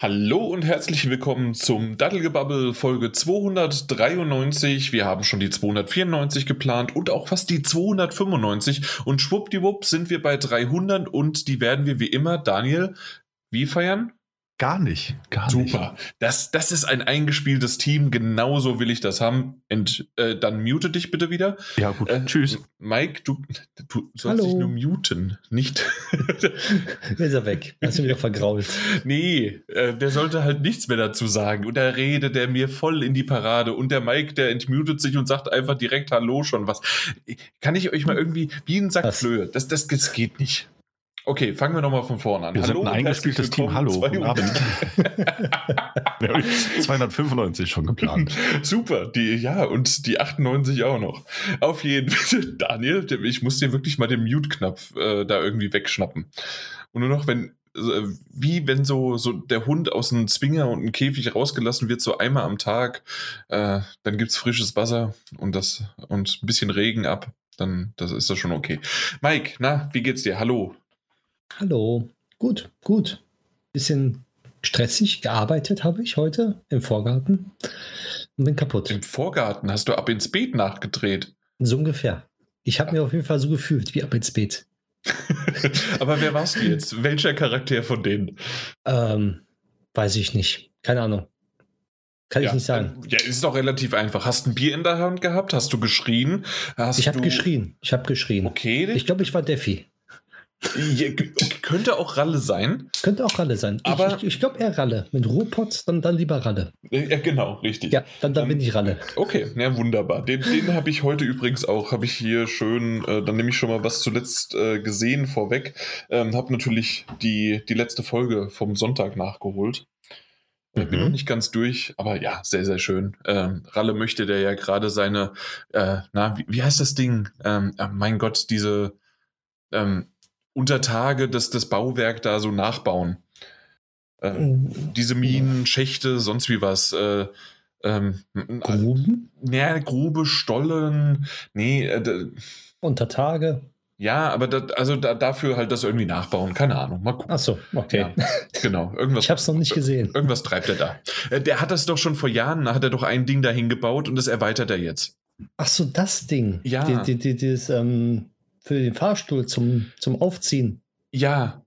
Hallo und herzlich willkommen zum Dattelgebabbel Folge 293. Wir haben schon die 294 geplant und auch fast die 295 und schwuppdiwupp sind wir bei 300 und die werden wir wie immer, Daniel, wie feiern? Gar nicht. Gar Super. Nicht. Das, das ist ein eingespieltes Team. Genauso will ich das haben. Und äh, dann mute dich bitte wieder. Ja, gut. Äh, Tschüss. Mike, du, du sollst Hallo. dich nur muten, nicht. Jetzt ist er weg. Hast du wieder vergrault. Nee, äh, der sollte halt nichts mehr dazu sagen. Und da redet er mir voll in die Parade. Und der Mike, der entmutet sich und sagt einfach direkt Hallo schon was. Kann ich euch mal irgendwie wie ein Sack Flöhe? Das, das, das geht nicht. Okay, fangen wir nochmal von vorne an. Wir Hallo sind ein eingespieltes Team. Hallo, guten Abend. 295 schon geplant. Super, die, ja, und die 98 auch noch. Auf jeden Fall, Daniel, ich muss dir wirklich mal den Mute-Knopf äh, da irgendwie wegschnappen. Und nur noch, wenn, äh, wie wenn so, so der Hund aus einem Zwinger und einem Käfig rausgelassen wird, so einmal am Tag, äh, dann gibt es frisches Wasser und, das, und ein bisschen Regen ab. Dann das ist das schon okay. Mike, na, wie geht's dir? Hallo. Hallo. Gut, gut. Bisschen stressig gearbeitet habe ich heute im Vorgarten und bin kaputt. Im Vorgarten hast du ab ins Beet nachgedreht. So ungefähr. Ich habe ja. mir auf jeden Fall so gefühlt wie ab ins Beet. Aber wer warst du jetzt? Welcher Charakter von denen? Ähm, weiß ich nicht. Keine Ahnung. Kann ja, ich nicht sagen. Ja, ist doch relativ einfach. Hast du ein Bier in der Hand gehabt? Hast du geschrien? Hast ich habe geschrien. Ich habe geschrien. Okay. Ich glaube, ich war Defi. Ja, könnte auch Ralle sein. Könnte auch Ralle sein. Aber ich, ich, ich glaube eher Ralle. Mit Ruhrpott, dann, dann lieber Ralle. Ja, genau, richtig. Ja, dann, dann um, bin ich Ralle. Okay, ja, wunderbar. Den, den habe ich heute übrigens auch, habe ich hier schön, äh, dann nehme ich schon mal was zuletzt äh, gesehen vorweg. Ähm, habe natürlich die, die letzte Folge vom Sonntag nachgeholt. Äh, mhm. Bin noch nicht ganz durch, aber ja, sehr, sehr schön. Ähm, Ralle möchte der ja gerade seine, äh, na, wie, wie, heißt das Ding? Ähm, äh, mein Gott, diese, ähm, unter Tage das, das Bauwerk da so nachbauen. Äh, mhm. Diese Minen, Schächte, sonst wie was. Äh, ähm, Gruben? Ja, Grube, Stollen, nee. Äh, unter Tage? Ja, aber da, also da, dafür halt das irgendwie nachbauen. Keine Ahnung. Mal gucken. Ach so, okay. Ja, genau. Irgendwas, ich habe es noch nicht gesehen. Irgendwas treibt er da. Äh, der hat das doch schon vor Jahren, da hat er doch ein Ding dahin gebaut und das erweitert er jetzt. Ach so, das Ding. Ja. Die, die, die, dieses, ähm, für den Fahrstuhl zum, zum Aufziehen. Ja.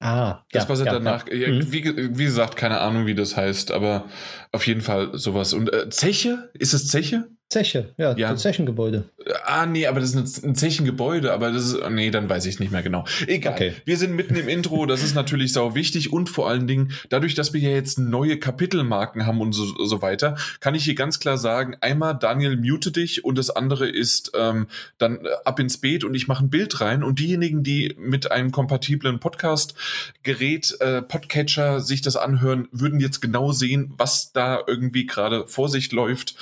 Ah, das ja, was er ja, danach. Ja. Mhm. Wie, wie, gesagt, keine Ahnung, wie das heißt, aber auf jeden Fall sowas. Und äh, Zeche? Ist es Zeche? Zeche, ja, ja. Zechengebäude. Ah, nee, aber das ist ein Zechengebäude, aber das ist, nee, dann weiß ich nicht mehr genau. Egal. Okay. Wir sind mitten im Intro, das ist natürlich sau wichtig und vor allen Dingen, dadurch, dass wir ja jetzt neue Kapitelmarken haben und so, so weiter, kann ich hier ganz klar sagen, einmal Daniel mute dich und das andere ist ähm, dann ab ins Beet und ich mache ein Bild rein und diejenigen, die mit einem kompatiblen Podcast-Gerät, äh, Podcatcher sich das anhören, würden jetzt genau sehen, was da irgendwie gerade vor sich läuft.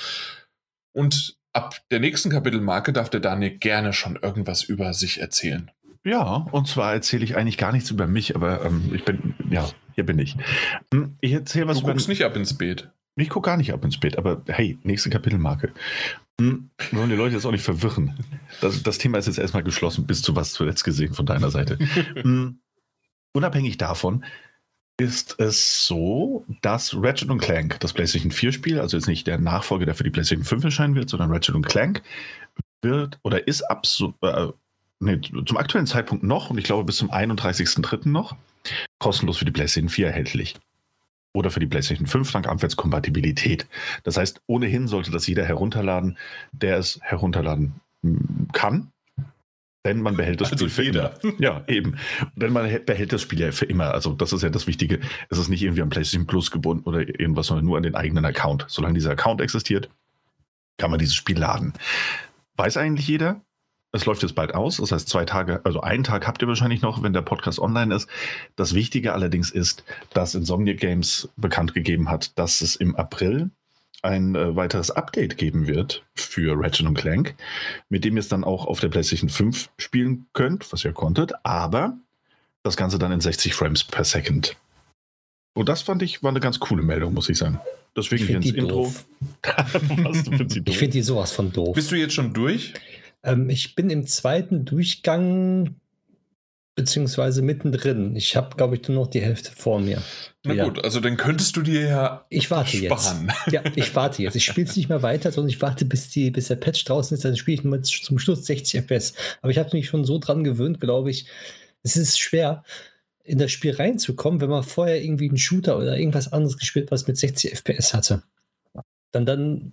Und ab der nächsten Kapitelmarke darf der Daniel gerne schon irgendwas über sich erzählen. Ja, und zwar erzähle ich eigentlich gar nichts über mich, aber ähm, ich bin, ja, hier bin ich. Hm, ich erzähle was du über. Du guckst nicht ab ins Beet. Ich gucke gar nicht ab ins Beet, aber hey, nächste Kapitelmarke. Hm, wollen die Leute jetzt auch nicht verwirren. Das, das, Thema ist jetzt erstmal geschlossen, bis zu was zuletzt gesehen von deiner Seite. hm, unabhängig davon ist es so, dass Ratchet Clank, das PlayStation 4 Spiel, also jetzt nicht der Nachfolger, der für die PlayStation 5 erscheinen wird, sondern Ratchet Clank, wird oder ist ab äh, nee, zum aktuellen Zeitpunkt noch und ich glaube bis zum 31.03. noch kostenlos für die PlayStation 4 erhältlich. Oder für die PlayStation 5 dank Abwärtskompatibilität. Das heißt, ohnehin sollte das jeder herunterladen, der es herunterladen hm, kann. Denn man behält das also Spiel jeder. für immer. Ja, eben. Denn man behält das Spiel ja für immer. Also das ist ja das Wichtige. Es ist nicht irgendwie am PlayStation Plus gebunden oder irgendwas, sondern nur an den eigenen Account. Solange dieser Account existiert, kann man dieses Spiel laden. Weiß eigentlich jeder? Es läuft jetzt bald aus. Das heißt, zwei Tage, also einen Tag habt ihr wahrscheinlich noch, wenn der Podcast online ist. Das Wichtige allerdings ist, dass Insomnia Games bekannt gegeben hat, dass es im April ein äh, weiteres Update geben wird für Ratchet Clank, mit dem ihr es dann auch auf der PlayStation 5 spielen könnt, was ihr konntet, aber das Ganze dann in 60 Frames per Second. Und das fand ich, war eine ganz coole Meldung, muss ich sagen. Deswegen hier ins Intro. Was, ich finde die sowas von doof. Bist du jetzt schon durch? Ähm, ich bin im zweiten Durchgang beziehungsweise mittendrin. Ich habe, glaube ich, nur noch die Hälfte vor mir. Na ja. gut, also dann könntest du dir ja ich warte sparen. Jetzt. Ja, ich warte jetzt. Ich spiele es nicht mehr weiter, sondern ich warte, bis, die, bis der Patch draußen ist. Dann spiele ich nur zum Schluss 60 FPS. Aber ich habe mich schon so dran gewöhnt, glaube ich. Es ist schwer, in das Spiel reinzukommen, wenn man vorher irgendwie einen Shooter oder irgendwas anderes gespielt, was mit 60 FPS hatte. Dann, dann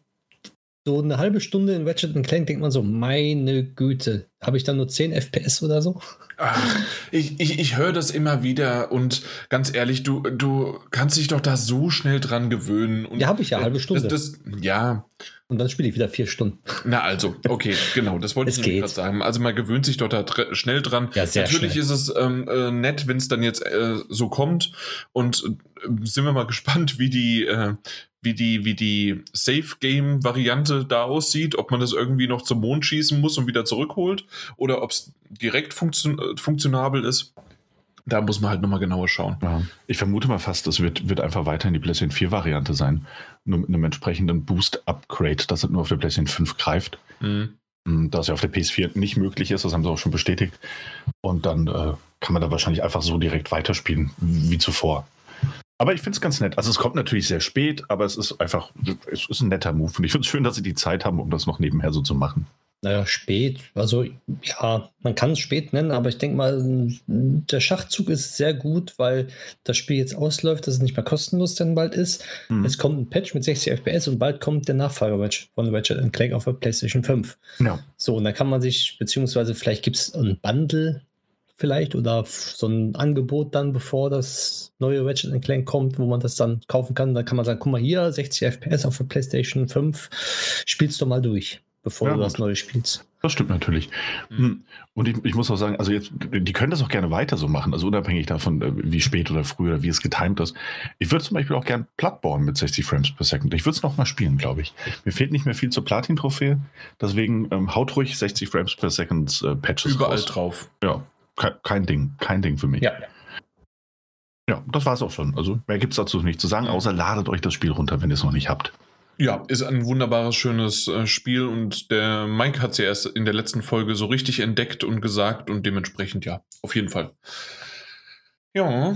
so eine halbe Stunde in Ratchet Clank denkt man so, meine Güte, habe ich dann nur 10 FPS oder so? Ach, ich ich, ich höre das immer wieder und ganz ehrlich, du, du kannst dich doch da so schnell dran gewöhnen. Und ja, habe ich ja, halbe Stunde. Das, das, ja. Und dann spiele ich wieder vier Stunden. Na also, okay, genau, das wollte ich gerade sagen. Also man gewöhnt sich doch da dr schnell dran. Ja, sehr Natürlich schnell. ist es ähm, äh, nett, wenn es dann jetzt äh, so kommt und äh, sind wir mal gespannt, wie die, äh, wie die, wie die Safe-Game-Variante da aussieht, ob man das irgendwie noch zum Mond schießen muss und wieder zurückholt oder ob es direkt funktio funktionabel ist. Da muss man halt nochmal genauer schauen. Ja, ich vermute mal fast, es wird, wird einfach weiterhin die PlayStation 4-Variante sein. Nur mit einem entsprechenden Boost-Upgrade, dass es nur auf der PlayStation 5 greift. Mhm. Da es ja auf der PS4 nicht möglich ist, das haben sie auch schon bestätigt. Und dann äh, kann man da wahrscheinlich einfach so direkt weiterspielen wie zuvor. Aber ich finde es ganz nett. Also es kommt natürlich sehr spät, aber es ist einfach, es ist ein netter Move. Und ich finde es schön, dass sie die Zeit haben, um das noch nebenher so zu machen. Naja, spät. Also ja, man kann es spät nennen, aber ich denke mal, der Schachzug ist sehr gut, weil das Spiel jetzt ausläuft, dass es nicht mehr kostenlos dann bald ist. Mhm. Es kommt ein Patch mit 60 FPS und bald kommt der Nachfolger von Ratchet Clank auf der PlayStation 5. Ja. So, und dann kann man sich, beziehungsweise vielleicht gibt es ein Bundle vielleicht oder so ein Angebot dann, bevor das neue Ratchet Clank kommt, wo man das dann kaufen kann. Da kann man sagen, guck mal hier, 60 FPS auf der PlayStation 5, spielst du mal durch, bevor ja, du das neue spielst. Das stimmt natürlich. Mhm. Und ich, ich, muss auch sagen, also jetzt, die können das auch gerne weiter so machen, also unabhängig davon, äh, wie spät oder früh oder wie es getimt ist. Ich würde zum Beispiel auch gerne Bloodborne mit 60 Frames per Second. Ich würde es noch mal spielen, glaube ich. Mir fehlt nicht mehr viel zur Platin-Trophäe, deswegen ähm, haut ruhig 60 Frames per Second äh, Patches Überall raus. drauf. Ja, kein Ding, kein Ding für mich. Ja. Ja, das war es auch schon. Also mehr gibt es dazu nicht zu sagen, außer ladet euch das Spiel runter, wenn ihr es noch nicht habt. Ja, ist ein wunderbares, schönes äh, Spiel und der Mike hat es ja erst in der letzten Folge so richtig entdeckt und gesagt und dementsprechend ja, auf jeden Fall. Ja,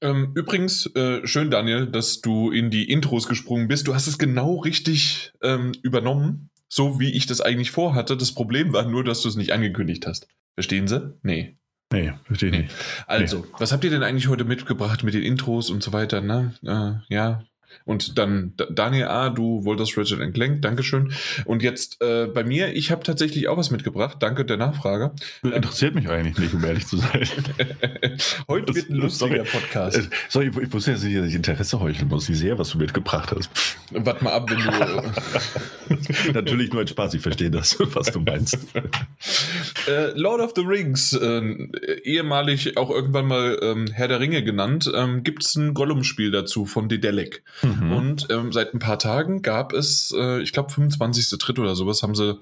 ähm, übrigens, äh, schön Daniel, dass du in die Intros gesprungen bist. Du hast es genau richtig ähm, übernommen, so wie ich das eigentlich vorhatte. Das Problem war nur, dass du es nicht angekündigt hast. Verstehen Sie? Nee. Nee, verstehe nee. nicht. Also, nee. was habt ihr denn eigentlich heute mitgebracht mit den Intros und so weiter? Ne? Äh, ja, und dann Daniel A., du wolltest Ratchet Clank, Dankeschön. Und jetzt äh, bei mir, ich habe tatsächlich auch was mitgebracht, danke der Nachfrage. Interessiert mich eigentlich nicht, um ehrlich zu sein. Heute das, wird ein lustiger sorry, Podcast. Äh, sorry, ich, ich muss ja nicht, dass ich Interesse heucheln muss. Ich sehe, was du mitgebracht hast. Warte mal ab, wenn du... Natürlich nur ein Spaß, ich verstehe das, was du meinst. äh, Lord of the Rings, äh, ehemalig auch irgendwann mal ähm, Herr der Ringe genannt, ähm, gibt es ein Gollum-Spiel dazu von Dedelic. Mhm. Und ähm, seit ein paar Tagen gab es, äh, ich glaube, 25.3. oder sowas, haben sie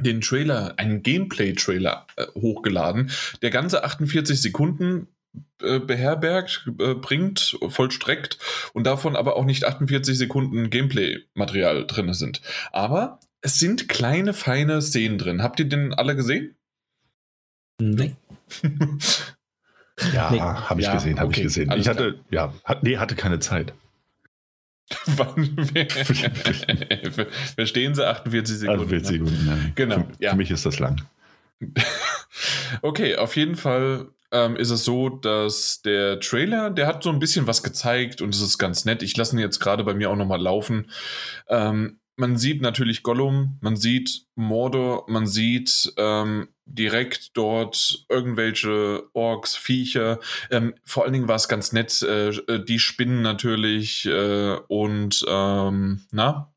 den Trailer, einen Gameplay-Trailer äh, hochgeladen, der ganze 48 Sekunden äh, beherbergt, äh, bringt, vollstreckt und davon aber auch nicht 48 Sekunden Gameplay-Material drin sind. Aber es sind kleine, feine Szenen drin. Habt ihr den alle gesehen? Nee. ja, nee. habe ich ja, gesehen, habe okay. ich gesehen. Ich hatte, klar. ja, hat, nee, hatte keine Zeit. Verstehen Sie 48 Sekunden? 48 Sekunden, ja. Genau. Für, ja. für mich ist das lang. okay, auf jeden Fall ähm, ist es so, dass der Trailer, der hat so ein bisschen was gezeigt und es ist ganz nett. Ich lasse ihn jetzt gerade bei mir auch nochmal laufen. Ähm, man sieht natürlich Gollum, man sieht Mordor, man sieht ähm, direkt dort irgendwelche Orks, Viecher. Ähm, vor allen Dingen war es ganz nett, äh, äh, die Spinnen natürlich äh, und ähm, na.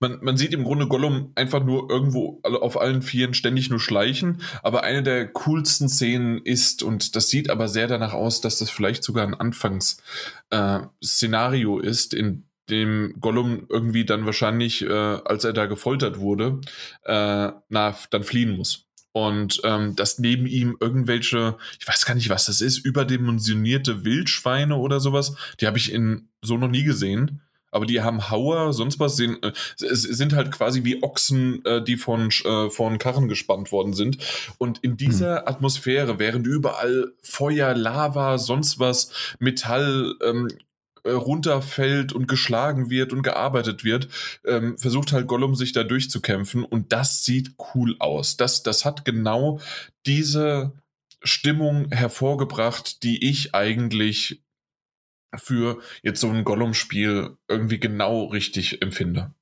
Man, man sieht im Grunde Gollum einfach nur irgendwo auf allen Vieren ständig nur schleichen, aber eine der coolsten Szenen ist, und das sieht aber sehr danach aus, dass das vielleicht sogar ein Anfangsszenario äh, ist, in dem Gollum irgendwie dann wahrscheinlich, äh, als er da gefoltert wurde, äh, na, dann fliehen muss. Und ähm, dass neben ihm irgendwelche, ich weiß gar nicht, was das ist, überdimensionierte Wildschweine oder sowas, die habe ich in so noch nie gesehen. aber die haben Hauer, sonst was, sind, äh, sind halt quasi wie Ochsen, äh, die von, äh, von Karren gespannt worden sind. Und in dieser hm. Atmosphäre, während überall Feuer, Lava, sonst was, Metall ähm, äh, runterfällt und geschlagen wird und gearbeitet wird, ähm, versucht halt Gollum sich da durchzukämpfen und das sieht cool aus. Das, das hat genau diese Stimmung hervorgebracht, die ich eigentlich für jetzt so ein Gollum-Spiel irgendwie genau richtig empfinde.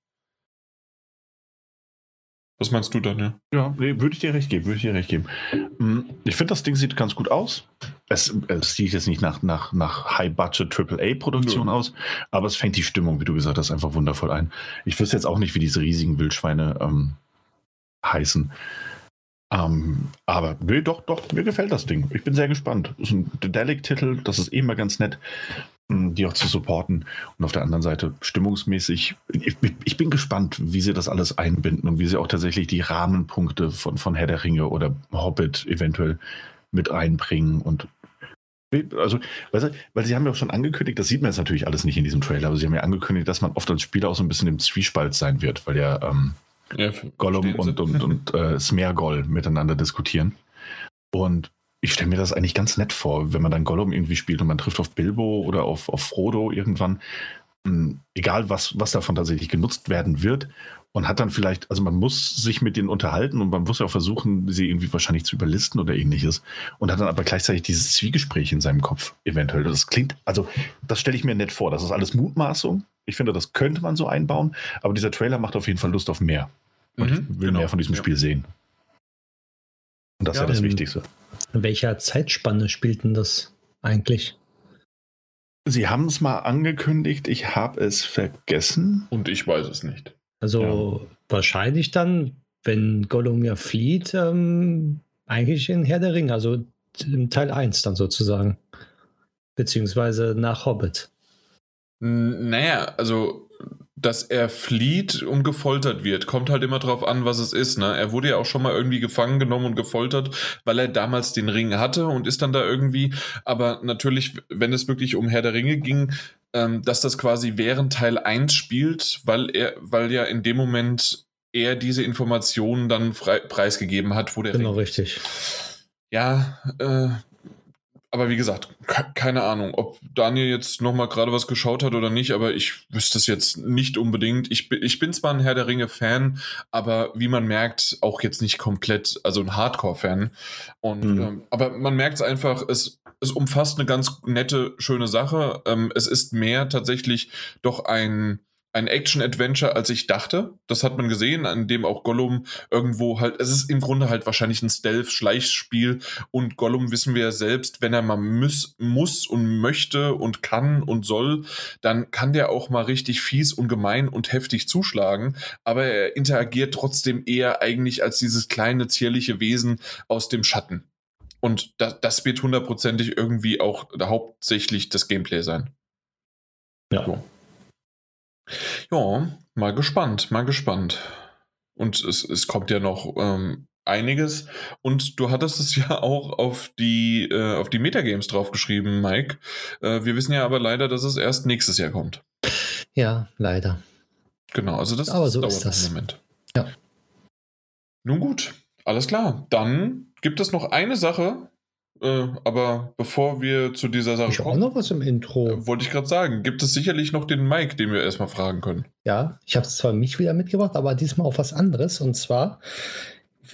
Was meinst du, Daniel? Ja, nee, würde ich dir recht geben, würde ich dir recht geben. Hm, ich finde, das Ding sieht ganz gut aus. Es, es sieht jetzt nicht nach, nach, nach High-Budget AAA-Produktion aus, aber es fängt die Stimmung, wie du gesagt hast, einfach wundervoll ein. Ich wüsste jetzt auch nicht, wie diese riesigen Wildschweine ähm, heißen. Ähm, aber nee, doch, doch, mir gefällt das Ding. Ich bin sehr gespannt. Das ist ein Dedelic-Titel, das ist eh immer ganz nett, die auch zu supporten. Und auf der anderen Seite stimmungsmäßig, ich, ich, bin gespannt, wie sie das alles einbinden und wie sie auch tatsächlich die Rahmenpunkte von, von Herr der Ringe oder Hobbit eventuell mit einbringen und also, weißt du, weil sie haben ja auch schon angekündigt, das sieht man jetzt natürlich alles nicht in diesem Trailer, aber sie haben ja angekündigt, dass man oft als Spieler auch so ein bisschen im Zwiespalt sein wird, weil ja ähm, ja, Gollum und, und, und äh, Smergol miteinander diskutieren. Und ich stelle mir das eigentlich ganz nett vor, wenn man dann Gollum irgendwie spielt und man trifft auf Bilbo oder auf, auf Frodo irgendwann. Hm, egal, was, was davon tatsächlich genutzt werden wird. Und hat dann vielleicht, also man muss sich mit denen unterhalten und man muss ja auch versuchen, sie irgendwie wahrscheinlich zu überlisten oder ähnliches. Und hat dann aber gleichzeitig dieses Zwiegespräch in seinem Kopf eventuell. Das klingt, also das stelle ich mir nett vor. Das ist alles Mutmaßung. Ich finde, das könnte man so einbauen, aber dieser Trailer macht auf jeden Fall Lust auf mehr. Und mhm, ich will genau. mehr von diesem ja. Spiel sehen. Und das ja, ist ja das in, Wichtigste. In welcher Zeitspanne spielt denn das eigentlich? Sie haben es mal angekündigt, ich habe es vergessen. Und ich weiß es nicht. Also ja. wahrscheinlich dann, wenn Gollum ja flieht, ähm, eigentlich in Herr der Ringe, also im Teil 1 dann sozusagen. Beziehungsweise nach Hobbit. Naja, also dass er flieht und gefoltert wird. Kommt halt immer drauf an, was es ist. Ne? Er wurde ja auch schon mal irgendwie gefangen genommen und gefoltert, weil er damals den Ring hatte und ist dann da irgendwie. Aber natürlich, wenn es wirklich um Herr der Ringe ging, ähm, dass das quasi während Teil 1 spielt, weil er, weil ja in dem Moment er diese Informationen dann frei, preisgegeben hat, wo der genau, Ring. Genau, richtig. Ja, äh, aber wie gesagt, keine Ahnung, ob Daniel jetzt nochmal gerade was geschaut hat oder nicht, aber ich wüsste es jetzt nicht unbedingt. Ich, ich bin zwar ein Herr der Ringe-Fan, aber wie man merkt, auch jetzt nicht komplett, also ein Hardcore-Fan. Und mhm. ähm, aber man merkt es einfach, es, es umfasst eine ganz nette, schöne Sache. Ähm, es ist mehr tatsächlich doch ein ein Action-Adventure, als ich dachte. Das hat man gesehen, an dem auch Gollum irgendwo halt, es ist im Grunde halt wahrscheinlich ein Stealth-Schleichspiel und Gollum wissen wir ja selbst, wenn er mal muss, muss und möchte und kann und soll, dann kann der auch mal richtig fies und gemein und heftig zuschlagen, aber er interagiert trotzdem eher eigentlich als dieses kleine, zierliche Wesen aus dem Schatten. Und das, das wird hundertprozentig irgendwie auch hauptsächlich das Gameplay sein. Ja. So. Ja, mal gespannt, mal gespannt. Und es, es kommt ja noch ähm, einiges. Und du hattest es ja auch auf die, äh, auf die Metagames draufgeschrieben, Mike. Äh, wir wissen ja aber leider, dass es erst nächstes Jahr kommt. Ja, leider. Genau, also das aber so dauert ist das. einen Moment. Ja. Nun gut, alles klar. Dann gibt es noch eine Sache, äh, aber bevor wir zu dieser Sache ich kommen, auch noch was im Intro. Äh, wollte ich gerade sagen, gibt es sicherlich noch den Mike, den wir erstmal fragen können. Ja, ich habe zwar mich wieder mitgebracht, aber diesmal auf was anderes. Und zwar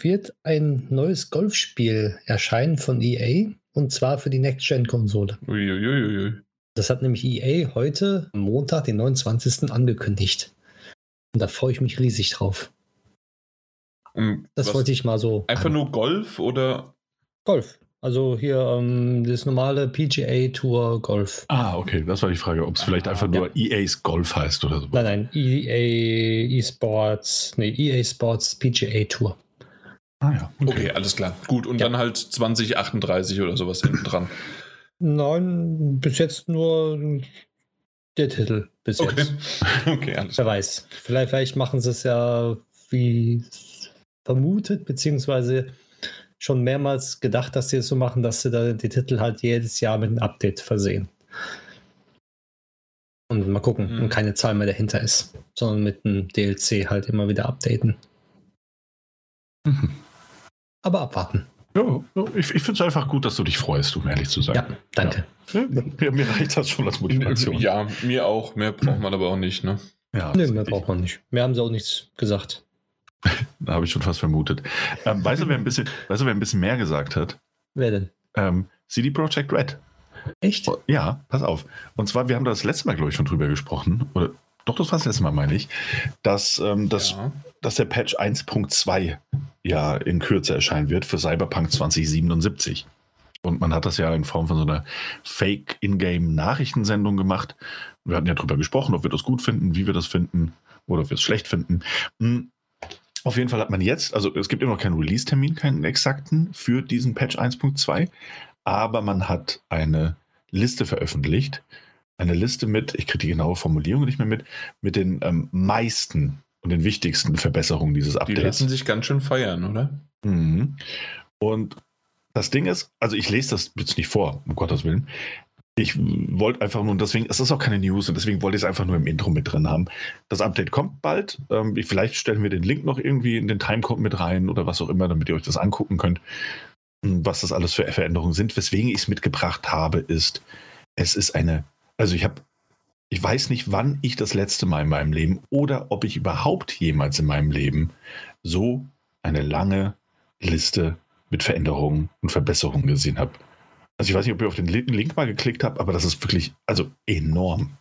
wird ein neues Golfspiel erscheinen von EA und zwar für die Next-Gen-Konsole. Das hat nämlich EA heute, Montag, den 29. angekündigt. Und da freue ich mich riesig drauf. Und das wollte ich mal so. Einfach an. nur Golf oder? Golf. Also hier ähm, das normale PGA Tour Golf. Ah, okay, das war die Frage, ob es vielleicht einfach nur ja. EA's Golf heißt oder so. Nein, nein, EA eSports, nee, EA Sports PGA Tour. Ah ja. Okay, okay alles klar. Gut, und ja. dann halt 2038 oder sowas hinten dran. Nein, bis jetzt nur der Titel. Bis okay. jetzt. okay, alles Wer weiß. Vielleicht, vielleicht machen sie es ja wie vermutet, beziehungsweise schon mehrmals gedacht, dass sie es so machen, dass sie da die Titel halt jedes Jahr mit einem Update versehen. Und mal gucken, mhm. und keine Zahl mehr dahinter ist, sondern mit einem DLC halt immer wieder updaten. Mhm. Aber abwarten. Ja, ich, ich finde es einfach gut, dass du dich freust, um ehrlich zu sein. Ja, danke. Ja. Ja, mir reicht das schon als Motivation. Ja, mir auch. Mehr braucht man aber auch nicht, ne? Ja, nee, mehr braucht man nicht. Mehr haben sie auch nichts gesagt. da habe ich schon fast vermutet. Ähm, weißt, du, wer ein bisschen, weißt du, wer ein bisschen mehr gesagt hat? Wer denn? Ähm, CD Projekt Red. Echt? Oh, ja, pass auf. Und zwar, wir haben das letzte Mal, glaube ich, schon drüber gesprochen. Oder doch, das war das letzte Mal, meine ich, dass, ähm, das, ja. dass der Patch 1.2 ja in Kürze erscheinen wird für Cyberpunk 2077. Und man hat das ja in Form von so einer Fake-Ingame-Nachrichtensendung gemacht. Wir hatten ja darüber gesprochen, ob wir das gut finden, wie wir das finden oder ob wir es schlecht finden. Auf jeden Fall hat man jetzt, also es gibt immer noch keinen Release-Termin, keinen exakten für diesen Patch 1.2, aber man hat eine Liste veröffentlicht. Eine Liste mit, ich kriege die genaue Formulierung nicht mehr mit, mit den ähm, meisten und den wichtigsten Verbesserungen dieses Updates. Die lassen sich ganz schön feiern, oder? Mhm. Und das Ding ist, also ich lese das jetzt nicht vor, um Gottes Willen. Ich wollte einfach nur, deswegen, es ist auch keine News und deswegen wollte ich es einfach nur im Intro mit drin haben. Das Update kommt bald. Ähm, vielleicht stellen wir den Link noch irgendwie in den Timecode mit rein oder was auch immer, damit ihr euch das angucken könnt, hm, was das alles für Veränderungen sind. Weswegen ich es mitgebracht habe, ist, es ist eine, also ich habe ich weiß nicht, wann ich das letzte Mal in meinem Leben oder ob ich überhaupt jemals in meinem Leben so eine lange Liste mit Veränderungen und Verbesserungen gesehen habe. Also ich weiß nicht, ob ihr auf den Link mal geklickt habt, aber das ist wirklich, also enorm.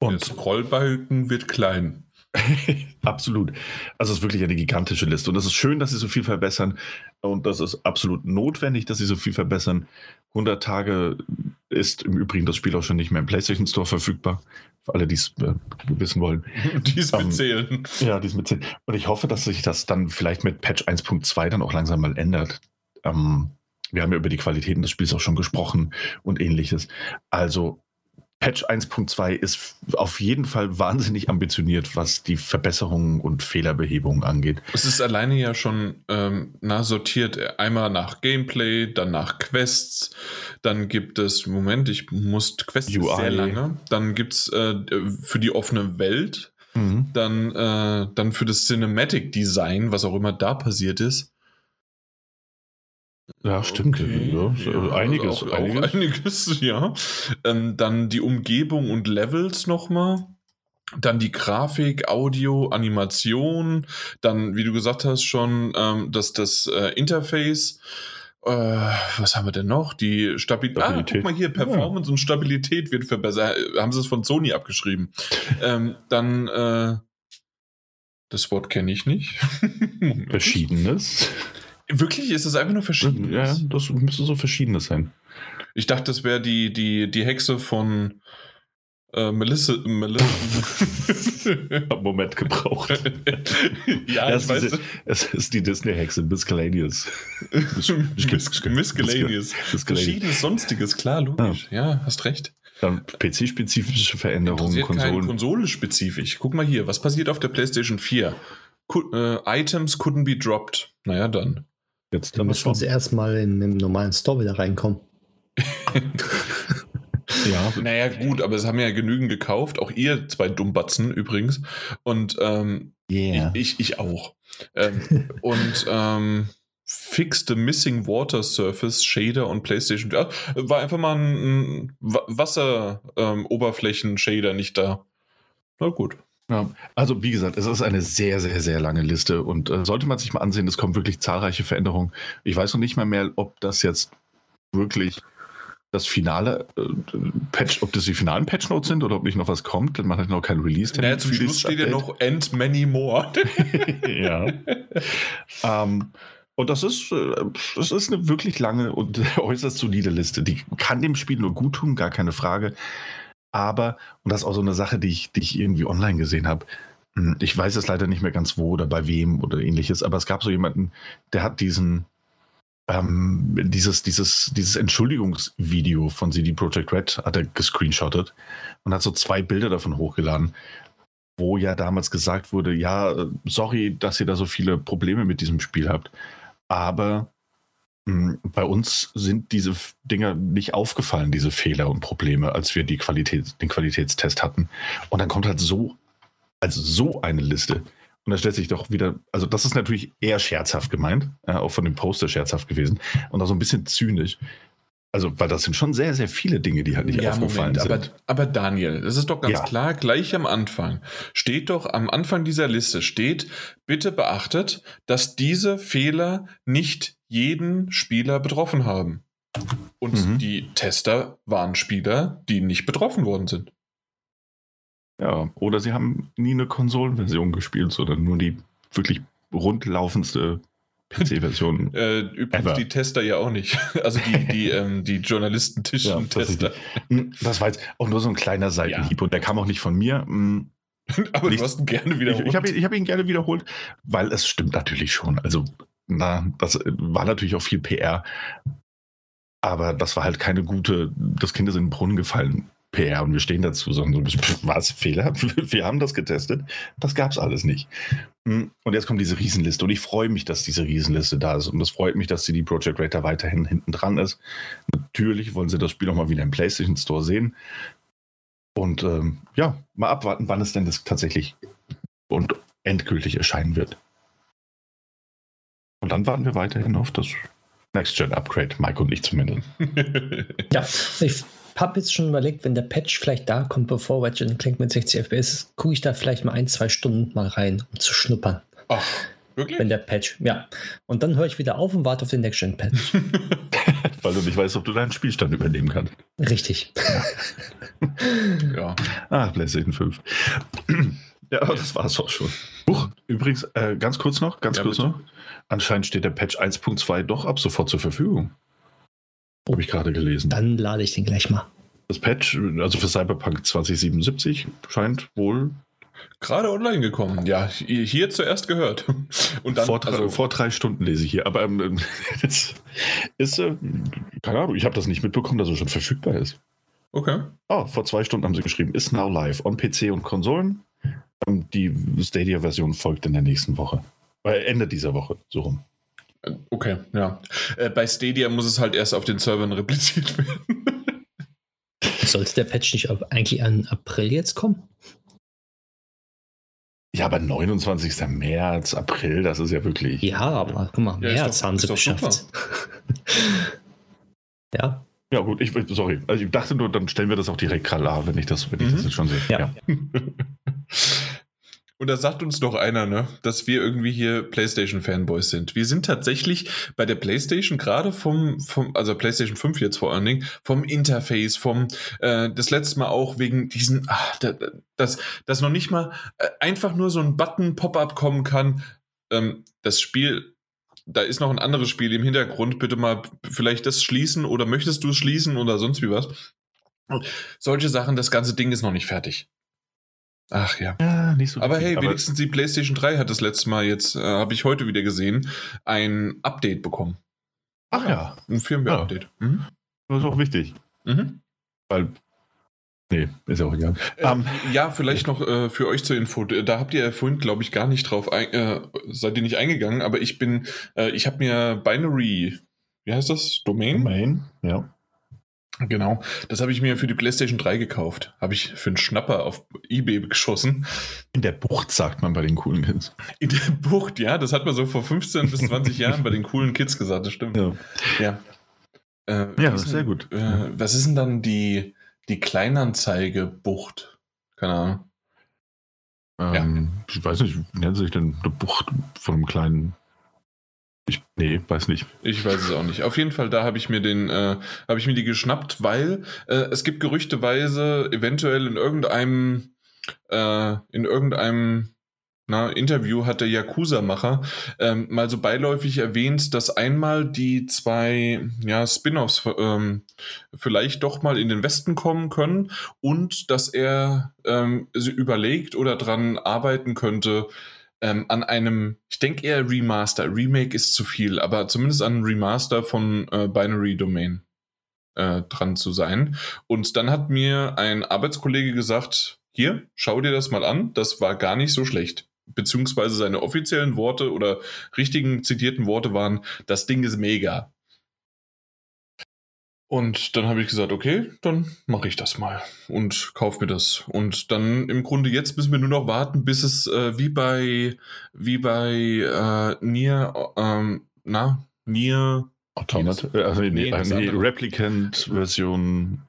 Und Der Scrollbalken wird klein. absolut. Also es ist wirklich eine gigantische Liste. Und es ist schön, dass sie so viel verbessern. Und das ist absolut notwendig, dass sie so viel verbessern. 100 Tage ist im Übrigen das Spiel auch schon nicht mehr im PlayStation Store verfügbar. Für alle, die es äh, wissen wollen. Die es ähm, mitzählen. Ja, die es mitzählen. Und ich hoffe, dass sich das dann vielleicht mit Patch 1.2 dann auch langsam mal ändert. Ähm, wir haben ja über die Qualitäten des Spiels auch schon gesprochen und ähnliches. Also Patch 1.2 ist auf jeden Fall wahnsinnig ambitioniert, was die Verbesserungen und Fehlerbehebungen angeht. Es ist alleine ja schon ähm, na, sortiert. Einmal nach Gameplay, dann nach Quests, dann gibt es, Moment, ich muss Quests UI. sehr lange. Dann gibt es äh, für die offene Welt, mhm. dann, äh, dann für das Cinematic Design, was auch immer da passiert ist. Ja, stimmt. Okay. Ja, einiges, auch, einiges. Auch einiges, ja. Ähm, dann die Umgebung und Levels nochmal. Dann die Grafik, Audio, Animation. Dann, wie du gesagt hast, schon ähm, das, das äh, Interface. Äh, was haben wir denn noch? Die Stabil Stabilität. Ah, guck mal hier, Performance ja. und Stabilität wird verbessert. Haben sie es von Sony abgeschrieben. ähm, dann, äh, das Wort kenne ich nicht. Verschiedenes. Wirklich? Ist das einfach nur verschieden? Ja, das müsste so verschiedenes sein. Ich dachte, das wäre die, die, die Hexe von äh, Melissa. Melissa. Moment gebraucht. ja, ja ich weiß. Diese, es ist die Disney-Hexe, Miscellaneous. Miscellaneous. Verschiedenes Sonstiges, klar, logisch. Ja, ja hast recht. Dann PC-spezifische Veränderungen, Konsolen. Konsole-spezifisch. Guck mal hier, was passiert auf der PlayStation 4? Could, äh, Items couldn't be dropped. Naja, dann. Jetzt dann müssen sie erstmal in den normalen Store wieder reinkommen. ja. Naja, gut, aber es haben ja genügend gekauft, auch ihr zwei Dummbatzen übrigens. Und ähm, yeah. ich, ich auch. Ähm, und ähm, Fix the Missing Water Surface Shader und PlayStation. Ja, war einfach mal ein, ein Wasseroberflächen-Shader ähm, nicht da. Na gut. Ja, also wie gesagt, es ist eine sehr, sehr, sehr lange Liste und äh, sollte man sich mal ansehen, es kommen wirklich zahlreiche Veränderungen. Ich weiß noch nicht mal mehr, ob das jetzt wirklich das finale äh, Patch, ob das die finalen Patch Notes sind oder ob nicht noch was kommt, denn man hat noch kein Release. Naja, zum Schluss steht ja noch and many more. ja. ähm, und das ist, äh, das ist eine wirklich lange und äußerst solide Liste. Die kann dem Spiel nur gut tun, gar keine Frage. Aber, und das ist auch so eine Sache, die ich, die ich irgendwie online gesehen habe, hm, ich weiß es leider nicht mehr ganz wo oder bei wem oder ähnliches, aber es gab so jemanden, der hat diesen, ähm, dieses, dieses, dieses Entschuldigungsvideo von CD Projekt Red hat er gescreenshottet und hat so zwei Bilder davon hochgeladen, wo ja damals gesagt wurde, ja, sorry, dass ihr da so viele Probleme mit diesem Spiel habt, aber bei uns sind diese Dinger nicht aufgefallen, diese Fehler und Probleme, als wir die Qualität, den Qualitätstest hatten. Und dann kommt halt so, also so eine Liste. Und da stellt sich doch wieder, also das ist natürlich eher scherzhaft gemeint, äh, auch von dem Poster scherzhaft gewesen und auch so ein bisschen zynisch. Also, weil das sind schon sehr, sehr viele Dinge, die halt nicht ja, aufgefallen Moment, sind. Aber, aber Daniel, es ist doch ganz ja. klar, gleich am Anfang steht doch, am Anfang dieser Liste steht, bitte beachtet, dass diese Fehler nicht jeden Spieler betroffen haben. Und mhm. die Tester waren Spieler, die nicht betroffen worden sind. Ja, oder sie haben nie eine Konsolenversion gespielt, sondern nur die wirklich rundlaufendste PC-Version. äh, übrigens ever. die Tester ja auch nicht. Also die, die, ähm, die Journalistentischen-Tester. Ja, hm, das war jetzt auch nur so ein kleiner Seitenhieb ja. und der kam auch nicht von mir. Hm, Aber nicht, du hast ihn gerne wiederholt. Ich, ich habe ihn, hab ihn gerne wiederholt, weil es stimmt natürlich schon. Also, na, das war natürlich auch viel PR. Aber das war halt keine gute, das Kind ist in den Brunnen gefallen. PR und wir stehen dazu, sondern so, was, Fehler? Wir haben das getestet. Das gab es alles nicht. Hm, und jetzt kommt diese Riesenliste und ich freue mich, dass diese Riesenliste da ist und es freut mich, dass CD Projekt da weiterhin hinten dran ist. Natürlich wollen sie das Spiel auch mal wieder im PlayStation Store sehen. Und ähm, ja, mal abwarten, wann es denn das tatsächlich und endgültig erscheinen wird. Und dann warten wir weiterhin auf das Next-Gen-Upgrade, Mike und ich zumindest. ja, ich habe jetzt schon überlegt, wenn der Patch vielleicht da kommt, bevor Ratchet Clank mit 60 FPS gucke ich da vielleicht mal ein, zwei Stunden mal rein, um zu schnuppern. Ach, wirklich? Wenn der Patch, ja. Und dann höre ich wieder auf und warte auf den Next-Gen-Patch. Weil du nicht weißt, ob du deinen Spielstand übernehmen kannst. Richtig. ja. Ah, PlayStation 5. ja, aber das war es auch schon. Huch, übrigens, äh, ganz kurz noch, ganz ja, kurz bitte? noch. Anscheinend steht der Patch 1.2 doch ab sofort zur Verfügung. Habe ich gerade gelesen. Dann lade ich den gleich mal. Das Patch, also für Cyberpunk 2077, scheint wohl Gerade online gekommen. Ja, hier zuerst gehört. Und dann, vor, drei, also, vor drei Stunden lese ich hier. Aber ähm, das ist, äh, keine Ahnung, ich habe das nicht mitbekommen, dass es schon verfügbar ist. Okay. Oh, vor zwei Stunden haben sie geschrieben, ist now live on PC und Konsolen. Ähm, die Stadia-Version folgt in der nächsten Woche. Äh, Ende dieser Woche, so rum. Okay, ja. Äh, bei Stadia muss es halt erst auf den Servern repliziert werden. Sollte der Patch nicht eigentlich an April jetzt kommen? Ja, aber 29. März, April, das ist ja wirklich. Ja, aber guck mal, ja, März doch, haben sie geschafft. ja. Ja, gut, ich, sorry. Also ich dachte nur, dann stellen wir das auch direkt klar, wenn ich das, wenn ich das mhm. jetzt schon sehe. Ja. ja. Und da sagt uns doch einer, ne, dass wir irgendwie hier PlayStation-Fanboys sind. Wir sind tatsächlich bei der PlayStation gerade vom, vom, also PlayStation 5 jetzt vor allen Dingen, vom Interface, vom, äh, das letzte Mal auch wegen diesen, ach, dass, dass noch nicht mal äh, einfach nur so ein Button-Pop-up kommen kann. Ähm, das Spiel da ist noch ein anderes Spiel im Hintergrund. Bitte mal vielleicht das schließen oder möchtest du es schließen oder sonst wie was. Solche Sachen, das ganze Ding ist noch nicht fertig. Ach ja. ja so aber hey, wenigstens die PlayStation 3 hat das letzte Mal jetzt, äh, habe ich heute wieder gesehen, ein Update bekommen. Ach ja. Ein Firmware-Update. Ja. Mhm. Das ist auch wichtig. Mhm. Weil. Nee, ist ja auch egal. Äh, um, ähm, ja, vielleicht noch äh, für euch zur Info. Da habt ihr vorhin, glaube ich, gar nicht drauf, ein, äh, seid ihr nicht eingegangen, aber ich bin, äh, ich habe mir Binary, wie heißt das? Domain? Domain, ja. Genau, das habe ich mir für die PlayStation 3 gekauft. Habe ich für einen Schnapper auf Ebay geschossen. In der Bucht, sagt man bei den coolen Kids. In der Bucht, ja, das hat man so vor 15 bis 20 Jahren bei den coolen Kids gesagt, das stimmt. Ja, ja, äh, ja sehr gut. Äh, was ist denn dann die, die Kleinanzeige-Bucht? Keine Ahnung. Ähm, ja. Ich weiß nicht, wie nennt sich denn eine Bucht von einem kleinen ich, nee, weiß nicht. Ich weiß es auch nicht. Auf jeden Fall, da habe ich mir den, äh, habe ich mir die geschnappt, weil äh, es gibt gerüchteweise eventuell in irgendeinem, äh, in irgendeinem na, Interview hat der Yakuza-Macher ähm, mal so beiläufig erwähnt, dass einmal die zwei ja, Spin-offs ähm, vielleicht doch mal in den Westen kommen können und dass er ähm, überlegt oder dran arbeiten könnte, ähm, an einem, ich denke eher Remaster. Remake ist zu viel, aber zumindest an einem Remaster von äh, Binary Domain äh, dran zu sein. Und dann hat mir ein Arbeitskollege gesagt, hier, schau dir das mal an, das war gar nicht so schlecht. Beziehungsweise seine offiziellen Worte oder richtigen zitierten Worte waren, das Ding ist mega. Und dann habe ich gesagt, okay, dann mache ich das mal und kaufe mir das. Und dann im Grunde jetzt müssen wir nur noch warten, bis es äh, wie bei wie bei äh, Nier, ähm, na, Nier Automat, äh, also nee, nee, nee Replicant-Version.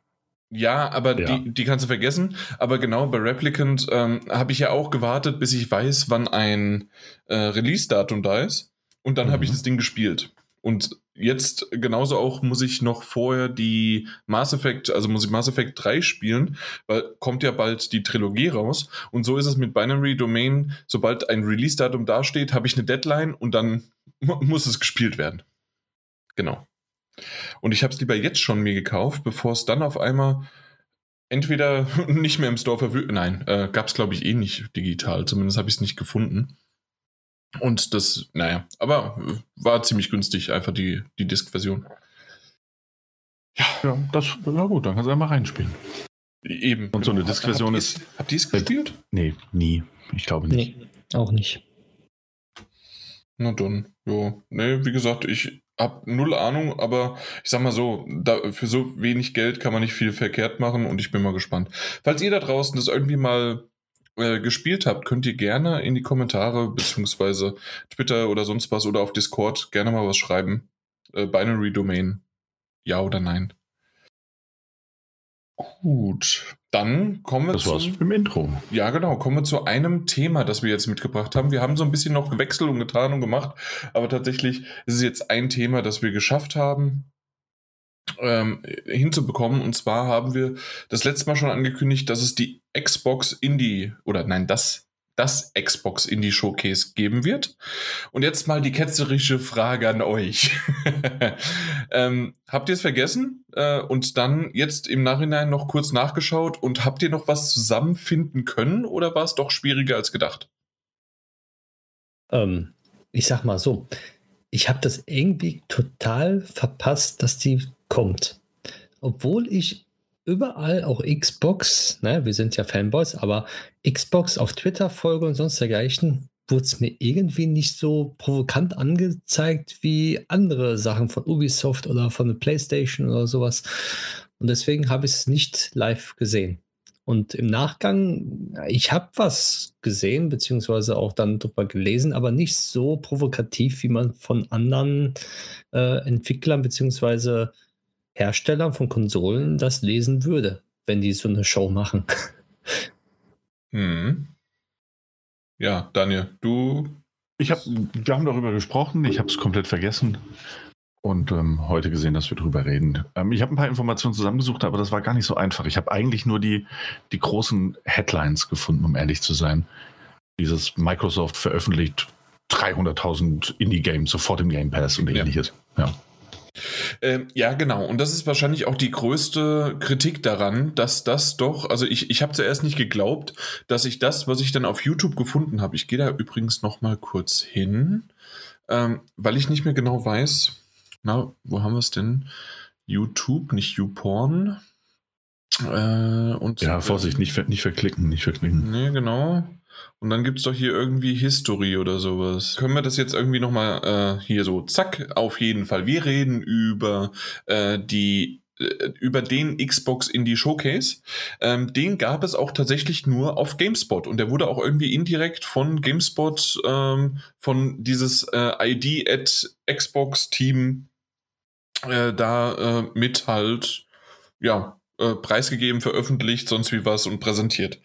Ja, aber ja. Die, die kannst du vergessen. Aber genau, bei Replicant ähm, habe ich ja auch gewartet, bis ich weiß, wann ein äh, Release-Datum da ist. Und dann mhm. habe ich das Ding gespielt. Und jetzt genauso auch muss ich noch vorher die Mass Effect, also muss ich Mass Effect 3 spielen, weil kommt ja bald die Trilogie raus. Und so ist es mit Binary Domain. Sobald ein Release-Datum dasteht, habe ich eine Deadline und dann muss es gespielt werden. Genau. Und ich habe es lieber jetzt schon mir gekauft, bevor es dann auf einmal entweder nicht mehr im Store verfügbar, nein, äh, gab es glaube ich eh nicht digital, zumindest habe ich es nicht gefunden. Und das, naja, aber war ziemlich günstig, einfach die, die Disk-Version. Ja. ja, das war gut, dann kannst du einmal reinspielen. Eben. Und so eine Disk-Version ist. Habt ihr es gespielt? Nee, nie. Ich glaube nicht. Nee, auch nicht. Na dann, ja. Nee, wie gesagt, ich habe null Ahnung, aber ich sag mal so, da, für so wenig Geld kann man nicht viel verkehrt machen und ich bin mal gespannt. Falls ihr da draußen das irgendwie mal äh, gespielt habt, könnt ihr gerne in die Kommentare beziehungsweise Twitter oder sonst was oder auf Discord gerne mal was schreiben. Äh, Binary Domain. Ja oder nein? Gut, dann kommen wir das zu. Das war's im Intro. Ja, genau. Kommen wir zu einem Thema, das wir jetzt mitgebracht haben. Wir haben so ein bisschen noch gewechselt und getan und gemacht, aber tatsächlich ist es jetzt ein Thema, das wir geschafft haben ähm, hinzubekommen. Und zwar haben wir das letzte Mal schon angekündigt, dass es die Xbox Indie oder nein, das das Xbox Indie Showcase geben wird. Und jetzt mal die ketzerische Frage an euch. ähm, habt ihr es vergessen äh, und dann jetzt im Nachhinein noch kurz nachgeschaut und habt ihr noch was zusammenfinden können oder war es doch schwieriger als gedacht? Ähm, ich sag mal so, ich habe das irgendwie total verpasst, dass die kommt. Obwohl ich überall auch Xbox, ne, wir sind ja Fanboys, aber Xbox auf Twitter folge und sonst dergleichen, wurde es mir irgendwie nicht so provokant angezeigt wie andere Sachen von Ubisoft oder von der PlayStation oder sowas. Und deswegen habe ich es nicht live gesehen. Und im Nachgang, ich habe was gesehen, beziehungsweise auch dann drüber gelesen, aber nicht so provokativ, wie man von anderen äh, Entwicklern, beziehungsweise Herstellern von Konsolen das lesen würde, wenn die so eine Show machen. Hm. Ja, Daniel, du. Ich habe, wir haben darüber gesprochen, ich habe es komplett vergessen und ähm, heute gesehen, dass wir darüber reden. Ähm, ich habe ein paar Informationen zusammengesucht, aber das war gar nicht so einfach. Ich habe eigentlich nur die, die großen Headlines gefunden, um ehrlich zu sein. Dieses Microsoft veröffentlicht 300.000 Indie-Games sofort im Game Pass und ähnliches. Ja. ja. Ähm, ja, genau. Und das ist wahrscheinlich auch die größte Kritik daran, dass das doch, also ich, ich habe zuerst nicht geglaubt, dass ich das, was ich dann auf YouTube gefunden habe, ich gehe da übrigens noch mal kurz hin, ähm, weil ich nicht mehr genau weiß, na, wo haben wir es denn? YouTube, nicht YouPorn. Äh, und, ja, Vorsicht, nicht, nicht verklicken, nicht verklicken. Nee, genau. Und dann gibt es doch hier irgendwie History oder sowas. Können wir das jetzt irgendwie nochmal äh, hier so, zack, auf jeden Fall. Wir reden über äh, die äh, über den Xbox Indie Showcase. Ähm, den gab es auch tatsächlich nur auf GameSpot und der wurde auch irgendwie indirekt von GameSpot, ähm, von dieses äh, ID at Xbox Team äh, da äh, mit halt, ja, äh, preisgegeben, veröffentlicht, sonst wie was und präsentiert.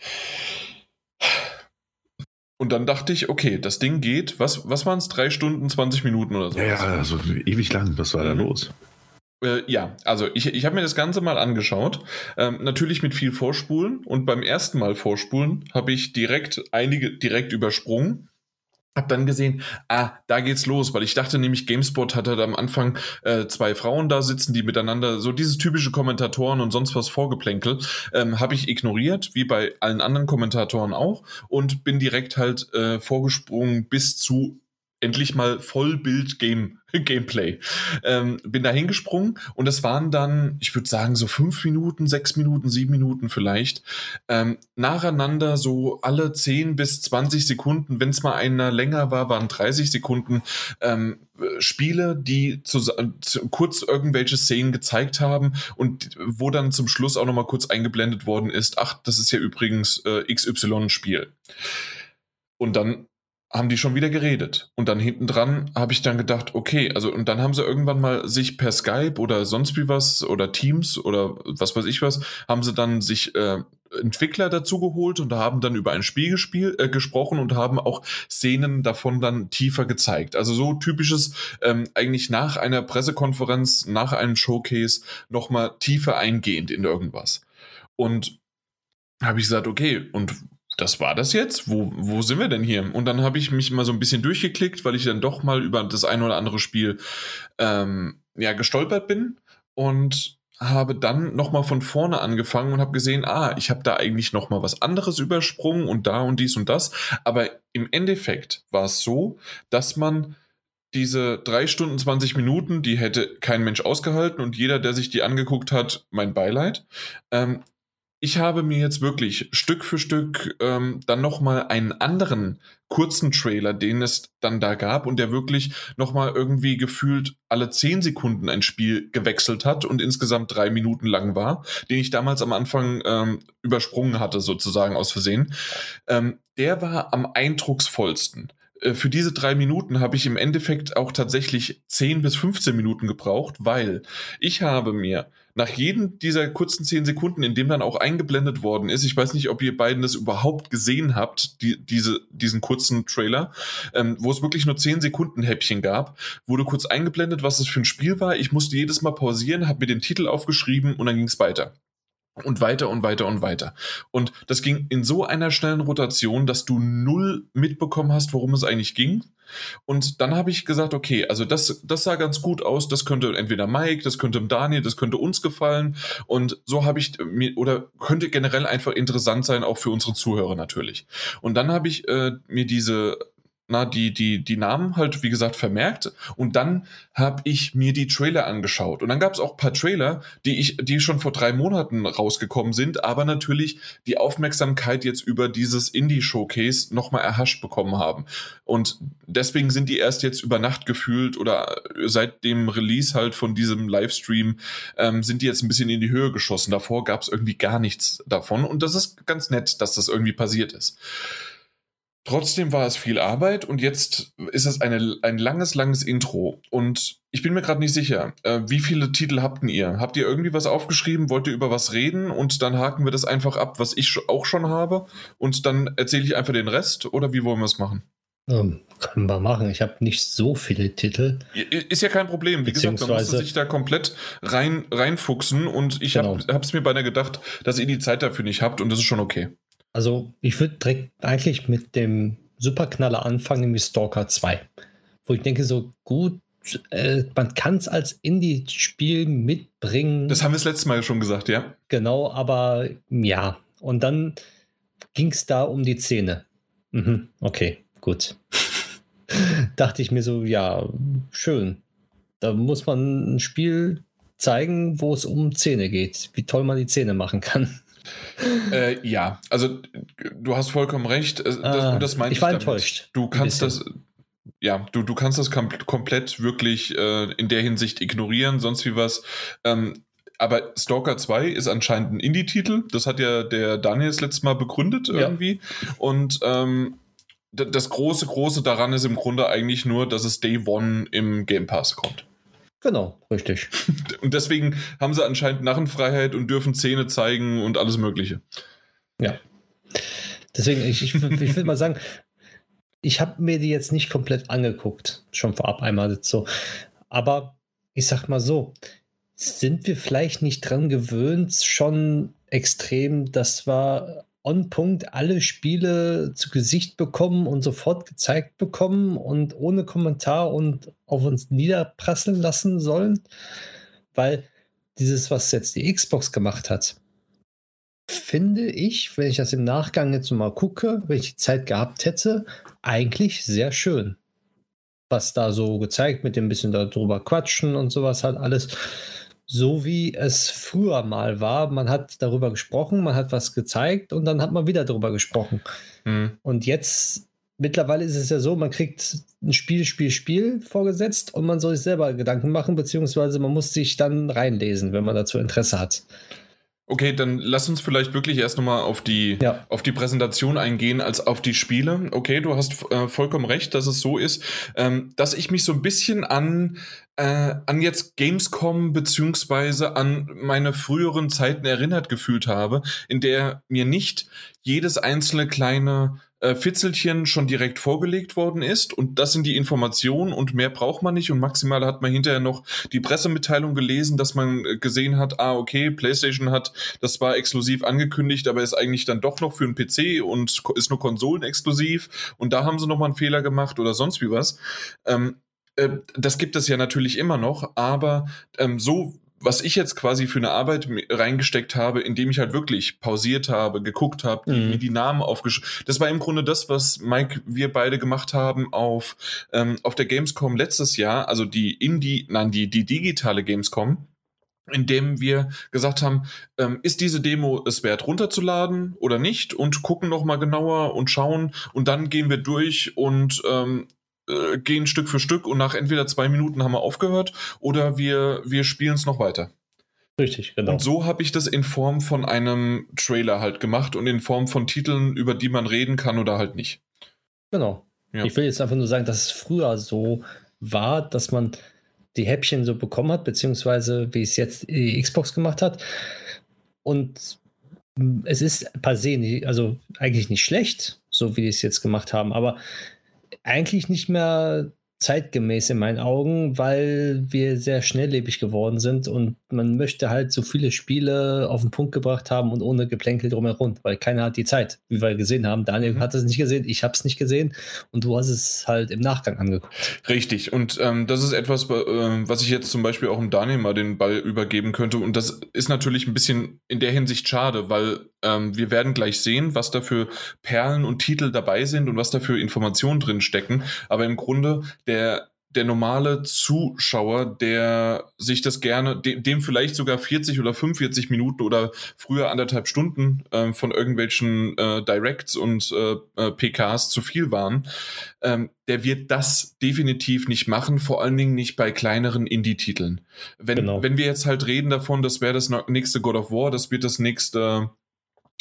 Und dann dachte ich, okay, das Ding geht, was, was waren es, drei Stunden, 20 Minuten oder so? Ja, ja, also ewig lang, was war da mhm. los? Äh, ja, also ich, ich habe mir das Ganze mal angeschaut. Ähm, natürlich mit viel Vorspulen und beim ersten Mal Vorspulen habe ich direkt einige direkt übersprungen hab dann gesehen, ah, da geht's los, weil ich dachte nämlich, GameSpot hat halt am Anfang äh, zwei Frauen da sitzen, die miteinander so dieses typische Kommentatoren und sonst was Vorgeplänkel, ähm, habe ich ignoriert, wie bei allen anderen Kommentatoren auch, und bin direkt halt äh, vorgesprungen bis zu endlich mal Vollbild-Game Gameplay. Ähm, bin da hingesprungen und das waren dann, ich würde sagen, so fünf Minuten, sechs Minuten, sieben Minuten vielleicht, ähm, nacheinander so alle zehn bis zwanzig Sekunden, wenn es mal einer länger war, waren 30 Sekunden, ähm, Spiele, die zu, zu, kurz irgendwelche Szenen gezeigt haben und wo dann zum Schluss auch nochmal kurz eingeblendet worden ist, ach, das ist ja übrigens äh, XY-Spiel. Und dann haben die schon wieder geredet. Und dann hinten dran habe ich dann gedacht, okay, also und dann haben sie irgendwann mal sich per Skype oder sonst wie was oder Teams oder was weiß ich was, haben sie dann sich äh, Entwickler dazu geholt und haben dann über ein Spiel gespielt, äh, gesprochen und haben auch Szenen davon dann tiefer gezeigt. Also so typisches, ähm, eigentlich nach einer Pressekonferenz, nach einem Showcase nochmal tiefer eingehend in irgendwas. Und habe ich gesagt, okay, und das war das jetzt? Wo, wo sind wir denn hier? Und dann habe ich mich mal so ein bisschen durchgeklickt, weil ich dann doch mal über das ein oder andere Spiel ähm, ja, gestolpert bin und habe dann nochmal von vorne angefangen und habe gesehen, ah, ich habe da eigentlich nochmal was anderes übersprungen und da und dies und das. Aber im Endeffekt war es so, dass man diese drei Stunden 20 Minuten, die hätte kein Mensch ausgehalten und jeder, der sich die angeguckt hat, mein Beileid. Ähm, ich habe mir jetzt wirklich Stück für Stück ähm, dann nochmal einen anderen kurzen Trailer, den es dann da gab und der wirklich nochmal irgendwie gefühlt alle zehn Sekunden ein Spiel gewechselt hat und insgesamt drei Minuten lang war, den ich damals am Anfang ähm, übersprungen hatte, sozusagen aus Versehen. Ähm, der war am eindrucksvollsten äh, für diese drei Minuten habe ich im Endeffekt auch tatsächlich 10 bis 15 Minuten gebraucht, weil ich habe mir nach jedem dieser kurzen zehn Sekunden, in dem dann auch eingeblendet worden ist, ich weiß nicht, ob ihr beiden das überhaupt gesehen habt, die, diese, diesen kurzen Trailer, ähm, wo es wirklich nur zehn Sekunden Häppchen gab, wurde kurz eingeblendet, was es für ein Spiel war. Ich musste jedes Mal pausieren, habe mir den Titel aufgeschrieben und dann ging es weiter. Und weiter und weiter und weiter. Und das ging in so einer schnellen Rotation, dass du null mitbekommen hast, worum es eigentlich ging. Und dann habe ich gesagt, okay, also das, das sah ganz gut aus, das könnte entweder Mike, das könnte Daniel, das könnte uns gefallen. Und so habe ich mir, oder könnte generell einfach interessant sein, auch für unsere Zuhörer natürlich. Und dann habe ich äh, mir diese na, die, die, die Namen halt, wie gesagt, vermerkt. Und dann habe ich mir die Trailer angeschaut. Und dann gab es auch ein paar Trailer, die ich, die schon vor drei Monaten rausgekommen sind, aber natürlich die Aufmerksamkeit jetzt über dieses Indie-Showcase nochmal erhascht bekommen haben. Und deswegen sind die erst jetzt über Nacht gefühlt oder seit dem Release halt von diesem Livestream ähm, sind die jetzt ein bisschen in die Höhe geschossen. Davor gab es irgendwie gar nichts davon. Und das ist ganz nett, dass das irgendwie passiert ist. Trotzdem war es viel Arbeit und jetzt ist es eine, ein langes, langes Intro. Und ich bin mir gerade nicht sicher, äh, wie viele Titel habt ihr? Habt ihr irgendwie was aufgeschrieben? Wollt ihr über was reden? Und dann haken wir das einfach ab, was ich auch schon habe. Und dann erzähle ich einfach den Rest? Oder wie wollen wir es machen? Ähm, können wir machen. Ich habe nicht so viele Titel. Ist ja kein Problem. Wie gesagt, man muss sich da komplett rein, reinfuchsen. Und ich genau. habe es mir beinahe gedacht, dass ihr die Zeit dafür nicht habt. Und das ist schon okay. Also ich würde direkt eigentlich mit dem Superknaller anfangen wie Stalker 2. Wo ich denke, so gut, äh, man kann es als Indie-Spiel mitbringen. Das haben wir das letzte Mal schon gesagt, ja. Genau, aber ja. Und dann ging es da um die Zähne. Mhm, okay, gut. Dachte ich mir so, ja, schön. Da muss man ein Spiel zeigen, wo es um Zähne geht, wie toll man die Zähne machen kann. Äh, ja, also du hast vollkommen recht. Äh, das, ah, das ich, ich war damit. enttäuscht. Du kannst das, ja, du, du kannst das kom komplett wirklich äh, in der Hinsicht ignorieren, sonst wie was. Ähm, aber Stalker 2 ist anscheinend ein Indie-Titel. Das hat ja der Daniel das letzte Mal begründet irgendwie. Ja. Und ähm, das große, große daran ist im Grunde eigentlich nur, dass es Day One im Game Pass kommt. Genau, richtig. Und deswegen haben sie anscheinend Narrenfreiheit und dürfen Zähne zeigen und alles Mögliche. Ja. Deswegen, ich, ich, ich will mal sagen, ich habe mir die jetzt nicht komplett angeguckt, schon vorab einmal so. Aber ich sag mal so, sind wir vielleicht nicht dran gewöhnt, schon extrem, dass wir on Punkt alle Spiele zu Gesicht bekommen und sofort gezeigt bekommen und ohne Kommentar und auf uns niederprasseln lassen sollen. Weil dieses, was jetzt die Xbox gemacht hat, finde ich, wenn ich das im Nachgang jetzt mal gucke, wenn ich die Zeit gehabt hätte, eigentlich sehr schön. was da so gezeigt, mit dem bisschen darüber quatschen und sowas halt alles. So wie es früher mal war. Man hat darüber gesprochen, man hat was gezeigt und dann hat man wieder darüber gesprochen. Mhm. Und jetzt, mittlerweile ist es ja so, man kriegt ein Spiel, Spiel, Spiel vorgesetzt und man soll sich selber Gedanken machen, beziehungsweise man muss sich dann reinlesen, wenn man dazu Interesse hat. Okay, dann lass uns vielleicht wirklich erst nochmal auf die, ja. auf die Präsentation eingehen, als auf die Spiele. Okay, du hast äh, vollkommen recht, dass es so ist, ähm, dass ich mich so ein bisschen an, äh, an jetzt Gamescom beziehungsweise an meine früheren Zeiten erinnert gefühlt habe, in der mir nicht jedes einzelne kleine äh, Fitzelchen schon direkt vorgelegt worden ist. Und das sind die Informationen und mehr braucht man nicht. Und maximal hat man hinterher noch die Pressemitteilung gelesen, dass man äh, gesehen hat, ah okay, PlayStation hat das zwar exklusiv angekündigt, aber ist eigentlich dann doch noch für einen PC und ist nur konsolenexklusiv. Und da haben sie nochmal einen Fehler gemacht oder sonst wie was. Ähm, äh, das gibt es ja natürlich immer noch, aber ähm, so was ich jetzt quasi für eine Arbeit reingesteckt habe, indem ich halt wirklich pausiert habe, geguckt habe, mhm. wie die Namen aufgeschrieben. Das war im Grunde das, was Mike, wir beide gemacht haben auf, ähm, auf der Gamescom letztes Jahr, also die Indie, nein, die, die digitale Gamescom indem wir gesagt haben, ähm, ist diese Demo es wert runterzuladen oder nicht und gucken noch mal genauer und schauen und dann gehen wir durch und ähm, äh, gehen Stück für Stück und nach entweder zwei Minuten haben wir aufgehört oder wir, wir spielen es noch weiter. Richtig, genau. Und so habe ich das in Form von einem Trailer halt gemacht und in Form von Titeln, über die man reden kann oder halt nicht. Genau. Ja. Ich will jetzt einfach nur sagen, dass es früher so war, dass man die Häppchen so bekommen hat, beziehungsweise wie es jetzt die Xbox gemacht hat. Und es ist per se, nicht, also eigentlich nicht schlecht, so wie die es jetzt gemacht haben, aber eigentlich nicht mehr zeitgemäß in meinen Augen, weil wir sehr schnelllebig geworden sind und man möchte halt so viele Spiele auf den Punkt gebracht haben und ohne Geplänkel drumherum, weil keiner hat die Zeit, wie wir gesehen haben. Daniel mhm. hat es nicht gesehen, ich habe es nicht gesehen und du hast es halt im Nachgang angeguckt. Richtig und ähm, das ist etwas, äh, was ich jetzt zum Beispiel auch im Daniel mal den Ball übergeben könnte und das ist natürlich ein bisschen in der Hinsicht schade, weil ähm, wir werden gleich sehen, was da für Perlen und Titel dabei sind und was da für Informationen drin stecken, aber im Grunde der der, normale Zuschauer, der sich das gerne, dem, dem vielleicht sogar 40 oder 45 Minuten oder früher anderthalb Stunden äh, von irgendwelchen äh, Directs und äh, äh PKs zu viel waren, ähm, der wird das definitiv nicht machen, vor allen Dingen nicht bei kleineren Indie-Titeln. Wenn, genau. wenn wir jetzt halt reden davon, das wäre das nächste God of War, das wird das nächste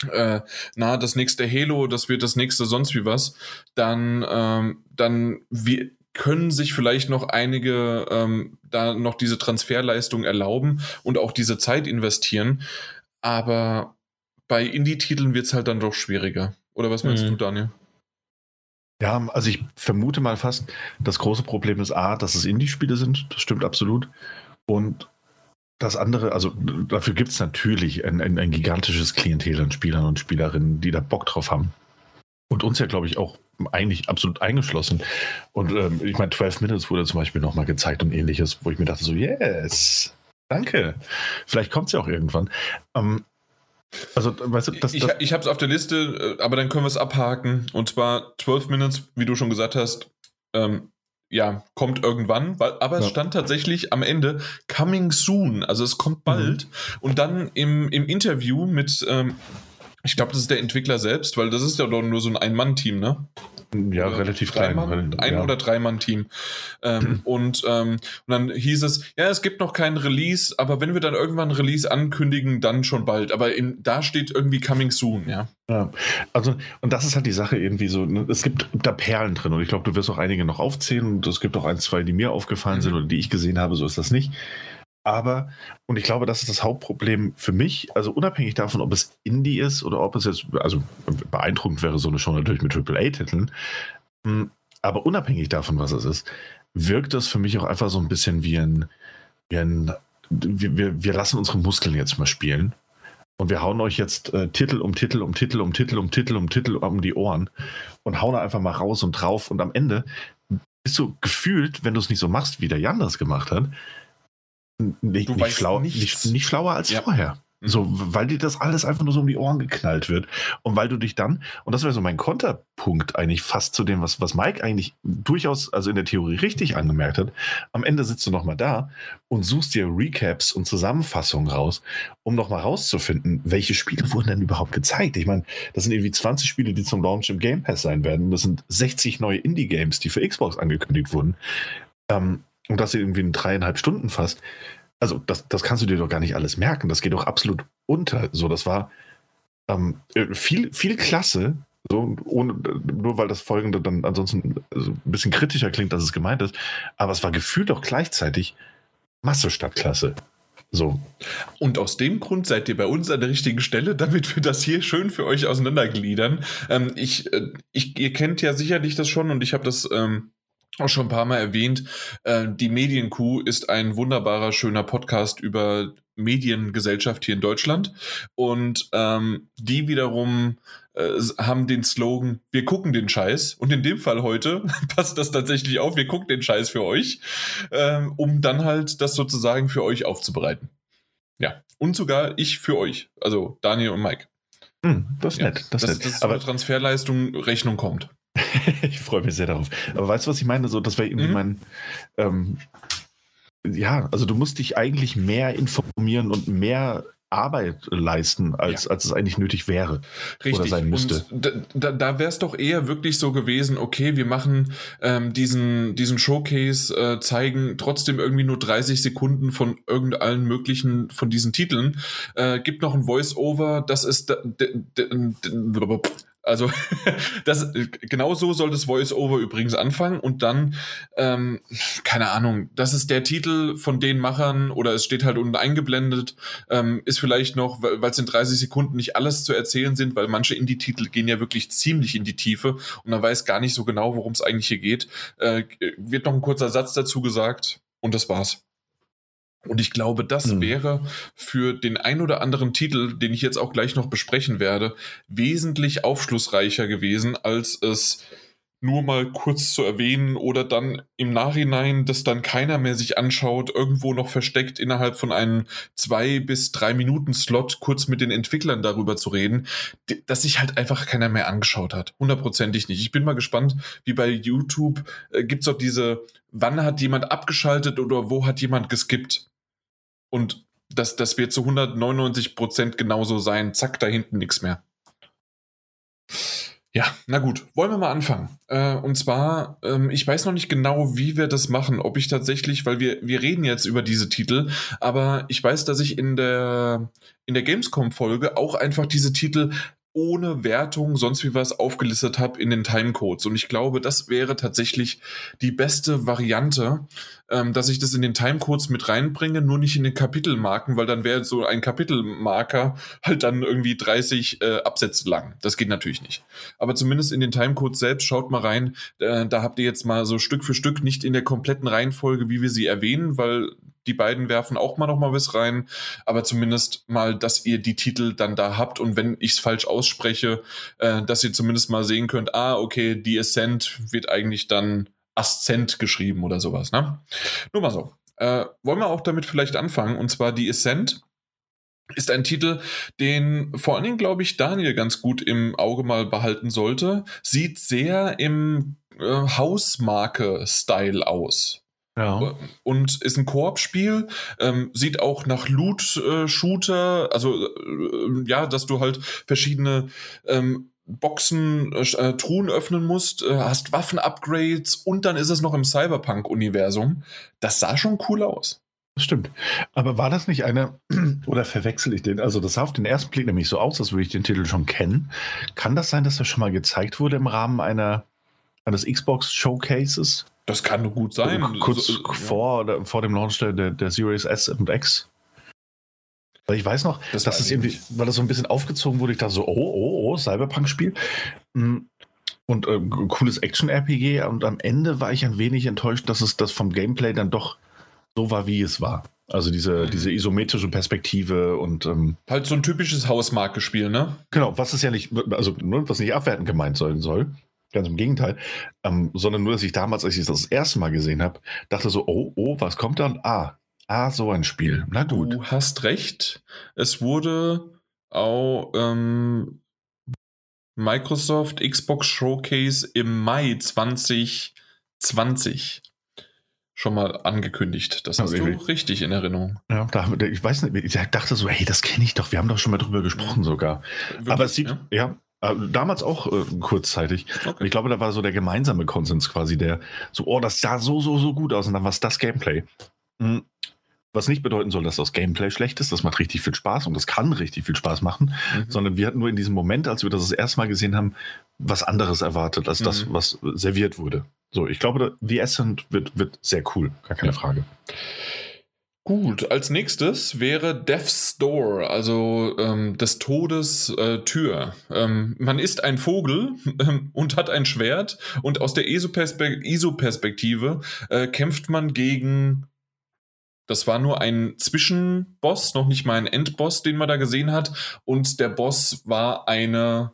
äh, na, das nächste Halo, das wird das nächste sonst wie was, dann, ähm, dann wie, können sich vielleicht noch einige ähm, da noch diese Transferleistung erlauben und auch diese Zeit investieren. Aber bei Indie-Titeln wird es halt dann doch schwieriger. Oder was meinst mhm. du, Daniel? Ja, also ich vermute mal fast, das große Problem ist A, dass es Indie-Spiele sind, das stimmt absolut. Und das andere, also dafür gibt es natürlich ein, ein, ein, gigantisches Klientel an Spielern und Spielerinnen, die da Bock drauf haben. Und uns ja, glaube ich, auch eigentlich absolut eingeschlossen. Und ähm, ich meine, 12 Minutes wurde zum Beispiel nochmal gezeigt und ähnliches, wo ich mir dachte, so, yes, danke. Vielleicht kommt es ja auch irgendwann. Ähm, also, weißt du, das, ich, das ich habe es auf der Liste, äh, aber dann können wir es abhaken. Und zwar 12 Minutes, wie du schon gesagt hast, ähm, ja, kommt irgendwann, aber es ja. stand tatsächlich am Ende coming soon, also es kommt bald. Mhm. Und dann im, im Interview mit ähm, ich glaube, das ist der Entwickler selbst, weil das ist ja doch nur so ein Ein-Mann-Team, ne? Ja, oder relativ klein. Mann, ein- ja. oder Drei-Mann-Team. Ähm, und, ähm, und dann hieß es, ja, es gibt noch keinen Release, aber wenn wir dann irgendwann ein Release ankündigen, dann schon bald. Aber in, da steht irgendwie Coming Soon, ja. Ja, also, und das ist halt die Sache irgendwie so, ne? es gibt da Perlen drin und ich glaube, du wirst auch einige noch aufzählen und es gibt auch ein, zwei, die mir aufgefallen mhm. sind oder die ich gesehen habe, so ist das nicht. Aber, und ich glaube, das ist das Hauptproblem für mich, also unabhängig davon, ob es Indie ist oder ob es jetzt, also beeindruckend wäre so eine Show natürlich mit AAA-Titeln, hm, aber unabhängig davon, was es ist, wirkt das für mich auch einfach so ein bisschen wie ein, wie ein wir, wir, wir lassen unsere Muskeln jetzt mal spielen und wir hauen euch jetzt äh, Titel um Titel um Titel um Titel um Titel um Titel um die Ohren und hauen einfach mal raus und drauf und am Ende bist du gefühlt, wenn du es nicht so machst, wie der Jan das gemacht hat, nicht, nicht, schlau, nicht, nicht, schlauer als ja. vorher. So, weil dir das alles einfach nur so um die Ohren geknallt wird. Und weil du dich dann, und das wäre so mein Konterpunkt eigentlich fast zu dem, was, was Mike eigentlich durchaus, also in der Theorie richtig angemerkt hat. Am Ende sitzt du nochmal da und suchst dir Recaps und Zusammenfassungen raus, um nochmal rauszufinden, welche Spiele wurden denn überhaupt gezeigt. Ich meine, das sind irgendwie 20 Spiele, die zum Launch im Game Pass sein werden. Das sind 60 neue Indie-Games, die für Xbox angekündigt wurden. Ähm, und das irgendwie in dreieinhalb Stunden fast also das, das kannst du dir doch gar nicht alles merken. Das geht doch absolut unter. So, das war ähm, äh, viel, viel klasse. So, ohne, nur weil das folgende dann ansonsten also ein bisschen kritischer klingt, als es gemeint ist. Aber es war gefühlt auch gleichzeitig Masse statt Klasse. So. Und aus dem Grund seid ihr bei uns an der richtigen Stelle, damit wir das hier schön für euch auseinandergliedern. Ähm, ich, äh, ich, ihr kennt ja sicherlich das schon und ich habe das ähm, auch schon ein paar Mal erwähnt. Äh, die Medienkuh ist ein wunderbarer, schöner Podcast über Mediengesellschaft hier in Deutschland. Und ähm, die wiederum äh, haben den Slogan, wir gucken den Scheiß. Und in dem Fall heute passt das tatsächlich auf, wir gucken den Scheiß für euch, äh, um dann halt das sozusagen für euch aufzubereiten. Ja, und sogar ich für euch, also Daniel und Mike. Hm, das ist ja, nett. Das, das, nett. Das Aber Transferleistung Rechnung kommt. ich freue mich sehr darauf. Aber weißt du, was ich meine? So, das wäre irgendwie mhm. mein. Ähm, ja, also du musst dich eigentlich mehr informieren und mehr Arbeit leisten, als, ja. als es eigentlich nötig wäre Richtig. oder sein müsste. Und da, da wäre es doch eher wirklich so gewesen, okay, wir machen ähm, diesen, diesen Showcase, äh, zeigen trotzdem irgendwie nur 30 Sekunden von irgendeinen möglichen von diesen Titeln, äh, gibt noch ein Voice-Over, das ist also das genau so soll das Voice-Over übrigens anfangen und dann, ähm, keine Ahnung, das ist der Titel von den Machern oder es steht halt unten eingeblendet, ähm, ist vielleicht noch, weil es in 30 Sekunden nicht alles zu erzählen sind, weil manche Indie-Titel gehen ja wirklich ziemlich in die Tiefe und man weiß gar nicht so genau, worum es eigentlich hier geht. Äh, wird noch ein kurzer Satz dazu gesagt und das war's. Und ich glaube, das mhm. wäre für den ein oder anderen Titel, den ich jetzt auch gleich noch besprechen werde, wesentlich aufschlussreicher gewesen, als es nur mal kurz zu erwähnen oder dann im Nachhinein, dass dann keiner mehr sich anschaut, irgendwo noch versteckt innerhalb von einem zwei bis drei Minuten Slot kurz mit den Entwicklern darüber zu reden, dass sich halt einfach keiner mehr angeschaut hat. Hundertprozentig nicht. Ich bin mal gespannt, wie bei YouTube äh, gibt es auch diese, wann hat jemand abgeschaltet oder wo hat jemand geskippt? Und das, das wird zu 199 Prozent genauso sein. Zack, da hinten nichts mehr. Ja, na gut, wollen wir mal anfangen. Äh, und zwar, ähm, ich weiß noch nicht genau, wie wir das machen, ob ich tatsächlich, weil wir, wir reden jetzt über diese Titel, aber ich weiß, dass ich in der, in der Gamescom-Folge auch einfach diese Titel ohne Wertung, sonst wie was aufgelistet habe in den Timecodes. Und ich glaube, das wäre tatsächlich die beste Variante, ähm, dass ich das in den Timecodes mit reinbringe, nur nicht in den Kapitelmarken, weil dann wäre so ein Kapitelmarker halt dann irgendwie 30 äh, Absätze lang. Das geht natürlich nicht. Aber zumindest in den Timecodes selbst, schaut mal rein. Äh, da habt ihr jetzt mal so Stück für Stück nicht in der kompletten Reihenfolge, wie wir sie erwähnen, weil die beiden werfen auch mal noch mal was rein, aber zumindest mal, dass ihr die Titel dann da habt und wenn ich es falsch ausspreche, äh, dass ihr zumindest mal sehen könnt, ah, okay, die Ascent wird eigentlich dann Ascent geschrieben oder sowas, ne? Nur mal so. Äh, wollen wir auch damit vielleicht anfangen und zwar die Ascent ist ein Titel, den vor allen Dingen, glaube ich, Daniel ganz gut im Auge mal behalten sollte. Sieht sehr im äh, Hausmarke-Style aus. Ja. Und ist ein Koop-Spiel, ähm, sieht auch nach Loot-Shooter, also äh, ja, dass du halt verschiedene ähm, Boxen, äh, Truhen öffnen musst, äh, hast Waffen-Upgrades und dann ist es noch im Cyberpunk-Universum. Das sah schon cool aus. Das stimmt. Aber war das nicht eine, oder verwechsel ich den? Also, das sah auf den ersten Blick nämlich so aus, als würde ich den Titel schon kennen. Kann das sein, dass das schon mal gezeigt wurde im Rahmen einer, eines Xbox-Showcases? Das kann nur gut sein. Kurz so, vor, ja. vor dem Launch der, der, Series S und X. Weil ich weiß noch, das dass es irgendwie, weil das so ein bisschen aufgezogen wurde, ich dachte so, oh, oh, oh, Cyberpunk-Spiel. Mm, und äh, cooles Action-RPG. Und am Ende war ich ein wenig enttäuscht, dass es das vom Gameplay dann doch so war, wie es war. Also diese, diese isometrische Perspektive und ähm, halt so ein typisches Hausmarke-Spiel, ne? Genau, was es ja nicht, also ne, was nicht abwertend gemeint sein soll. Ganz im Gegenteil. Ähm, sondern nur, dass ich damals, als ich das das erste Mal gesehen habe, dachte so, oh, oh, was kommt dann? Ah, Ah, so ein Spiel. Na gut. Du hast recht. Es wurde auch ähm, Microsoft Xbox Showcase im Mai 2020 schon mal angekündigt. Das hast also, du richtig in Erinnerung. Ja, da, ich weiß nicht, ich dachte so, hey, das kenne ich doch, wir haben doch schon mal drüber gesprochen sogar. Wirklich, Aber es sieht, ja, ja äh, damals auch äh, kurzzeitig. Okay. Ich glaube, da war so der gemeinsame Konsens quasi, der so, oh, das sah so, so, so gut aus und dann war es das Gameplay. Mhm. Was nicht bedeuten soll, dass das Gameplay schlecht ist. Das macht richtig viel Spaß und das kann richtig viel Spaß machen. Mhm. Sondern wir hatten nur in diesem Moment, als wir das das erste Mal gesehen haben, was anderes erwartet als mhm. das, was serviert wurde. So, ich glaube, The Ascent wird, wird sehr cool. Gar keine Frage. Gut, als nächstes wäre Death's Door, also ähm, des Todes äh, Tür. Ähm, man ist ein Vogel ähm, und hat ein Schwert und aus der ISO-Perspektive äh, kämpft man gegen das war nur ein Zwischenboss, noch nicht mal ein Endboss, den man da gesehen hat. Und der Boss war eine.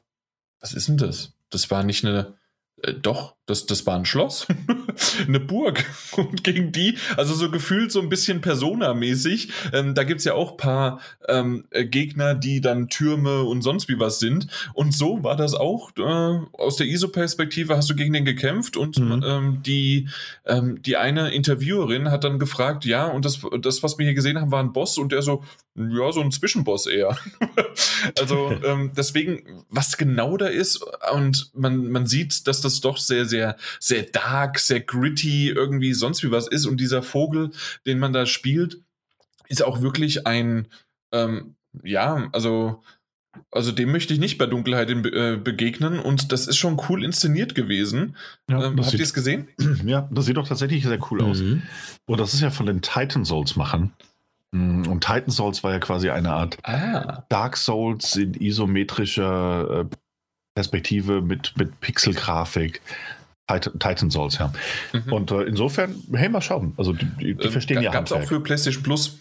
Was ist denn das? Das war nicht eine. Äh, doch, das, das war ein Schloss, eine Burg. Und gegen die, also so gefühlt so ein bisschen Persona-mäßig, ähm, da gibt es ja auch ein paar ähm, äh, Gegner, die dann Türme und sonst wie was sind. Und so war das auch. Äh, aus der ISO-Perspektive hast du gegen den gekämpft und mhm. ähm, die, ähm, die eine Interviewerin hat dann gefragt, ja, und das, das, was wir hier gesehen haben, war ein Boss und der so, ja, so ein Zwischenboss eher. also ähm, deswegen, was genau da ist, und man, man sieht, dass das doch sehr, sehr sehr, sehr dark, sehr gritty, irgendwie sonst wie was ist. Und dieser Vogel, den man da spielt, ist auch wirklich ein, ähm, ja, also also dem möchte ich nicht bei Dunkelheit äh, begegnen und das ist schon cool inszeniert gewesen. Ja, ähm, habt ihr es gesehen? Ja, das sieht doch tatsächlich sehr cool aus. Mhm. Und das ist ja von den Titan Souls machen. Mm, und Titan Souls war ja quasi eine Art ah. Dark Souls in isometrischer äh, Perspektive mit, mit Pixelgrafik. Titan Souls, ja. Mhm. Und äh, insofern, hey, mal schauen. Also die, die, die ähm, verstehen ja Gab es auch für PlayStation Plus.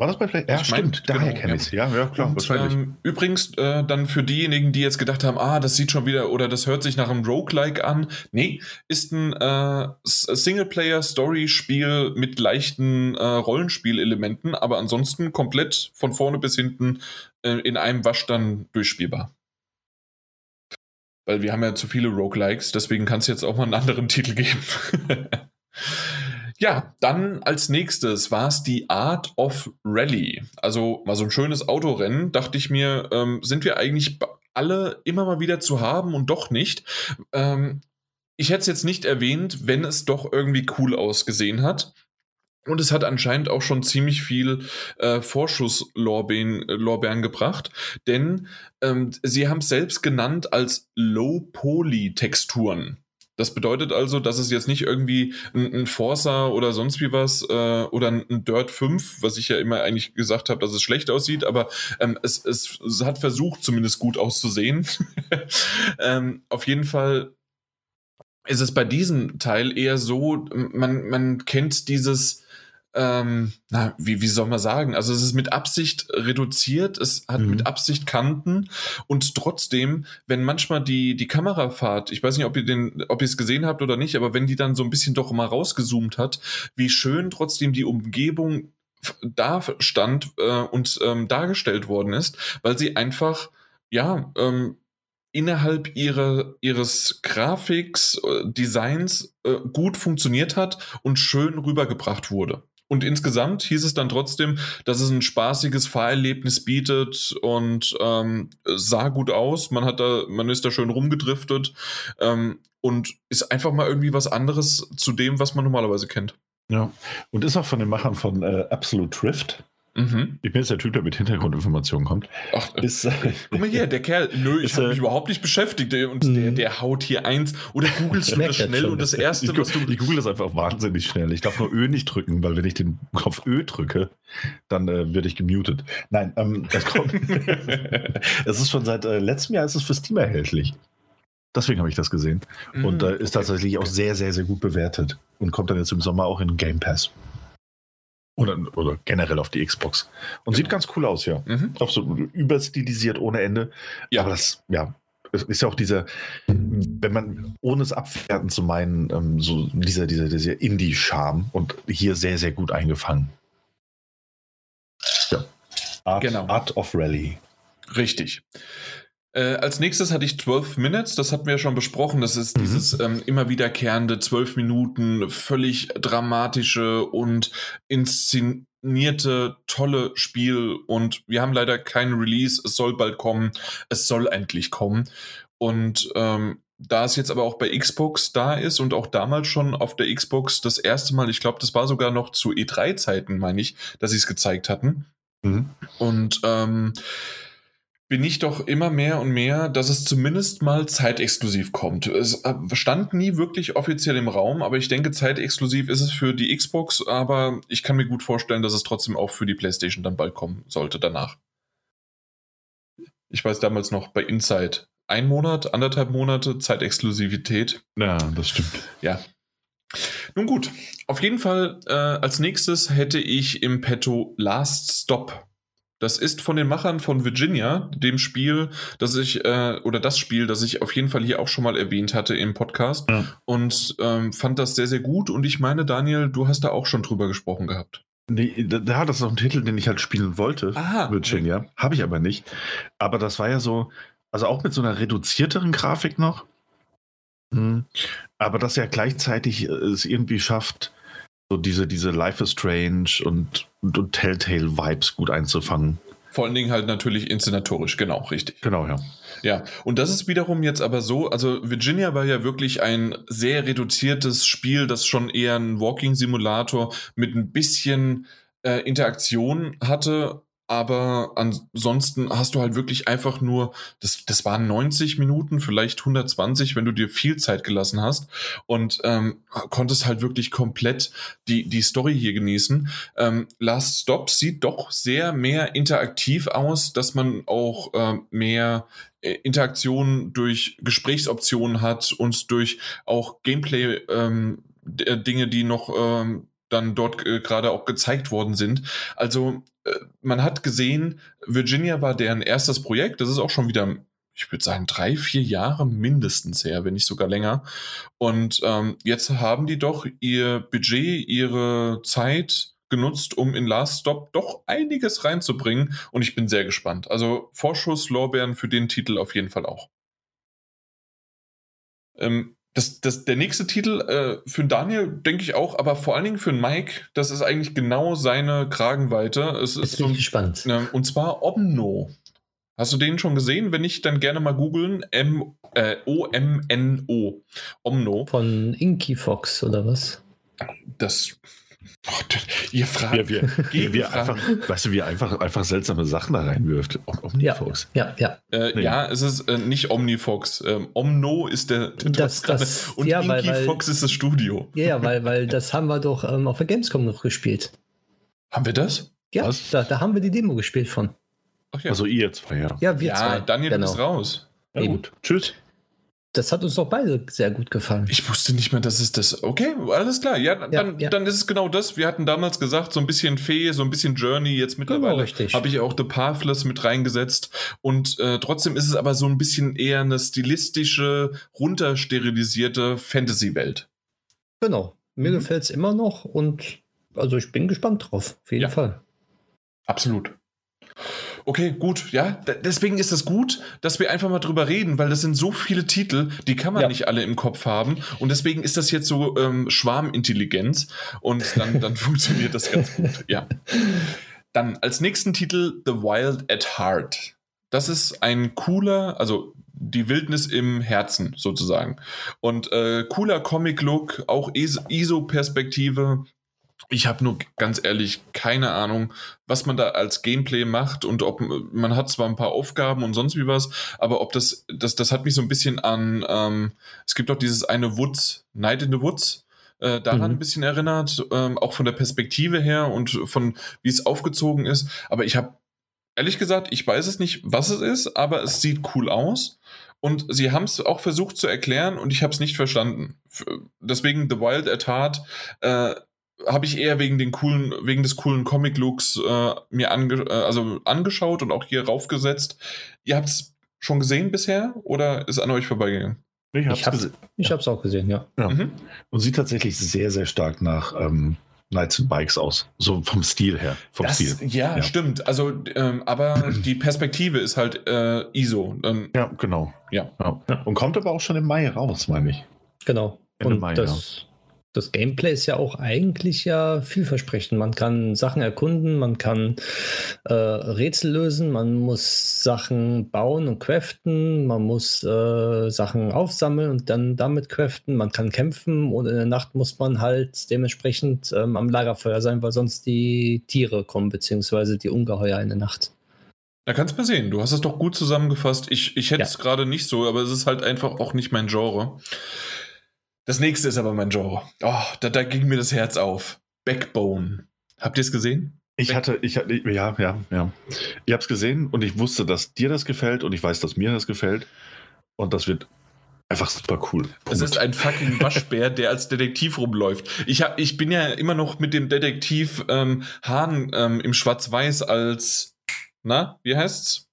War das bei PlayStation? Ja, stimmt. Mein, Daher genau, kenne ich es. Ja, ja, klar, Und, wahrscheinlich. Ähm, übrigens, äh, dann für diejenigen, die jetzt gedacht haben, ah, das sieht schon wieder oder das hört sich nach einem Roguelike an. Nee, ist ein äh, Singleplayer-Story-Spiel mit leichten äh, Rollenspielelementen, aber ansonsten komplett von vorne bis hinten äh, in einem Wasch dann durchspielbar weil wir haben ja zu viele Roguelikes, deswegen kann es jetzt auch mal einen anderen Titel geben. ja, dann als nächstes war es die Art of Rally. Also mal so ein schönes Autorennen, dachte ich mir, ähm, sind wir eigentlich alle immer mal wieder zu haben und doch nicht. Ähm, ich hätte es jetzt nicht erwähnt, wenn es doch irgendwie cool ausgesehen hat. Und es hat anscheinend auch schon ziemlich viel äh, Vorschusslorbeeren äh, gebracht, denn ähm, sie haben es selbst genannt als Low-Poly-Texturen. Das bedeutet also, dass es jetzt nicht irgendwie ein, ein Forza oder sonst wie was äh, oder ein, Dirt 5, was ich ja immer eigentlich gesagt habe, dass es schlecht aussieht, aber ähm, es, es, es, hat versucht, zumindest gut auszusehen. ähm, auf jeden Fall ist es bei diesem Teil eher so, man, man kennt dieses ähm, na, wie, wie soll man sagen? Also es ist mit Absicht reduziert, es hat mhm. mit Absicht Kanten und trotzdem, wenn manchmal die, die Kamerafahrt, ich weiß nicht, ob ihr den, ob ihr es gesehen habt oder nicht, aber wenn die dann so ein bisschen doch mal rausgezoomt hat, wie schön trotzdem die Umgebung da stand äh, und ähm, dargestellt worden ist, weil sie einfach, ja, ähm, innerhalb ihrer, ihres Grafiks, äh, Designs äh, gut funktioniert hat und schön rübergebracht wurde. Und insgesamt hieß es dann trotzdem, dass es ein spaßiges Fahrerlebnis bietet und ähm, sah gut aus. Man hat da, man ist da schön rumgedriftet ähm, und ist einfach mal irgendwie was anderes zu dem, was man normalerweise kennt. Ja, und ist auch von den Machern von äh, Absolute Drift. Mhm. Ich bin jetzt der Typ, der mit Hintergrundinformationen kommt. Ach, ist, äh, guck mal hier, der Kerl, nö, ich habe mich überhaupt nicht beschäftigt und der, mhm. der haut hier eins oder googelst du das schnell und das erste, ich, was du. Ich google das einfach wahnsinnig schnell. Ich darf nur Ö nicht drücken, weil wenn ich den Kopf Ö drücke, dann äh, werde ich gemutet. Nein, ähm, es kommt. es ist schon seit äh, letztem Jahr ist es für Steam erhältlich. Deswegen habe ich das gesehen. Und äh, ist tatsächlich auch sehr, sehr, sehr gut bewertet. Und kommt dann jetzt im Sommer auch in Game Pass. Oder, oder generell auf die Xbox. Und genau. sieht ganz cool aus, ja. Mhm. Absolut überstilisiert ohne Ende. Ja. Aber das, ja, ist ja auch dieser, wenn man, ohne es abwerten zu meinen, ähm, so dieser, dieser, dieser Indie-Charme und hier sehr, sehr gut eingefangen. Ja. Art, genau. Art of Rally. Richtig. Äh, als nächstes hatte ich 12 Minutes, das hatten wir ja schon besprochen. Das ist Mhm. dieses ähm, immer wiederkehrende 12 Minuten, völlig dramatische und inszenierte, tolle Spiel. Und wir haben leider keinen Release. Es soll bald kommen. Es soll endlich kommen. Und ähm, da es jetzt aber auch bei Xbox da ist und auch damals schon auf der Xbox das erste Mal, ich glaube, das war sogar noch zu E3-Zeiten, meine ich, dass sie es gezeigt hatten. Mhm. Und ähm, bin ich doch immer mehr und mehr, dass es zumindest mal zeitexklusiv kommt. Es äh, stand nie wirklich offiziell im Raum, aber ich denke, zeitexklusiv ist es für die Xbox, aber ich kann mir gut vorstellen, dass es trotzdem auch für die PlayStation dann bald kommen sollte danach. Ich weiß damals noch bei Inside. Ein Monat, anderthalb Monate Zeitexklusivität. Ja, das stimmt. Ja. Nun gut, auf jeden Fall äh, als nächstes hätte ich im Petto Last Stop. Das ist von den Machern von Virginia, dem Spiel, das ich, äh, oder das Spiel, das ich auf jeden Fall hier auch schon mal erwähnt hatte im Podcast Ja. und ähm, fand das sehr, sehr gut. Und ich meine, Daniel, du hast da auch schon drüber gesprochen gehabt. Nee, da, da das ist auch ein Titel, den ich halt spielen wollte. Aha. Virginia. Habe ich aber nicht. Aber das war ja so, also auch mit so einer reduzierteren Grafik noch. Mhm. Aber das ja gleichzeitig äh, es irgendwie schafft, so diese, diese Life is Strange und, und, Telltale-Vibes gut einzufangen. Vor allen Dingen halt natürlich inszenatorisch, genau, richtig. Genau, ja. Ja, und das ist wiederum jetzt aber so, also Virginia war ja wirklich ein sehr reduziertes Spiel, das schon eher ein Walking-Simulator mit ein bisschen äh, Interaktion hatte, aber ansonsten hast du halt wirklich einfach nur, das, das waren 90 Minuten, vielleicht 120, wenn du dir viel Zeit gelassen hast und ähm, konntest halt wirklich komplett die, die Story hier genießen. Ähm, Last Stop sieht doch sehr mehr interaktiv aus, dass man auch äh, mehr äh, Interaktion durch Gesprächsoptionen hat und durch auch Gameplay ähm, Dinge, die noch ähm, dann dort äh, gerade auch gezeigt worden sind. Also äh, man hat gesehen, Virginia war deren erstes Projekt. Das ist auch schon wieder, ich würde sagen, drei, vier Jahre mindestens her, wenn nicht sogar länger. Und ähm, jetzt haben die doch ihr Budget, ihre Zeit genutzt, um in Last Stop doch einiges reinzubringen. Und ich bin sehr gespannt. Also Vorschuss, Lorbeeren für den Titel auf jeden Fall auch. Ähm, das, das, der nächste Titel äh, für Daniel, denke ich auch, aber vor allen Dingen für Mike, das ist eigentlich genau seine Kragenweite. Es ist Jetzt so, gespannt. ähm, und zwar Omno. Hast du den schon gesehen? Wenn nicht, dann gerne mal googeln. Äh, O-M-N-O. Omno. Von Inky Fox oder was? Das. Oh, ihr fragt. Wir, wir, wir, einfach, weißt du, wie einfach, einfach seltsame Sachen da reinwirft. Om- Omnifox. Ja, ja. Äh, Nee. Ja, es ist äh, nicht Omnifox. Ähm, Omno ist der, der Das- das- und ja, weil- weil- Fox ist das Studio. Ja, ja, weil, weil das haben wir doch ähm, auf der Gamescom noch gespielt. Haben wir das? Ja, da, da haben wir die Demo gespielt von. Ach ja. Also ihr zwei, ja. Ja, wir ja, zwei. Daniel, genau. du bist raus. ja Eben. gut. Tschüss. Das hat uns doch beide sehr gut gefallen. Ich wusste nicht mehr, dass es das. Okay, alles klar. Ja, dann, Ja, ja. dann ist es genau das. Wir hatten damals gesagt, so ein bisschen Fee, so ein bisschen Journey. Jetzt mittlerweile Genau, richtig. habe ich auch The Pathless mit reingesetzt. Und äh, trotzdem ist es aber so ein bisschen eher eine stilistische, runtersterilisierte Fantasy-Welt. Genau. Mir Mhm. gefällt es immer noch und also ich bin gespannt drauf. Auf jeden Ja. Fall. Absolut. Okay, gut, ja. Deswegen ist es gut, dass wir einfach mal drüber reden, weil das sind so viele Titel, die kann man Ja. nicht alle im Kopf haben. Und deswegen ist das jetzt so ähm, Schwarmintelligenz. Und dann, dann funktioniert das ganz gut, ja. Dann als nächsten Titel The Wild at Heart. Das ist ein cooler, also die Wildnis im Herzen sozusagen. Und äh, cooler Comic-Look, auch IS- ISO-Perspektive. Ich habe nur ganz ehrlich keine Ahnung, was man da als Gameplay macht und ob man hat zwar ein paar Aufgaben und sonst wie was, aber ob das, das, das hat mich so ein bisschen an, ähm, es gibt auch dieses eine Woods, Night in the Woods, äh, daran Mhm. ein bisschen erinnert, ähm, auch von der Perspektive her und von wie es aufgezogen ist. Aber ich habe ehrlich gesagt, ich weiß es nicht, was es ist, aber es sieht cool aus. Und sie haben es auch versucht zu erklären und ich habe es nicht verstanden. Deswegen The Wild at Heart äh, habe ich eher wegen den coolen, wegen des coolen Comic-Looks äh, mir ange äh, also angeschaut und auch hier raufgesetzt. Ihr habt es schon gesehen bisher oder ist an euch vorbeigegangen? Ich hab's Ich hab's- gesehen. Ich habe es auch gesehen, ja. Ja. Mhm. Und sieht tatsächlich sehr, sehr stark nach ähm, Knights and Bikes aus. So vom Stil her. Vom das, Stil. Ja, ja, stimmt. Also, ähm, aber die Perspektive ist halt äh, ISO. Ähm, ja, genau. Ja. ja. Und kommt aber auch schon im Mai raus, meine ich. Genau. Ende Und Mai, das, das Gameplay ist ja auch eigentlich ja vielversprechend. Man kann Sachen erkunden, man kann äh, Rätsel lösen, man muss Sachen bauen und craften, man muss äh, Sachen aufsammeln und dann damit craften, man kann kämpfen und in der Nacht muss man halt dementsprechend ähm, am Lagerfeuer sein, weil sonst die Tiere kommen, beziehungsweise die Ungeheuer in der Nacht. Da kannst du mal sehen. Du hast es doch gut zusammengefasst. Ich, ich hätte es ja. gerade nicht so, aber es ist halt einfach auch nicht mein Genre. Das nächste ist aber mein Genre. Oh, da, da ging mir das Herz auf. Backbone. Habt ihr es gesehen? Ich hatte, ich hatte, ja, ja, ja. Ich habe es gesehen und ich wusste, dass dir das gefällt und ich weiß, dass mir das gefällt. Und das wird einfach super cool. Es ist ein fucking Waschbär, der als Detektiv rumläuft. Ich, hab, ich bin ja immer noch mit dem Detektiv ähm, Hahn ähm, im Schwarz-Weiß als, na, wie heißt's?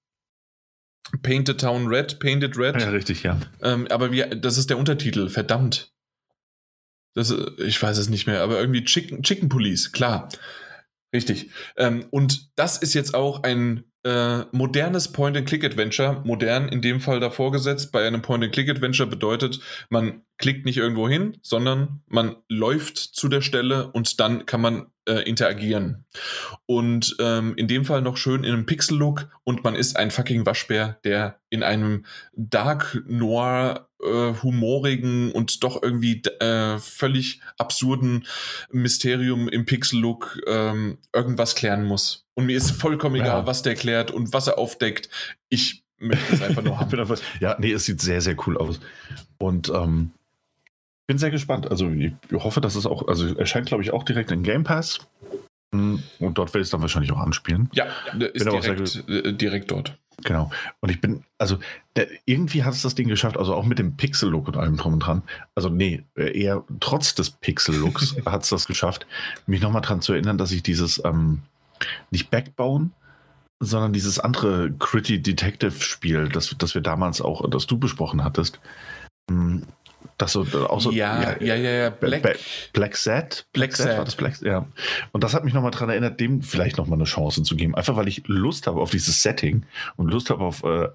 Painted Town Red, Painted Red. Ja, richtig, ja. Ähm, aber wie, das ist der Untertitel, verdammt. Das, ich weiß es nicht mehr, aber irgendwie Chicken, Chicken Police, klar. Richtig. Ähm, und das ist jetzt auch ein äh, modernes Point-and-Click-Adventure. Modern in dem Fall davor gesetzt. Bei einem Point-and-Click-Adventure bedeutet, man klickt nicht irgendwo hin, sondern man läuft zu der Stelle und dann kann man äh, interagieren. Und ähm, in dem Fall noch schön in einem Pixel-Look und man ist ein fucking Waschbär, der in einem Dark Noir äh, humorigen und doch irgendwie äh, völlig absurden Mysterium im Pixel-Look ähm, irgendwas klären muss. Und mir ist vollkommen egal, ja. was der klärt und was er aufdeckt. Ich möchte es einfach nur haben. ja, nee, es sieht sehr, sehr cool aus. Und ähm, bin sehr gespannt. Also ich hoffe, dass es auch, also erscheint, glaube ich, auch direkt in Game Pass. Hm, und dort werde ich es dann wahrscheinlich auch anspielen. Ja, ist direkt, äh, direkt dort. Genau. Und ich bin, also der, irgendwie hat es das Ding geschafft, also auch mit dem Pixel-Look und allem drum und dran. Also nee, äh, eher trotz des Pixel-Looks hat es das geschafft, mich nochmal daran zu erinnern, dass ich dieses, ähm, nicht Backbone, sondern dieses andere Gritty Detective Spiel, das, das wir damals auch, das du besprochen hattest, hm, das so, auch so, ja, ja, ja, ja, Black, Black, Black Set, Black, Black Set war das Black, ja. Und das hat mich nochmal daran erinnert, dem vielleicht nochmal eine Chance zu geben. Einfach weil ich Lust habe auf dieses Setting und Lust habe auf äh,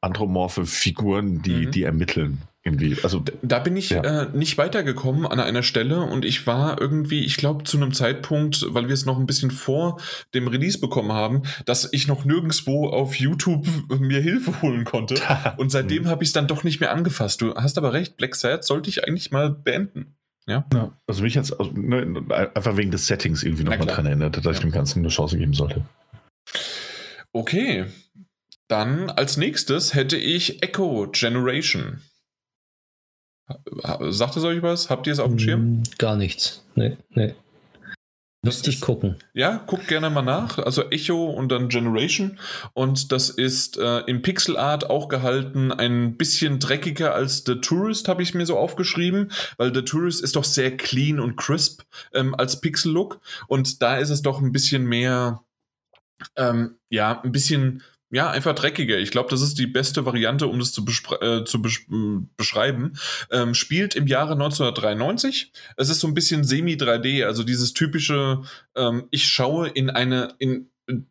anthropomorphe Figuren, die, mhm. die ermitteln. Irgendwie. Also, da bin ich ja. äh, nicht weitergekommen an einer Stelle und ich war irgendwie, ich glaube, zu einem Zeitpunkt, weil wir es noch ein bisschen vor dem Release bekommen haben, dass ich noch nirgendwo auf YouTube mir Hilfe holen konnte. und seitdem habe ich es dann doch nicht mehr angefasst. Du hast aber recht, Black Sad sollte ich eigentlich mal beenden. Ja. ja also mich jetzt also, ne, einfach wegen des Settings irgendwie nochmal dran erinnert, dass ja. ich dem Ganzen eine Chance geben sollte. Okay. Dann als nächstes hätte ich Echo Generation. Sagt es euch was? Habt ihr es auf dem Schirm? Mm, gar nichts. Nee, nee. Müsste ich gucken. Ja, guck gerne mal nach. Also Echo und dann Generation. Und das ist äh, in Pixel Art auch gehalten, ein bisschen dreckiger als The Tourist, habe ich mir so aufgeschrieben, weil The Tourist ist doch sehr clean und crisp ähm, als Pixel-Look. Und da ist es doch ein bisschen mehr, ähm, ja, ein bisschen ja, einfach dreckiger. Ich glaube, das ist die beste Variante, um das zu, äh, zu besch beschreiben. Ähm, spielt im Jahre 1993. Es ist so ein bisschen semi-3D, also dieses typische, ähm, ich schaue in eine, in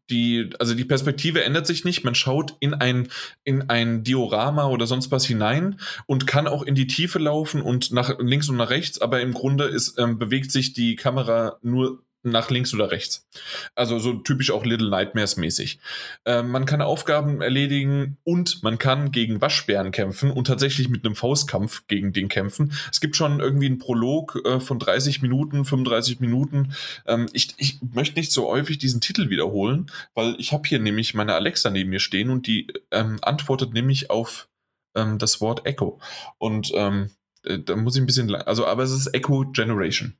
die, also die Perspektive ändert sich nicht. Man schaut in ein, in ein Diorama oder sonst was hinein und kann auch in die Tiefe laufen und nach links und nach rechts, aber im Grunde ist, ähm, bewegt sich die Kamera nur nach links oder rechts. Also so typisch auch Little Nightmares mäßig. Äh, man kann Aufgaben erledigen und man kann gegen Waschbären kämpfen und tatsächlich mit einem Faustkampf gegen den kämpfen. Es gibt schon irgendwie einen Prolog äh, von 30 Minuten, 35 Minuten. Ähm, ich, ich möchte nicht so häufig diesen Titel wiederholen, weil ich habe hier nämlich meine Alexa neben mir stehen und die ähm, antwortet nämlich auf ähm, das Wort Echo. Und ähm, äh, da muss ich ein bisschen, also aber es ist Echo Generation.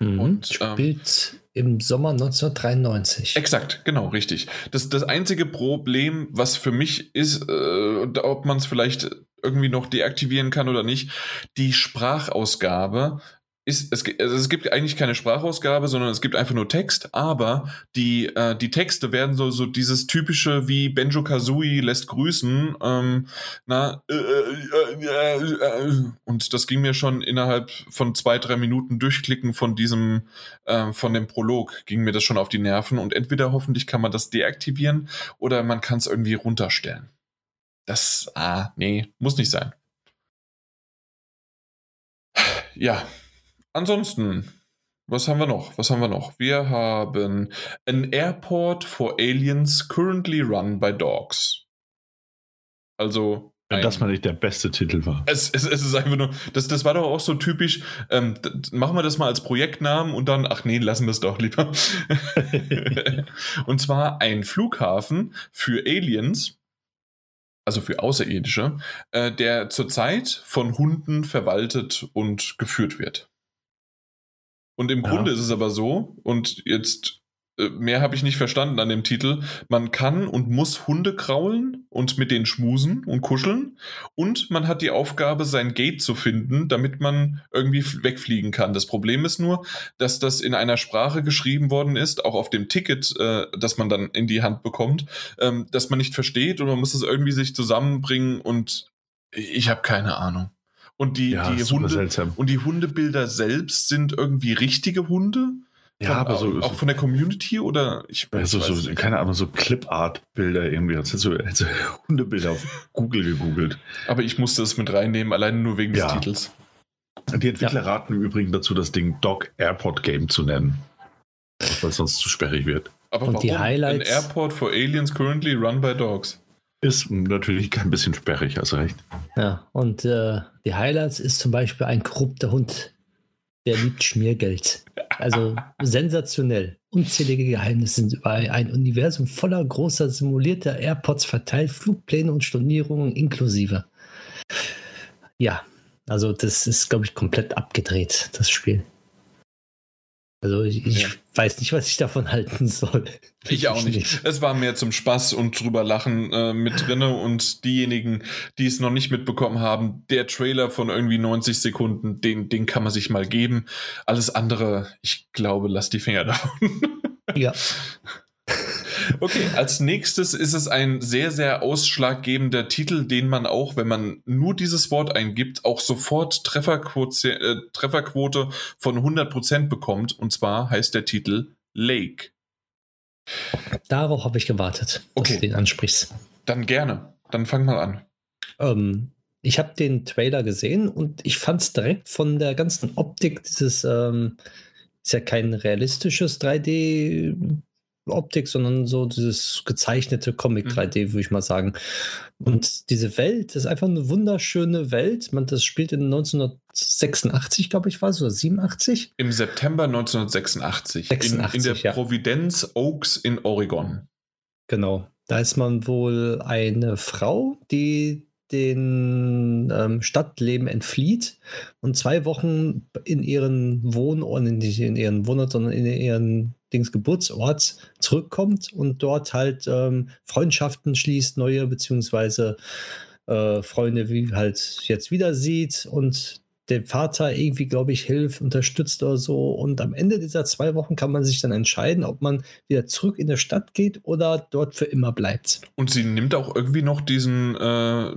Mhm. Und, spielt ähm, im Sommer 1993. Exakt, genau, richtig. Das, das einzige Problem, was für mich ist, äh, ob man es vielleicht irgendwie noch deaktivieren kann oder nicht, die Sprachausgabe ist, es, also es gibt eigentlich keine Sprachausgabe, sondern es gibt einfach nur Text, aber die, äh, die Texte werden so, so dieses typische wie Benjo Kazooie lässt grüßen, ähm, na, äh, äh, äh, und das ging mir schon innerhalb von zwei, drei Minuten durchklicken von diesem, äh, von dem Prolog, ging mir das schon auf die Nerven und entweder hoffentlich kann man das deaktivieren oder man kann es irgendwie runterstellen. Das, ah, nee, muss nicht sein. Ja, Ansonsten, was haben wir noch? Was haben wir noch? Wir haben an airport for aliens currently run by dogs. Also. Wenn das mal nicht der beste Titel war. Es, es, es ist einfach nur, das, das war doch auch so typisch, ähm, machen wir das mal als Projektnamen und dann, ach nee, lassen wir es doch lieber. und zwar ein Flughafen für Aliens, also für Außerirdische, äh, der zurzeit von Hunden verwaltet und geführt wird. Und im ja. Grunde ist es aber so, und jetzt äh, mehr habe ich nicht verstanden an dem Titel. Man kann und muss Hunde kraulen und mit denen schmusen und kuscheln. Und man hat die Aufgabe, sein Gate zu finden, damit man irgendwie wegfliegen kann. Das Problem ist nur, dass das in einer Sprache geschrieben worden ist, auch auf dem Ticket, äh, das man dann in die Hand bekommt, ähm, dass man nicht versteht und man muss es irgendwie sich zusammenbringen und ich habe keine Ahnung. Und die, ja, die Hunde seltsam. und die Hundebilder selbst sind irgendwie richtige Hunde. Ja, aber so, auch von der Community oder ich weiß, ja, so, so, keine Ahnung, so Clip-Art-Bilder irgendwie. Hast du so also Hundebilder auf Google gegoogelt. Aber ich musste es mit reinnehmen, allein nur wegen ja. des Titels. Die Entwickler ja. raten im Übrigen dazu, das Ding Dog Airport Game zu nennen. Weil es sonst zu sperrig wird. Aber Und warum? die Highlights. An Airport for Aliens currently run by dogs. Ist natürlich kein bisschen sperrig, hast recht. Ja, und äh, die Highlights ist zum Beispiel ein korrupter Hund, der liebt Schmiergeld. Also sensationell. Unzählige Geheimnisse sind über ein Universum voller großer simulierter AirPods verteilt, Flugpläne und Stornierungen inklusive. Ja, also das ist, glaube ich, komplett abgedreht, das Spiel. Also ich, ich ja. weiß nicht, was ich davon halten soll. Ich, auch nicht. nicht. Es war mehr zum Spaß und drüber lachen äh, mit drinne und diejenigen, die es noch nicht mitbekommen haben, der Trailer von irgendwie 90 Sekunden, den, den kann man sich mal geben. Alles andere, ich glaube, lass die Finger davon. Ja. Okay, als nächstes ist es ein sehr, sehr ausschlaggebender Titel, den man auch, wenn man nur dieses Wort eingibt, auch sofort Trefferquote, äh, Trefferquote von 100% bekommt. Und zwar heißt der Titel Lake. Darauf habe ich gewartet, okay. dass du den ansprichst. Dann gerne. Dann fang mal an. Ähm, ich habe den Trailer gesehen und ich fand es direkt von der ganzen Optik dieses, ähm, ist ja kein realistisches 3D Optik, sondern so dieses gezeichnete Comic mhm. 3D, würde ich mal sagen. Und diese Welt ist einfach eine wunderschöne Welt. Man, das spielt in 1986, glaube ich, war es, oder 87? Im September 1986. 86, in, in der ja. Providence Oaks in Oregon. Genau. Da ist man wohl eine Frau, die den ähm, Stadtleben entflieht und zwei Wochen in ihren Wohnort, nicht in ihren Wohnort, sondern in ihren Dings Geburtsorts zurückkommt und dort halt ähm, Freundschaften schließt, neue beziehungsweise äh, Freunde wie halt jetzt wieder sieht und dem Vater irgendwie, glaube ich, hilft, unterstützt oder so. Und am Ende dieser zwei Wochen kann man sich dann entscheiden, ob man wieder zurück in die Stadt geht oder dort für immer bleibt. Und sie nimmt auch irgendwie noch diesen äh,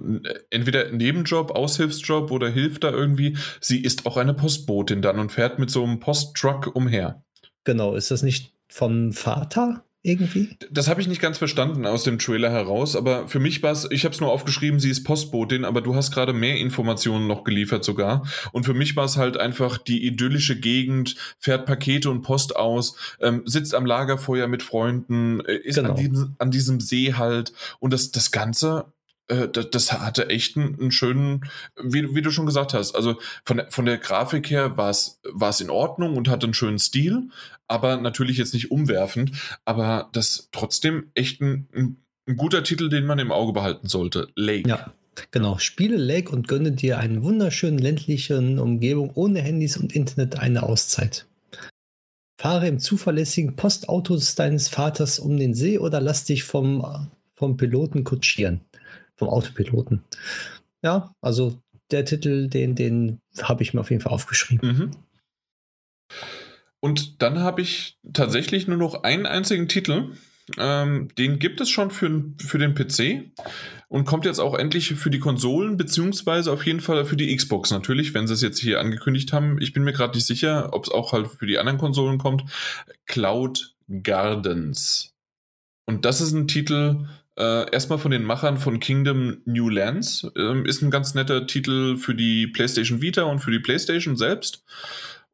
entweder Nebenjob, Aushilfsjob oder hilft da irgendwie. Sie ist auch eine Postbotin dann und fährt mit so einem Posttruck umher. Genau, ist das nicht vom Vater irgendwie? Das habe ich nicht ganz verstanden aus dem Trailer heraus, aber für mich war es, ich habe es nur aufgeschrieben, sie ist Postbotin, aber du hast gerade mehr Informationen noch geliefert sogar. Und für mich war es halt einfach die idyllische Gegend, fährt Pakete und Post aus, ähm, sitzt am Lagerfeuer mit Freunden, äh, ist genau. an, diesem, an diesem See halt und das, das Ganze äh, das, das, hatte echt einen, einen schönen, wie, wie, du schon gesagt hast, also von der, von der Grafik her war es in Ordnung und hatte einen schönen Stil, aber natürlich jetzt nicht umwerfend, aber das trotzdem echt ein, ein, ein guter Titel, den man im Auge behalten sollte. Lake. Ja. Genau, spiele Lake und gönne dir einen wunderschönen ländlichen Umgebung ohne Handys und Internet eine Auszeit. Fahre im zuverlässigen Postauto deines Vaters um den See oder lass dich vom, vom Piloten kutschieren vom Autopiloten. Ja, also der Titel, den, den habe ich mir auf jeden Fall aufgeschrieben. Mhm. Und dann habe ich tatsächlich nur noch einen einzigen Titel. Ähm, den gibt es schon für, für den PC und kommt jetzt auch endlich für die Konsolen, beziehungsweise auf jeden Fall für die Xbox natürlich, wenn sie es jetzt hier angekündigt haben. Ich bin mir gerade nicht sicher, ob es auch halt für die anderen Konsolen kommt. Cloud Gardens. Und das ist ein Titel, äh, erstmal von den Machern von Kingdom New Lands. Ähm, ist ein ganz netter Titel für die PlayStation Vita und für die PlayStation selbst.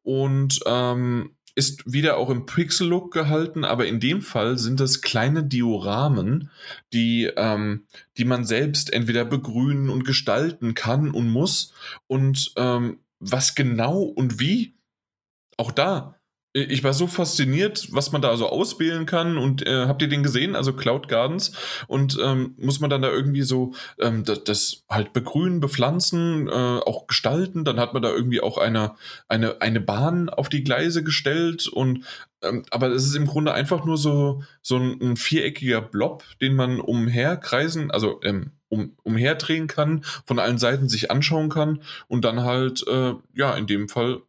Und ähm, ist wieder auch im Pixel-Look gehalten, aber in dem Fall sind das kleine Dioramen, die, ähm, die man selbst entweder begrünen und gestalten kann und muss. Und ähm, was genau und wie, auch da ich war so fasziniert, was man da so auswählen kann. Und äh, habt ihr den gesehen? Also Cloud Gardens. Und ähm, muss man dann da irgendwie so ähm, das, das, halt begrünen, bepflanzen, äh, auch gestalten. Dann hat man da irgendwie auch eine, eine, eine Bahn auf die Gleise gestellt. Und ähm, aber es ist im Grunde einfach nur so, so ein, ein viereckiger Blob, den man umherkreisen, also ähm, um, umherdrehen kann, von allen Seiten sich anschauen kann und dann halt, äh, ja, in dem Fall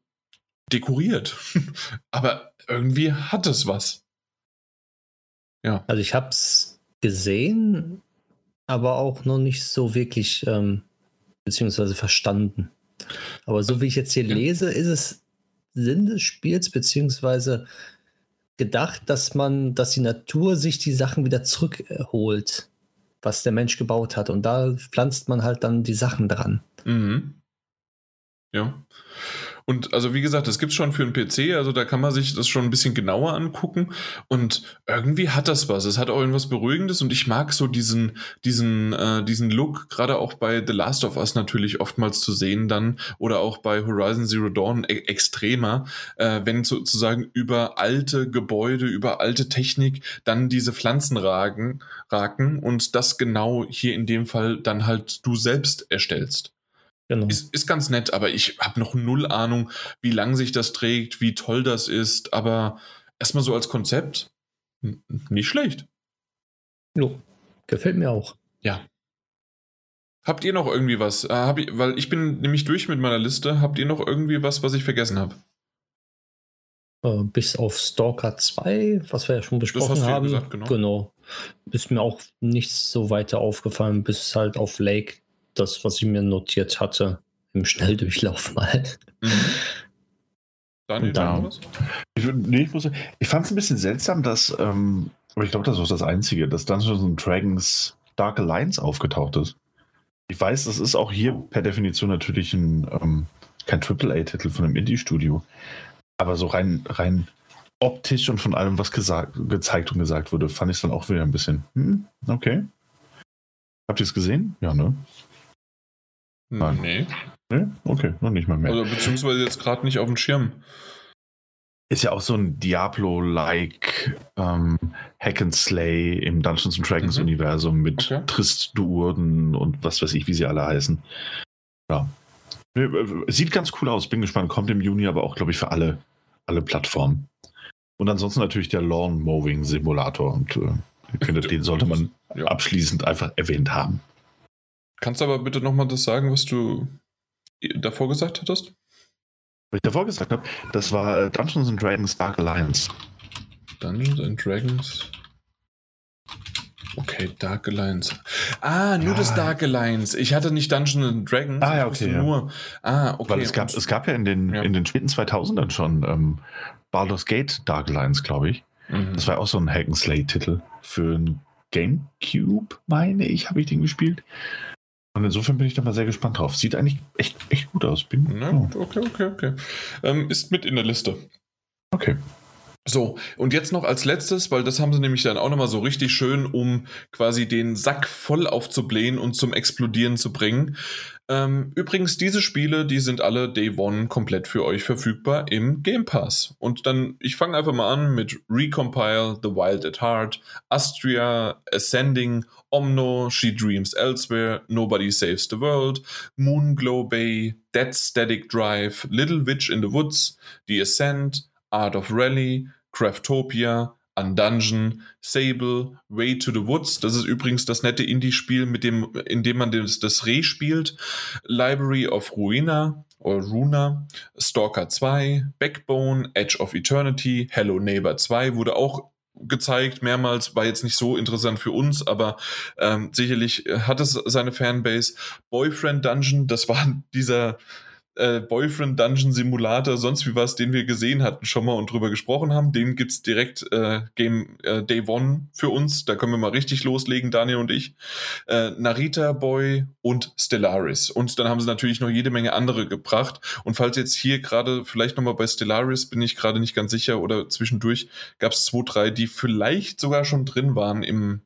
dekoriert. Aber irgendwie hat es was. Ja. Also ich habe es gesehen, aber auch noch nicht so wirklich ähm, beziehungsweise verstanden. Aber so wie ich jetzt hier ja. lese, ist es Sinn des Spiels beziehungsweise gedacht, dass man, dass die Natur sich die Sachen wieder zurückholt, was der Mensch gebaut hat. Und da pflanzt man halt dann die Sachen dran. Mhm. Ja. Und also wie gesagt, das gibt es schon für einen PC, also da kann man sich das schon ein bisschen genauer angucken. Und irgendwie hat das was. Es hat auch irgendwas Beruhigendes und ich mag so diesen, diesen, äh, diesen Look, gerade auch bei The Last of Us natürlich oftmals zu sehen dann oder auch bei Horizon Zero Dawn e extremer, äh, wenn sozusagen über alte Gebäude, über alte Technik dann diese Pflanzen ragen, raken und das genau hier in dem Fall dann halt du selbst erstellst. Genau. Ist, ist ganz nett, aber ich habe noch null Ahnung, wie lang sich das trägt, wie toll das ist. Aber erstmal so als Konzept nicht schlecht. Jo, gefällt mir auch. Ja. Habt ihr noch irgendwie was? Äh, hab ich, weil ich bin nämlich durch mit meiner Liste. Habt ihr noch irgendwie was, was ich vergessen habe? Äh, bis auf Stalker 2, was wir ja schon besprochen haben. Gesagt, genau. genau. Ist mir auch nichts so weiter aufgefallen, bis halt auf Lake das, was ich mir notiert hatte, im Schnelldurchlauf mal. Mhm. Daniel? Ich, nee, ich, ich fand es ein bisschen seltsam, dass, ähm, aber ich glaube, das war das Einzige, dass Dungeons Dragons Dark Alliance aufgetaucht ist. Ich weiß, das ist auch hier per Definition natürlich ein, ähm, kein AAA-Titel von einem Indie-Studio. Aber so rein, rein optisch und von allem, was gesagt, gezeigt und gesagt wurde, fand ich es dann auch wieder ein bisschen, hm, okay. Habt ihr es gesehen? Ja, ne? Nein. Nee. Nee? Okay, noch nicht mal mehr. Also beziehungsweise jetzt gerade nicht auf dem Schirm. Ist ja auch so ein Diablo-like ähm, Hack and Slay im Dungeons Dragons mhm. Universum mit okay. Trist-Duurden und was weiß ich, wie sie alle heißen. Ja. Nee, äh, sieht ganz cool aus. Bin gespannt. Kommt im Juni aber auch, glaube ich, für alle, alle Plattformen. Und ansonsten natürlich der Lawn Mowing Simulator. Und äh, ich finde, den sollte man ja. abschließend einfach erwähnt haben. Kannst du aber bitte nochmal das sagen, was du davor gesagt hattest? Was ich davor gesagt habe, das war äh, Dungeons and Dragons Dark Alliance. Dungeons and Dragons. Okay, Dark Alliance. Ah, nur ja. das Dark Alliance. Ich hatte nicht Dungeons and Dragons. Ah, ja, okay. Ja. Nur. Ah, okay. Weil es gab, es gab ja in den, ja. in den späten 2000ern schon ähm, Baldur's Gate Dark Alliance, glaube ich. Mhm. Das war auch so ein Hack and Slay-Titel für ein Gamecube, meine ich, habe ich den gespielt. Und insofern bin ich da mal sehr gespannt drauf. Sieht eigentlich echt, echt gut aus. Bin, ja, oh. Okay, okay, okay. Ähm, ist mit in der Liste. Okay. So, und jetzt noch als letztes, weil das haben sie nämlich dann auch nochmal so richtig schön, um quasi den Sack voll aufzublähen und zum Explodieren zu bringen. Ähm, übrigens, diese Spiele, die sind alle Day One komplett für euch verfügbar im Game Pass. Und dann, ich fange einfach mal an mit Recompile, The Wild at Heart, Astria, Ascending, Omno, She Dreams Elsewhere, Nobody Saves the World, Moonglow Bay, Dead Static Drive, Little Witch in the Woods, The Ascent, Art of Rally, Craftopia, Undungeon, Sable, Way to the Woods. Das ist übrigens das nette Indie-Spiel, mit dem, in dem man das, das Reh spielt. Library of Ruina oder Runa, Stalker 2, Backbone, Edge of Eternity, Hello Neighbor 2 wurde auch gezeigt, mehrmals, war jetzt nicht so interessant für uns, aber ähm, sicherlich hat es seine Fanbase. Boyfriend Dungeon, das war dieser äh, Boyfriend Dungeon Simulator, sonst wie was, den wir gesehen hatten schon mal und drüber gesprochen haben. Den gibt es direkt äh, Game äh, Day One für uns. Da können wir mal richtig loslegen, Daniel und ich. Äh, Narita Boy und Stellaris. Und dann haben sie natürlich noch jede Menge andere gebracht. Und falls jetzt hier gerade, vielleicht nochmal bei Stellaris, bin ich gerade nicht ganz sicher, oder zwischendurch gab es zwei, drei, die vielleicht sogar schon drin waren im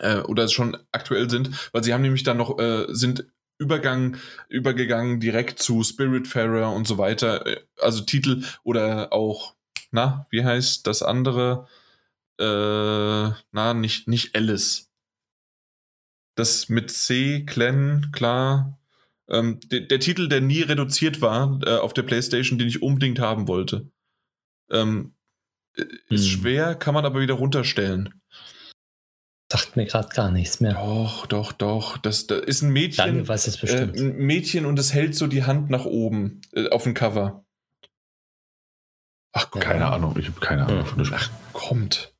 äh, oder schon aktuell sind, weil sie haben nämlich dann noch, äh, sind Übergang, übergegangen direkt zu Spiritfarer und so weiter. Äh, also Titel oder auch, na, wie heißt das andere? Äh, na, nicht, nicht Alice. Das mit C, Clan, klar. Ähm, der, der, Titel, der nie reduziert war äh, auf der PlayStation, den ich unbedingt haben wollte. Ähm, äh, ist hm. schwer, kann man aber wieder runterstellen. Sagt mir gerade gar nichts mehr. Doch, doch, doch. Das, das ist ein Mädchen. Daniel weiß es bestimmt. Äh, ein Mädchen und es hält so die Hand nach oben äh, auf dem Cover. Ach, keine ja. Ahnung. Ich habe keine Ahnung von der Ach, kommt.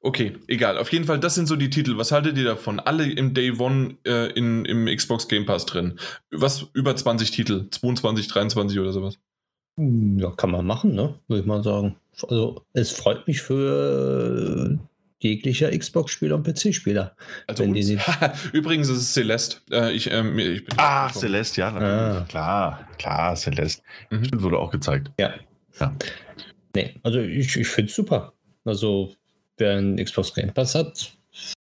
Okay, egal. Auf jeden Fall, das sind so die Titel. Was haltet ihr davon? Alle im Day One äh, in, im Xbox Game Pass drin. Was über 20 Titel? 22, 23 oder sowas? Ja, kann man machen, ne? Würde ich mal sagen. Also, es freut mich für jeglicher Xbox-Spieler und PC-Spieler. Also Übrigens ist es Celeste. Äh, ich, ähm, ich ah, Celeste, ja, ah. klar, klar, Celeste. Mhm. Stimmt, wurde auch gezeigt. Ja. ja. Nee, also ich, ich finde es super. Also, wer einen Xbox Game Pass hat,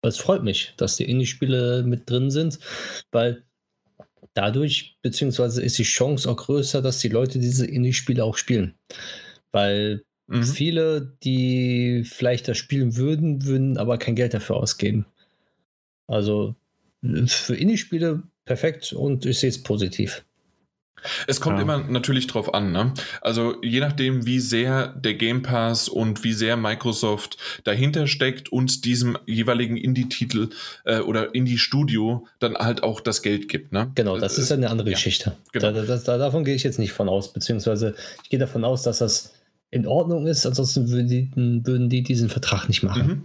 es freut mich, dass die Indie-Spiele mit drin sind, weil dadurch, beziehungsweise ist die Chance auch größer, dass die Leute diese Indie-Spiele auch spielen. Weil Mhm. Viele, die vielleicht das spielen würden, würden aber kein Geld dafür ausgeben. Also für Indie-Spiele perfekt und ich sehe es positiv. Es kommt ja. immer natürlich drauf an, ne? Also je nachdem, wie sehr der Game Pass und wie sehr Microsoft dahinter steckt und diesem jeweiligen Indie-Titel äh, oder Indie-Studio dann halt auch das Geld gibt, ne? Genau, das äh, ist eine andere ja, Geschichte. Genau. Da, da, da, davon gehe ich jetzt nicht von aus, beziehungsweise ich gehe davon aus, dass das in Ordnung ist, ansonsten würden die, würden die diesen Vertrag nicht machen. Mhm.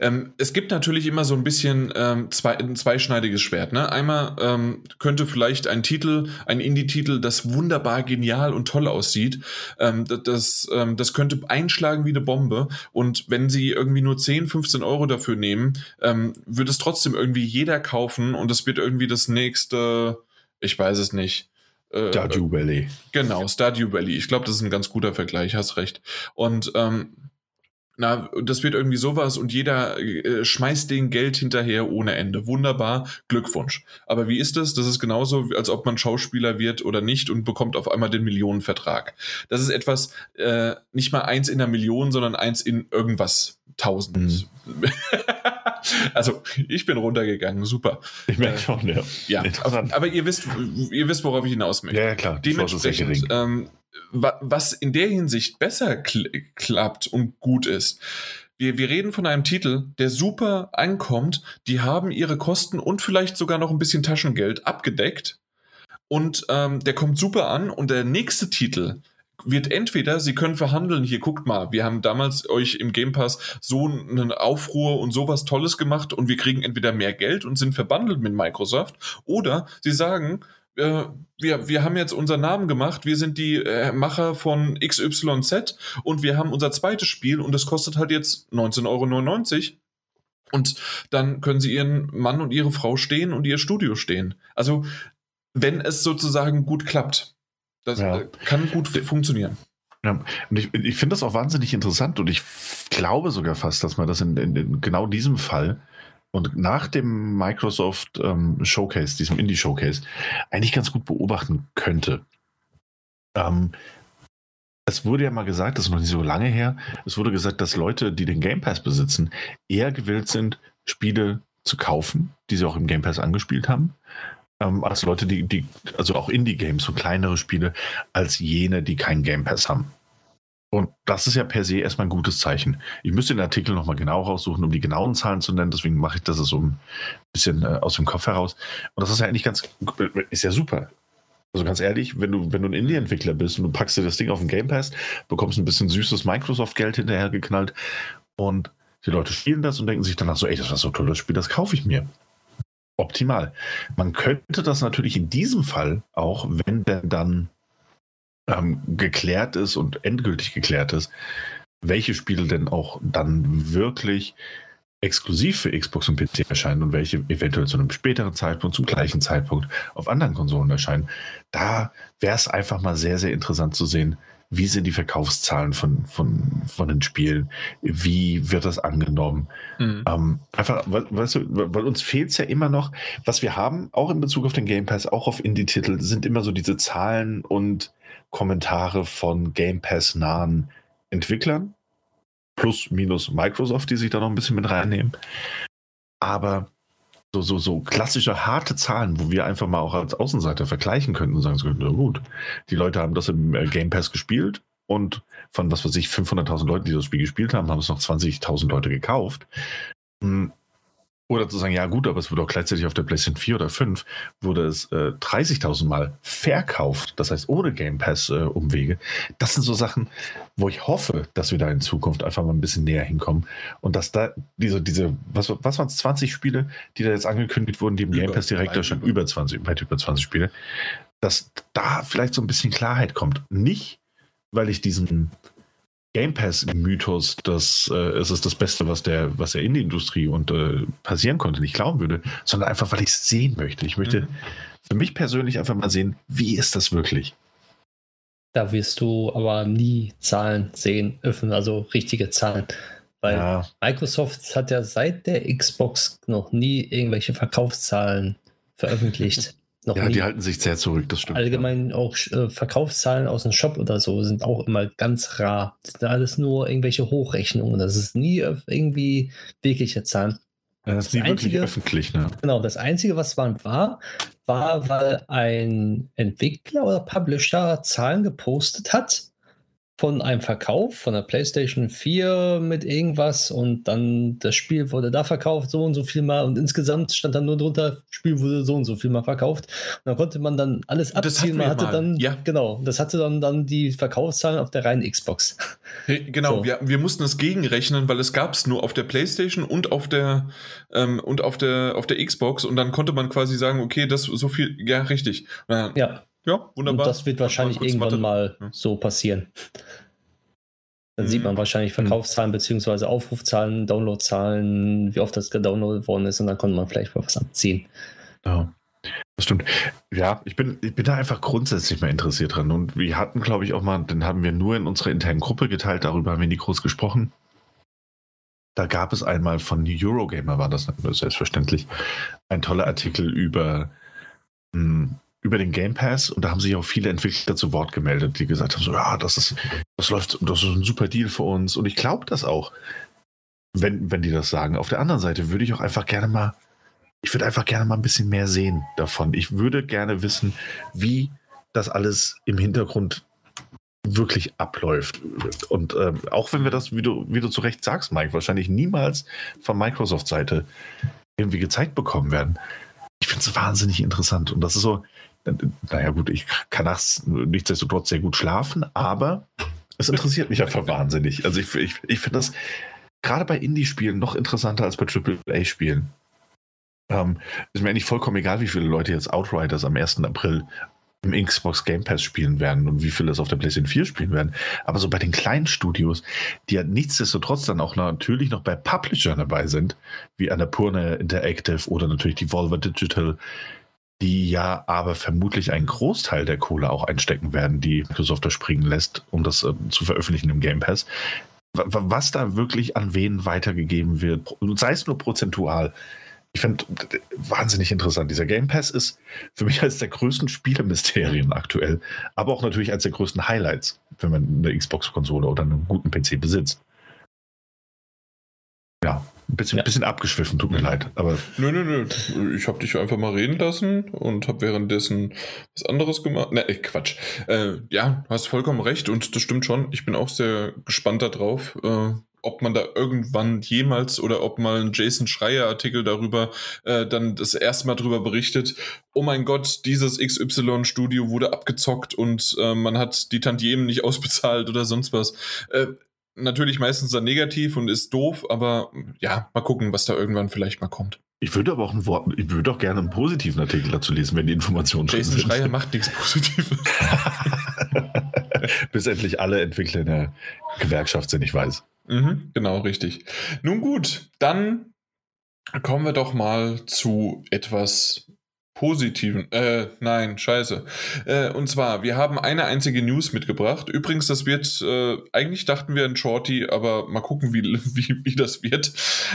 Ähm, es gibt natürlich immer so ein bisschen ähm, zwei, ein zweischneidiges Schwert. Ne? Einmal ähm, könnte vielleicht ein Titel, ein Indie-Titel, das wunderbar genial und toll aussieht, ähm, das, ähm, das könnte einschlagen wie eine Bombe. Und wenn sie irgendwie nur 10, 15 Euro dafür nehmen, ähm, wird es trotzdem irgendwie jeder kaufen und es wird irgendwie das nächste, ich weiß es nicht, äh, Stardew Valley. Genau, Stardew Valley. Ich glaube, das ist ein ganz guter Vergleich, hast recht. Und ähm, na, das wird irgendwie sowas und jeder äh, schmeißt den Geld hinterher ohne Ende. Wunderbar, Glückwunsch. Aber wie ist das? Das ist genauso, als ob man Schauspieler wird oder nicht und bekommt auf einmal den Millionenvertrag. Das ist etwas, äh, nicht mal eins in der Million, sondern eins in irgendwas tausend. Mhm. also ich bin runtergegangen, super. Ich merke schon, ja. Ja, aber ihr wisst, ihr wisst, worauf ich hinaus möchte. Ja, klar. Dementsprechend, ähm, was in der Hinsicht besser kl klappt und gut ist, wir, wir reden von einem Titel, der super ankommt. Die haben ihre Kosten und vielleicht sogar noch ein bisschen Taschengeld abgedeckt. Und ähm, der kommt super an. Und der nächste Titel, wird entweder, sie können verhandeln, hier guckt mal, wir haben damals euch im Game Pass so einen Aufruhr und sowas Tolles gemacht und wir kriegen entweder mehr Geld und sind verbandelt mit Microsoft oder sie sagen, äh, wir, wir haben jetzt unseren Namen gemacht, wir sind die äh, Macher von XYZ und wir haben unser zweites Spiel und das kostet halt jetzt 19,99 Euro. Und dann können sie ihren Mann und ihre Frau stehen und ihr Studio stehen. Also, wenn es sozusagen gut klappt. Das ja. kann gut funktionieren. Ja, und ich, ich finde das auch wahnsinnig interessant und ich glaube sogar fast, dass man das in, in, in genau diesem Fall und nach dem Microsoft ähm, Showcase, diesem Indie Showcase, eigentlich ganz gut beobachten könnte. Ähm, es wurde ja mal gesagt, das ist noch nicht so lange her, es wurde gesagt, dass Leute, die den Game Pass besitzen, eher gewillt sind, Spiele zu kaufen, die sie auch im Game Pass angespielt haben, ähm, als Leute, die, die, also auch Indie-Games, so kleinere Spiele, als jene, die keinen Game Pass haben. Und das ist ja per se erstmal ein gutes Zeichen. Ich müsste den Artikel nochmal genau raussuchen, um die genauen Zahlen zu nennen. Deswegen mache ich das so ein bisschen äh, aus dem Kopf heraus. Und das ist ja eigentlich ganz, ist ja super. Also ganz ehrlich, wenn du, wenn du ein Indie-Entwickler bist und du packst dir das Ding auf den Game Pass, bekommst ein bisschen süßes Microsoft-Geld hinterhergeknallt und die Leute spielen das und denken sich danach so, ey, das war so ein tolles Spiel, das kaufe ich mir. Optimal. Man könnte das natürlich in diesem Fall auch, wenn der dann ähm, geklärt ist und endgültig geklärt ist, welche Spiele denn auch dann wirklich exklusiv für Xbox und PC erscheinen und welche eventuell zu einem späteren Zeitpunkt, zum gleichen Zeitpunkt auf anderen Konsolen erscheinen. Da wäre es einfach mal sehr, sehr interessant zu sehen, wie sind die Verkaufszahlen von, von, von den Spielen, wie wird das angenommen. Mhm. Ähm, einfach, weißt du, weil uns fehlt es ja immer noch, was wir haben, auch in Bezug auf den Game Pass, auch auf Indie-Titel, sind immer so diese Zahlen und Kommentare von Game Pass-nahen Entwicklern, plus minus Microsoft, die sich da noch ein bisschen mit reinnehmen. Aber so, so, so klassische harte Zahlen, wo wir einfach mal auch als Außenseiter vergleichen könnten und sagen, so, na gut, die Leute haben das im äh, Game Pass gespielt und von was weiß ich, 500.000 Leuten, die das Spiel gespielt haben, haben es noch 20.000 Leute gekauft. Oder zu sagen, ja gut, aber es wurde auch gleichzeitig auf der PlayStation 4 oder 5 wurde es äh, 30.000 Mal verkauft, das heißt ohne Game Pass äh, Umwege. Das sind so Sachen, wo ich hoffe, dass wir da in Zukunft einfach mal ein bisschen näher hinkommen und dass da diese, diese was, was waren es, 20 Spiele, die da jetzt angekündigt wurden, die im über, Game Pass direkt erscheinen, über 20, weit über 20 Spiele, dass da vielleicht so ein bisschen Klarheit kommt. Nicht, weil ich diesen Game Pass-Mythos, dass äh, es ist das Beste, was der, was der Indie-Industrie und äh, passieren konnte, nicht glauben würde, sondern einfach, weil ich es sehen möchte. Ich möchte mhm. für mich persönlich einfach mal sehen, wie ist das wirklich? Da wirst du aber nie Zahlen sehen, öffnen, also richtige Zahlen. Weil ja. Microsoft hat ja seit der Xbox noch nie irgendwelche Verkaufszahlen veröffentlicht. Noch ja, die halten sich sehr zurück, das stimmt. Allgemein ja. auch äh, Verkaufszahlen aus dem Shop oder so sind auch immer ganz rar. Das sind alles nur irgendwelche Hochrechnungen. Das ist nie irgendwie wirkliche Zahlen. Ja, das ist nie einzige, wirklich öffentlich, ne? Genau, das Einzige, was man war, war, weil ein Entwickler oder Publisher Zahlen gepostet hat von einem Verkauf von der PlayStation 4 mit irgendwas und dann das Spiel wurde da verkauft, so und so viel mal und insgesamt stand dann nur drunter, Spiel wurde so und so viel mal verkauft. Und dann konnte man dann alles abziehen. Man hatte mal. dann, ja. genau, das hatte dann, dann die Verkaufszahlen auf der reinen Xbox. Genau, so. wir, wir mussten es gegenrechnen, weil es gab es nur auf der PlayStation und auf der ähm, und auf der auf der Xbox und dann konnte man quasi sagen, okay, das so viel, ja, richtig. Dann, ja. Ja, wunderbar. Und das wird wahrscheinlich irgendwann mal ja. so passieren. Dann mhm. sieht man wahrscheinlich mhm. Verkaufszahlen bzw. Aufrufzahlen, Downloadzahlen, wie oft das gedownloadet worden ist und dann konnte man vielleicht mal was abziehen. Ja. Das stimmt. Ja, ich bin, ich bin da einfach grundsätzlich mal interessiert dran. Und wir hatten, glaube ich, auch mal, den haben wir nur in unserer internen Gruppe geteilt, darüber haben wir nie groß gesprochen. Da gab es einmal von Eurogamer, war das selbstverständlich, ein toller Artikel über mh, hm, über den Game Pass und da haben sich auch viele Entwickler zu Wort gemeldet, die gesagt haben, so, ja, das ist, das läuft, das ist ein super Deal für uns und ich glaube das auch, wenn, wenn die das sagen. Auf der anderen Seite würde ich auch einfach gerne mal, ich würde einfach gerne mal ein bisschen mehr sehen davon. Ich würde gerne wissen, wie das alles im Hintergrund wirklich abläuft. Und äh, auch wenn wir das, wie du, wie du zu Recht sagst, Mike, wahrscheinlich niemals von Microsoft-Seite irgendwie gezeigt bekommen werden. Ich finde es wahnsinnig interessant. Und das ist so, naja gut, ich kann nachts nichtsdestotrotz sehr gut schlafen, aber es interessiert mich einfach wahnsinnig. Also ich, ich, ich finde das gerade bei Indie-Spielen noch interessanter als bei AAA-Spielen. Ähm, ist mir eigentlich vollkommen egal, wie viele Leute jetzt Outriders am 1. April im Xbox Game Pass spielen werden und wie viele es auf der PlayStation 4 spielen werden. Aber so bei den kleinen Studios, die ja nichtsdestotrotz dann auch natürlich noch bei Publishern dabei sind, wie Annapurna Interactive oder natürlich die Volver Digital, die ja aber vermutlich einen Großteil der Kohle auch einstecken werden, die Microsoft da springen lässt, um das äh, zu veröffentlichen im Game Pass. Was da wirklich an wen weitergegeben wird, sei es nur prozentual, ich finde wahnsinnig interessant. Dieser Game Pass ist für mich eines der größten Spielemysterien aktuell, aber auch natürlich eines der größten Highlights, wenn man eine Xbox-Konsole oder einen guten PC besitzt. Ja, bisschen, ja. bisschen abgeschwiffen, tut mir leid. Aber nö, nö, nö. Ich habe dich einfach mal reden lassen und habe währenddessen was anderes gemacht. Ne, Quatsch. Äh, ja, du hast vollkommen recht und das stimmt schon. Ich bin auch sehr gespannt darauf, äh, ob man da irgendwann jemals oder ob mal ein Jason Schreier-Artikel darüber äh, dann das erste Mal darüber berichtet, oh mein Gott, dieses XY-Studio wurde abgezockt und äh, man hat die Tantiemen nicht ausbezahlt oder sonst was. Äh, natürlich meistens dann negativ und ist doof, aber ja, mal gucken, was da irgendwann vielleicht mal kommt. Ich würde aber auch ein Wort, ich würde auch gerne einen positiven Artikel dazu lesen, wenn die Informationen Jason sind. Schreier macht nichts Positives. Bis endlich alle Entwickler in der Gewerkschaft sind, ich weiß. Mhm, genau, richtig. Nun gut, dann kommen wir doch mal zu etwas positiven. Äh, nein, scheiße. Äh, und zwar, wir haben eine einzige News mitgebracht. Übrigens, das wird, äh, eigentlich dachten wir ein Shorty, aber mal gucken, wie, wie, wie das wird.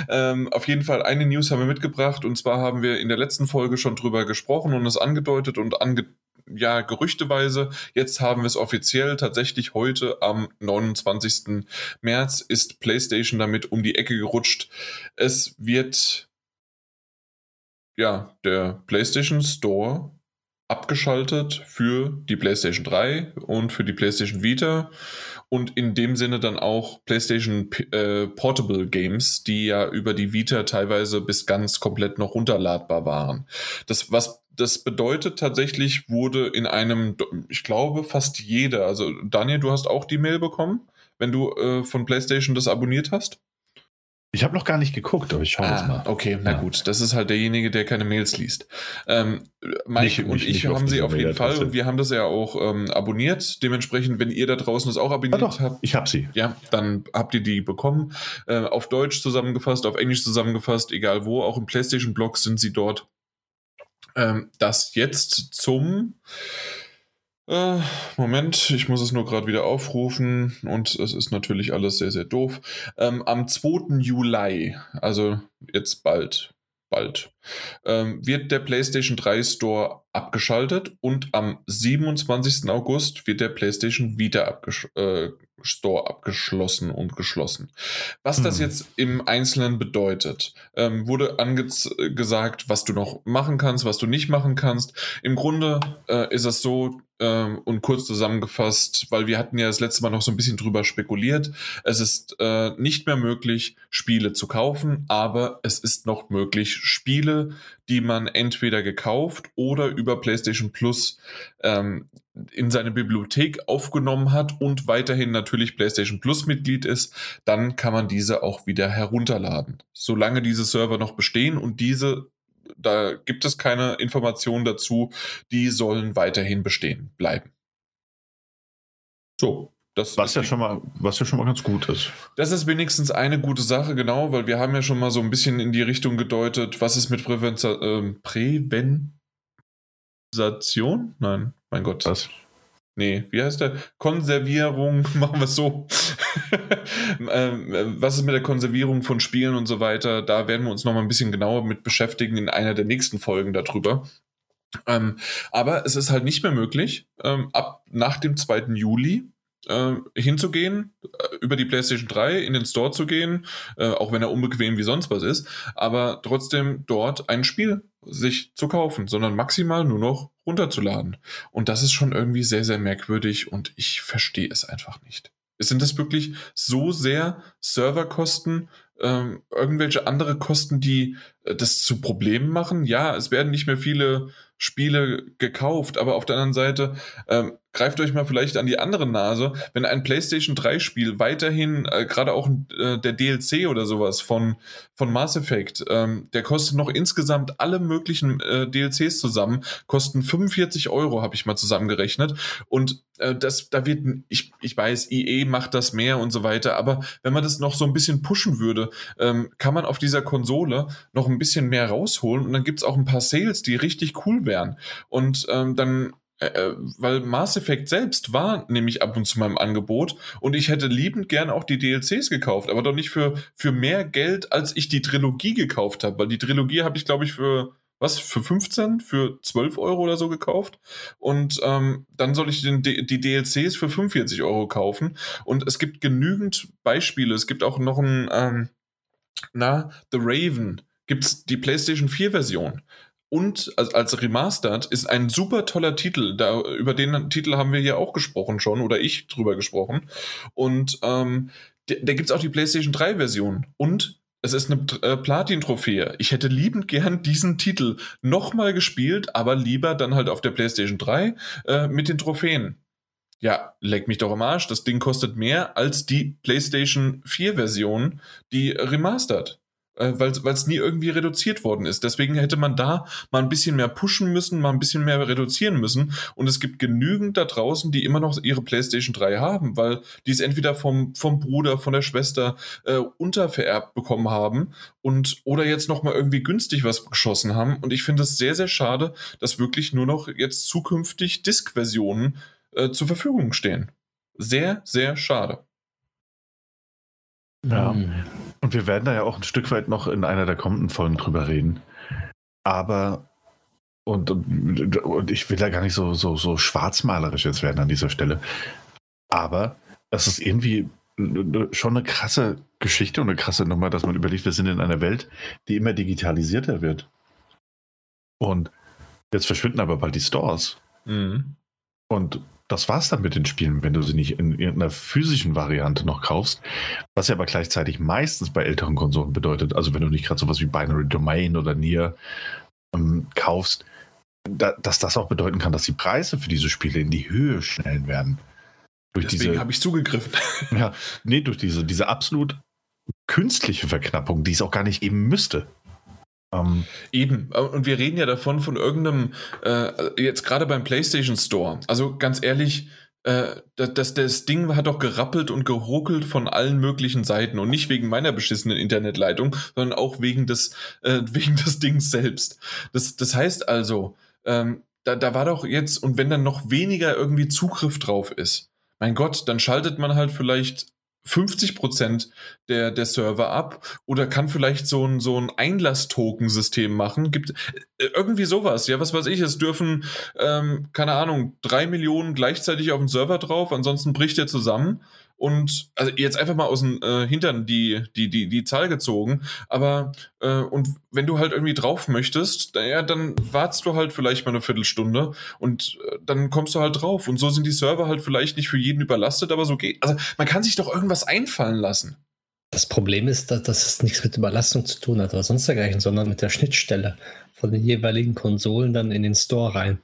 Ähm, auf jeden Fall, eine News haben wir mitgebracht. Und zwar haben wir in der letzten Folge schon drüber gesprochen und es angedeutet und ange ja, gerüchteweise. Jetzt haben wir es offiziell. Tatsächlich heute am 29. März ist PlayStation damit um die Ecke gerutscht. Es wird ja, der PlayStation Store abgeschaltet für die PlayStation 3 und für die PlayStation Vita und in dem Sinne dann auch PlayStation äh, Portable Games, die ja über die Vita teilweise bis ganz komplett noch runterladbar waren. Das was das bedeutet tatsächlich wurde in einem ich glaube fast jeder, also Daniel, du hast auch die Mail bekommen, wenn du äh, von PlayStation das abonniert hast? Ich habe noch gar nicht geguckt, aber ich schaue ah, jetzt mal. Okay, na ja. gut. Das ist halt derjenige, der keine Mails liest. Ähm, Mike nicht, und nicht, ich nicht haben sie auf jeden Fall und wir haben das ja auch ähm, abonniert. Dementsprechend, wenn ihr da draußen das auch abonniert ja, doch, habt, ich habe sie. Ja, dann habt ihr die bekommen. Äh, auf Deutsch zusammengefasst, auf Englisch zusammengefasst, egal wo. Auch im PlayStation-Blog sind sie dort. Ähm, das jetzt zum äh, Moment, ich muss es nur gerade wieder aufrufen und es ist natürlich alles sehr, sehr doof. Ähm, am 2. Juli, also jetzt bald, bald, ähm, wird der PlayStation 3 Store abgeschaltet und am 27. August wird der PlayStation Vita abgesch äh, Store abgeschlossen und geschlossen. Was hm. das jetzt im Einzelnen bedeutet, ähm, wurde angesagt, was du noch machen kannst, was du nicht machen kannst. Im Grunde äh, ist es so, ähm, und kurz zusammengefasst, weil wir hatten ja das letzte Mal noch so ein bisschen drüber spekuliert. Es ist äh, nicht mehr möglich, Spiele zu kaufen, aber es ist noch möglich, Spiele, die man entweder gekauft oder über PlayStation Plus ähm, in seine Bibliothek aufgenommen hat und weiterhin natürlich PlayStation Plus Mitglied ist, dann kann man diese auch wieder herunterladen. Solange diese Server noch bestehen und diese da gibt es keine Informationen dazu, die sollen weiterhin bestehen bleiben. So, das was ja schon mal, was ja schon mal ganz gut ist. Das ist wenigstens eine gute Sache, genau, weil wir haben ja schon mal so ein bisschen in die Richtung gedeutet, was ist mit Prävenza äh, Prävention? Nein, mein Gott. Was? Nee, wie heißt der? Konservierung, machen wir es so. ähm, was ist mit der Konservierung von Spielen und so weiter? Da werden wir uns noch mal ein bisschen genauer mit beschäftigen in einer der nächsten Folgen darüber. Ähm, aber es ist halt nicht mehr möglich, ähm, ab nach dem 2. Juli äh, hinzugehen, über die PlayStation 3 in den Store zu gehen, äh, auch wenn er unbequem wie sonst was ist, aber trotzdem dort ein Spiel sich zu kaufen, sondern maximal nur noch runterzuladen. Und das ist schon irgendwie sehr, sehr merkwürdig und ich verstehe es einfach nicht. Sind das wirklich so sehr Serverkosten, ähm, irgendwelche andere Kosten, die das zu Problemen machen? Ja, es werden nicht mehr viele Spiele gekauft, aber auf der anderen Seite ähm, greift euch mal vielleicht an die andere Nase, wenn ein PlayStation 3 Spiel weiterhin, äh, gerade auch äh, der DLC oder sowas von, von Mass Effect, ähm, der kostet noch insgesamt alle möglichen äh, DLCs zusammen, kosten 45 Euro, habe ich mal zusammengerechnet. Und äh, das, da wird, ich, ich weiß, EA macht das mehr und so weiter, aber wenn man das noch so ein bisschen pushen würde, ähm, kann man auf dieser Konsole noch ein bisschen mehr rausholen. Und dann gibt es auch ein paar Sales, die richtig cool wären. Und ähm, dann äh, äh, weil Mass Effect selbst war nämlich ab und zu im Angebot. Und ich hätte liebend gern auch die DLCs gekauft, aber doch nicht für, für mehr Geld, als ich die Trilogie gekauft habe, weil die Trilogie habe ich, glaube ich, für was, für 15, für 12 Euro oder so gekauft. Und ähm, dann soll ich den, die DLCs für 45 Euro kaufen. Und es gibt genügend Beispiele, es gibt auch noch ein, ähm, na, The Raven gibt es die PlayStation 4-Version. Und als, als Remastered ist ein super toller Titel. Da, über den Titel haben wir hier auch gesprochen schon oder ich drüber gesprochen. Und ähm, da, da gibt es auch die PlayStation 3-Version. Und es ist eine äh, Platin-Trophäe. Ich hätte liebend gern diesen Titel nochmal gespielt, aber lieber dann halt auf der PlayStation 3 äh, mit den Trophäen. Ja, leck mich doch am Arsch. Das Ding kostet mehr als die PlayStation 4-Version, die remastered äh, weil es nie irgendwie reduziert worden ist. Deswegen hätte man da mal ein bisschen mehr pushen müssen, mal ein bisschen mehr reduzieren müssen. Und es gibt genügend da draußen, die immer noch ihre PlayStation 3 haben, weil die es entweder vom, vom Bruder, von der Schwester äh, untervererbt bekommen haben und oder jetzt noch mal irgendwie günstig was geschossen haben. Und ich finde es sehr, sehr schade, dass wirklich nur noch jetzt zukünftig Disk-Versionen äh, zur Verfügung stehen. Sehr, sehr schade. Ja. Und wir werden da ja auch ein Stück weit noch in einer der kommenden Folgen drüber reden. Aber, und, und ich will da gar nicht so, so, so schwarzmalerisch jetzt werden an dieser Stelle. Aber es ist irgendwie schon eine krasse Geschichte und eine krasse Nummer, dass man überlegt, wir sind in einer Welt, die immer digitalisierter wird. Und jetzt verschwinden aber bald die Stores. Mhm. Und das war's dann mit den Spielen, wenn du sie nicht in irgendeiner physischen Variante noch kaufst. Was ja aber gleichzeitig meistens bei älteren Konsolen bedeutet, also wenn du nicht gerade sowas wie Binary Domain oder Nier ähm, kaufst, da, dass das auch bedeuten kann, dass die Preise für diese Spiele in die Höhe schnellen werden. Durch Deswegen habe ich zugegriffen. Ja, nee, durch diese, diese absolut künstliche Verknappung, die es auch gar nicht geben müsste. Um, ähm, Eben, und wir reden ja davon von irgendeinem, äh, jetzt gerade beim PlayStation Store. Also ganz ehrlich, äh, das, das Ding hat doch gerappelt und geruckelt von allen möglichen Seiten und nicht wegen meiner beschissenen Internetleitung, sondern auch wegen des, äh, wegen des Dings selbst. Das, das heißt also, ähm, da, da war doch jetzt, und wenn dann noch weniger irgendwie Zugriff drauf ist, mein Gott, dann schaltet man halt vielleicht 50 Prozent der, der Server ab oder kann vielleicht so ein, so ein Einlass-Token-System machen. Gibt äh, irgendwie sowas, ja, was weiß ich, es dürfen, ähm, keine Ahnung, drei Millionen gleichzeitig auf den Server drauf, ansonsten bricht er zusammen und also jetzt einfach mal aus dem äh, Hintern die, die, die, die Zahl gezogen. Aber äh, und wenn du halt irgendwie drauf möchtest, ja, dann wartest du halt vielleicht mal eine Viertelstunde und äh, dann kommst du halt drauf. Und so sind die Server halt vielleicht nicht für jeden überlastet, aber so geht. Also man kann sich doch irgendwas einfallen lassen. Das Problem ist, dass, dass es nichts mit Überlastung zu tun hat oder sonst dergleichen, sondern mit der Schnittstelle von den jeweiligen Konsolen dann in den Store rein.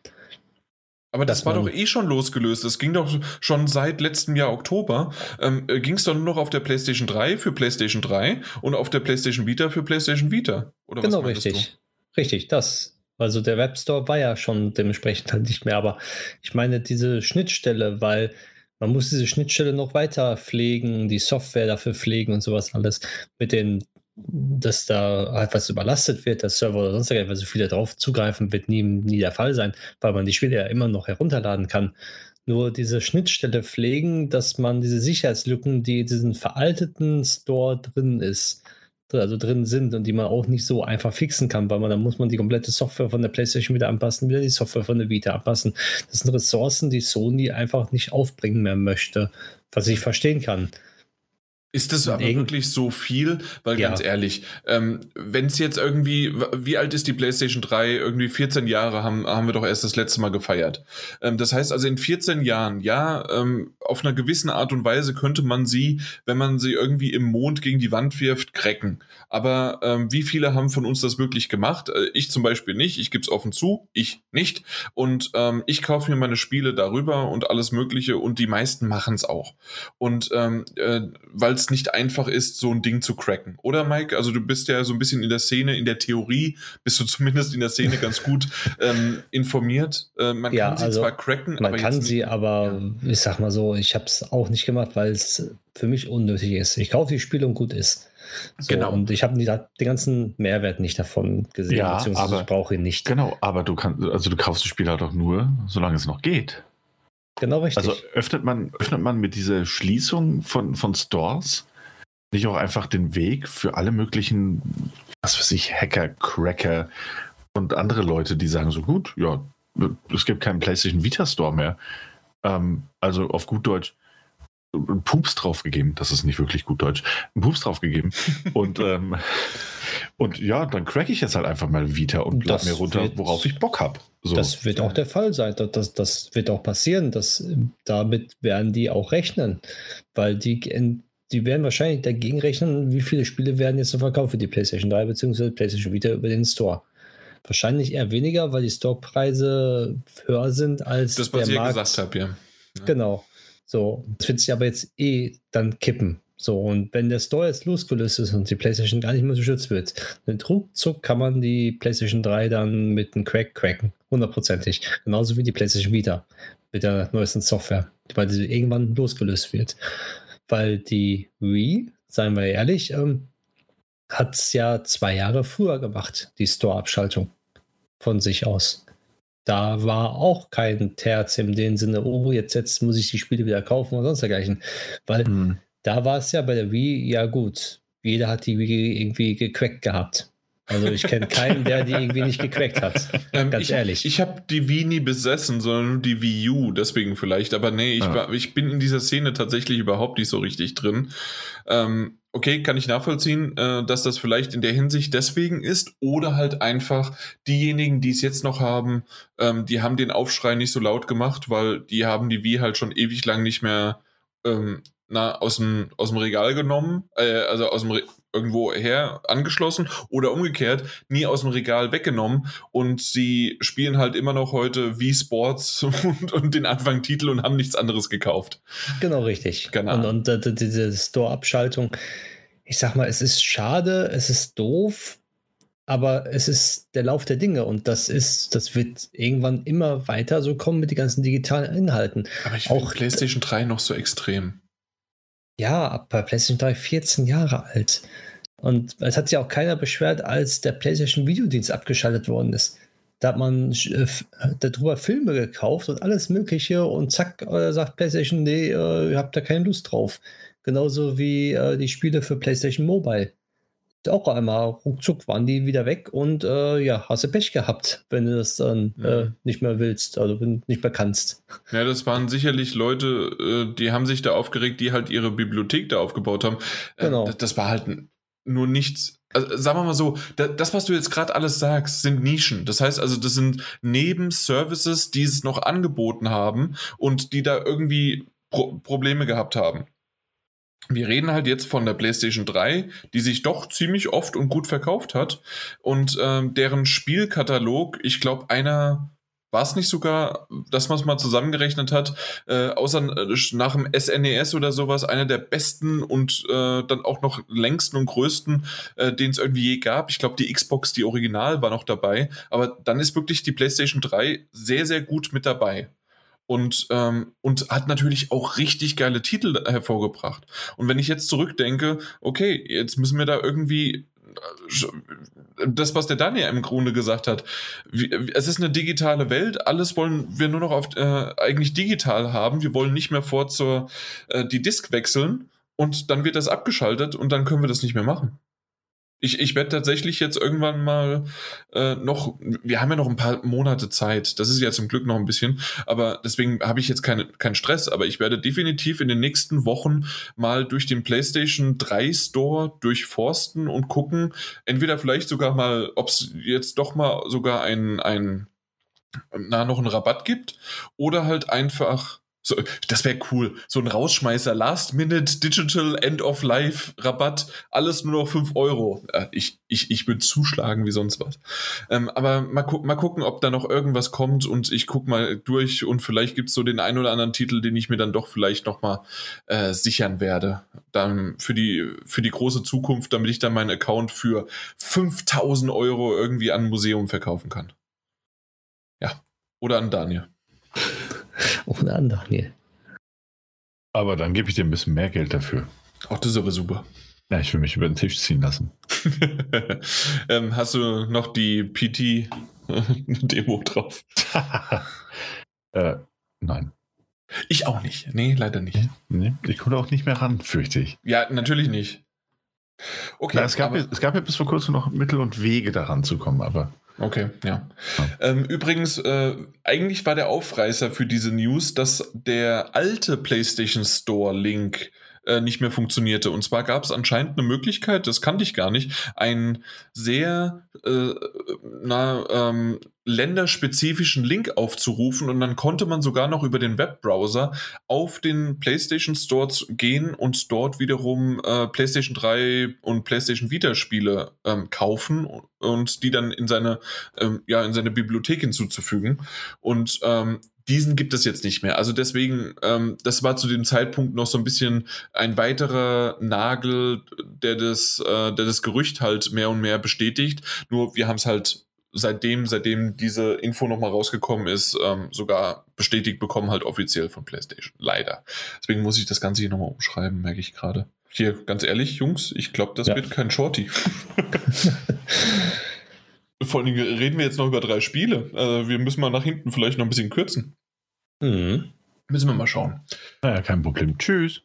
Aber das war doch eh schon losgelöst. Es ging doch schon seit letztem Jahr Oktober. Ähm, äh, ging es doch nur noch auf der PlayStation 3 für PlayStation 3 und auf der PlayStation Vita für PlayStation Vita. Oder genau, richtig. Du? Richtig, das. Also der Webstore war ja schon dementsprechend halt nicht mehr. Aber ich meine, diese Schnittstelle, weil man muss diese Schnittstelle noch weiter pflegen, die Software dafür pflegen und sowas alles mit den dass da halt was überlastet wird, der Server oder sonst irgendwas, so viele drauf zugreifen, wird nie, nie der Fall sein, weil man die Spiele ja immer noch herunterladen kann. Nur diese Schnittstelle pflegen, dass man diese Sicherheitslücken, die in diesem veralteten Store drin ist, also drin sind und die man auch nicht so einfach fixen kann, weil man dann muss man die komplette Software von der PlayStation wieder anpassen, wieder die Software von der Vita anpassen. Das sind Ressourcen, die Sony einfach nicht aufbringen mehr möchte, was ich verstehen kann. Ist das aber wirklich so viel? Weil ja. ganz ehrlich, ähm, wenn es jetzt irgendwie, wie alt ist die PlayStation 3? Irgendwie 14 Jahre haben, haben wir doch erst das letzte Mal gefeiert. Ähm, das heißt also in 14 Jahren, ja, ähm, auf einer gewissen Art und Weise könnte man sie, wenn man sie irgendwie im Mond gegen die Wand wirft, cracken. Aber ähm, wie viele haben von uns das wirklich gemacht? Äh, ich zum Beispiel nicht, ich gebe es offen zu, ich nicht. Und ähm, ich kaufe mir meine Spiele darüber und alles Mögliche und die meisten machen es auch. Und ähm, äh, weil es nicht einfach ist, so ein Ding zu cracken. Oder Mike? Also du bist ja so ein bisschen in der Szene, in der Theorie bist du zumindest in der Szene ganz gut ähm, informiert. Äh, man ja, kann sie also zwar cracken, man kann sie, aber ja. ich sag mal so, ich habe es auch nicht gemacht, weil es für mich unnötig ist. Ich kaufe die Spiele und gut ist. So, genau. Und ich habe den ganzen Mehrwert nicht davon gesehen, ja, beziehungsweise aber, ich brauche ihn nicht. Genau, aber du kannst, also du kaufst das Spiel halt auch nur, solange es noch geht. Genau richtig. Also öffnet man, öffnet man mit dieser Schließung von, von Stores nicht auch einfach den Weg für alle möglichen, was weiß ich, Hacker, Cracker und andere Leute, die sagen so gut, ja, es gibt keinen PlayStation Vita Store mehr. Ähm, also auf gut Deutsch, einen Pups draufgegeben. Das ist nicht wirklich gut Deutsch. Einen Pups draufgegeben. und, ähm, und ja, dann crack ich jetzt halt einfach mal Vita und lade mir runter, wird, worauf ich Bock habe. So. Das wird auch der Fall sein. Das, das wird auch passieren. Das, damit werden die auch rechnen. Weil die, die werden wahrscheinlich dagegen rechnen, wie viele Spiele werden jetzt noch verkauft für die PlayStation 3 bzw. PlayStation Vita über den Store. Wahrscheinlich eher weniger, weil die Stockpreise höher sind als das, was der ich Markt. gesagt habe, ja. ja. Genau. So, das wird sich aber jetzt eh dann kippen. So, und wenn der Store jetzt losgelöst ist und die PlayStation gar nicht mehr geschützt wird, dann ruckzuck kann man die PlayStation 3 dann mit einem Crack cracken. Hundertprozentig. Genauso wie die PlayStation Vita mit der neuesten Software, weil sie irgendwann losgelöst wird. Weil die Wii, seien wir ehrlich, ähm, hat es ja zwei Jahre früher gemacht, die Store-Abschaltung von sich aus da war auch kein Terz in dem Sinne, oh, jetzt, jetzt muss ich die Spiele wieder kaufen oder sonst dergleichen. Weil mhm. da war es ja bei der Wii, ja gut, jeder hat die Wii irgendwie gecrackt gehabt. Also ich kenne keinen, der die irgendwie nicht gecrackt hat. Ähm, Ganz ich, ehrlich. Ich habe die Wii nie besessen, sondern nur die Wii U, deswegen vielleicht. Aber nee, ich, ah. ich bin in dieser Szene tatsächlich überhaupt nicht so richtig drin. Ähm, okay, kann ich nachvollziehen, äh, dass das vielleicht in der Hinsicht deswegen ist oder halt einfach diejenigen, die es jetzt noch haben, ähm, die haben den Aufschrei nicht so laut gemacht, weil die haben die Wii halt schon ewig lang nicht mehr ähm, na, aus, dem, aus dem Regal genommen, äh, also aus dem Re irgendwo her angeschlossen oder umgekehrt nie aus dem Regal weggenommen und sie spielen halt immer noch heute Wii Sports und, und den Anfang Titel und haben nichts anderes gekauft. Genau richtig. Genau. Und, und, und diese Store-Abschaltung, ich sag mal, es ist schade, es ist doof, aber es ist der Lauf der Dinge und das ist, das wird irgendwann immer weiter so kommen mit den ganzen digitalen Inhalten. Aber ich finde PlayStation 3 noch so extrem. Ja, bei PlayStation 3 14 Jahre alt. Und es hat sich auch keiner beschwert, als der PlayStation Videodienst abgeschaltet worden ist. Da hat man äh, darüber Filme gekauft und alles Mögliche und zack, äh, sagt PlayStation, nee, äh, ihr habt da keine Lust drauf. Genauso wie äh, die Spiele für PlayStation Mobile auch einmal ruckzuck waren die wieder weg und äh, ja, hast du Pech gehabt, wenn du das dann ja. äh, nicht mehr willst, also nicht mehr kannst. Ja, das waren sicherlich Leute, äh, die haben sich da aufgeregt, die halt ihre Bibliothek da aufgebaut haben. Äh, genau. Das, das, war halt nur nichts. Also, sagen wir mal so, das, was du jetzt gerade alles sagst, sind Nischen. Das heißt also, das sind Nebenservices, die es noch angeboten haben und die da irgendwie Pro Probleme gehabt haben wir reden halt jetzt von der PlayStation 3, die sich doch ziemlich oft und gut verkauft hat und ähm, deren Spielkatalog, ich glaube, einer war es nicht sogar, dass man es mal zusammengerechnet hat, äh, außer äh, nach dem SNES e oder sowas, einer der besten und äh, dann auch noch längsten und größten, äh, den es irgendwie je gab. Ich glaube, die Xbox, die Original, war noch dabei. Aber dann ist wirklich die PlayStation 3 sehr, sehr gut mit dabei und, ähm, und hat natürlich auch richtig geile Titel hervorgebracht. Und wenn ich jetzt zurückdenke, okay, jetzt müssen wir da irgendwie äh, das, was der Daniel im Grunde gesagt hat. Es ist eine digitale Welt, alles wollen wir nur noch auf, äh, eigentlich digital haben. Wir wollen nicht mehr vor zur äh, die Disk wechseln und dann wird das abgeschaltet und dann können wir das nicht mehr machen. Ich, ich werde tatsächlich jetzt irgendwann mal äh, noch, wir haben ja noch ein paar Monate Zeit, das ist ja zum Glück noch ein bisschen, aber deswegen habe ich jetzt keine, keinen Stress, aber ich werde definitiv in den nächsten Wochen mal durch den PlayStation 3 Store durchforsten und gucken, entweder vielleicht sogar mal, ob es jetzt doch mal sogar ein, ein, na, noch einen Rabatt gibt oder halt einfach so, das wäre cool. So ein Rausschmeißer, Last-Minute Digital End-of-Life-Rabatt, alles nur noch 5 Euro. Äh, ich, ich, ich würde zuschlagen wie sonst was. Ähm, aber mal, gu mal gucken, ob da noch irgendwas kommt und ich gucke mal durch und vielleicht gibt es so den einen oder anderen Titel, den ich mir dann doch vielleicht nochmal äh, sichern werde. Dann für die, für die große Zukunft, damit ich dann meinen Account für 5000 Euro irgendwie an ein Museum verkaufen kann. Ja. Oder an Daniel. Ohne an, Daniel. Aber dann gebe ich dir ein bisschen mehr Geld dafür. Ach, das ist aber super. Ja, ich will mich über den Tisch ziehen lassen. ähm, hast du noch die PT-Demo drauf? äh, nein. Ich auch nicht. Nee, leider nicht. Nee, ich komme auch nicht mehr ran, fürchte ich. Ja, natürlich nicht. Okay. Na, es, gab ja, es gab ja bis vor kurzem noch Mittel und Wege daran zu kommen, aber. Okay, ja. Ähm, übrigens, äh, eigentlich war der Aufreißer für diese News, dass der alte PlayStation Store Link äh, nicht mehr funktionierte. Und zwar gab es anscheinend eine Möglichkeit, das kannte ich gar nicht, einen sehr äh, na, ähm, länderspezifischen Link aufzurufen und dann konnte man sogar noch über den Webbrowser auf den PlayStation Store gehen und dort wiederum äh, PlayStation 3 und PlayStation Vita Spiele ähm, kaufen und die dann in seine ähm, ja in seine Bibliothek hinzuzufügen und ähm, diesen gibt es jetzt nicht mehr. Also deswegen, ähm, das war zu dem Zeitpunkt noch so ein bisschen ein weiterer Nagel, der das, äh, der das Gerücht halt mehr und mehr bestätigt. Nur wir haben es halt seitdem, seitdem diese Info nochmal rausgekommen ist, ähm, sogar bestätigt bekommen, halt offiziell von PlayStation. Leider. Deswegen muss ich das Ganze hier nochmal umschreiben, merke ich gerade. Hier, ganz ehrlich, Jungs, ich glaube, das ja. wird kein Shorty. Vor allem reden wir jetzt noch über drei Spiele. Also wir müssen mal nach hinten vielleicht noch ein bisschen kürzen. Mhm. Müssen wir mal schauen. Naja, kein Problem. Tschüss.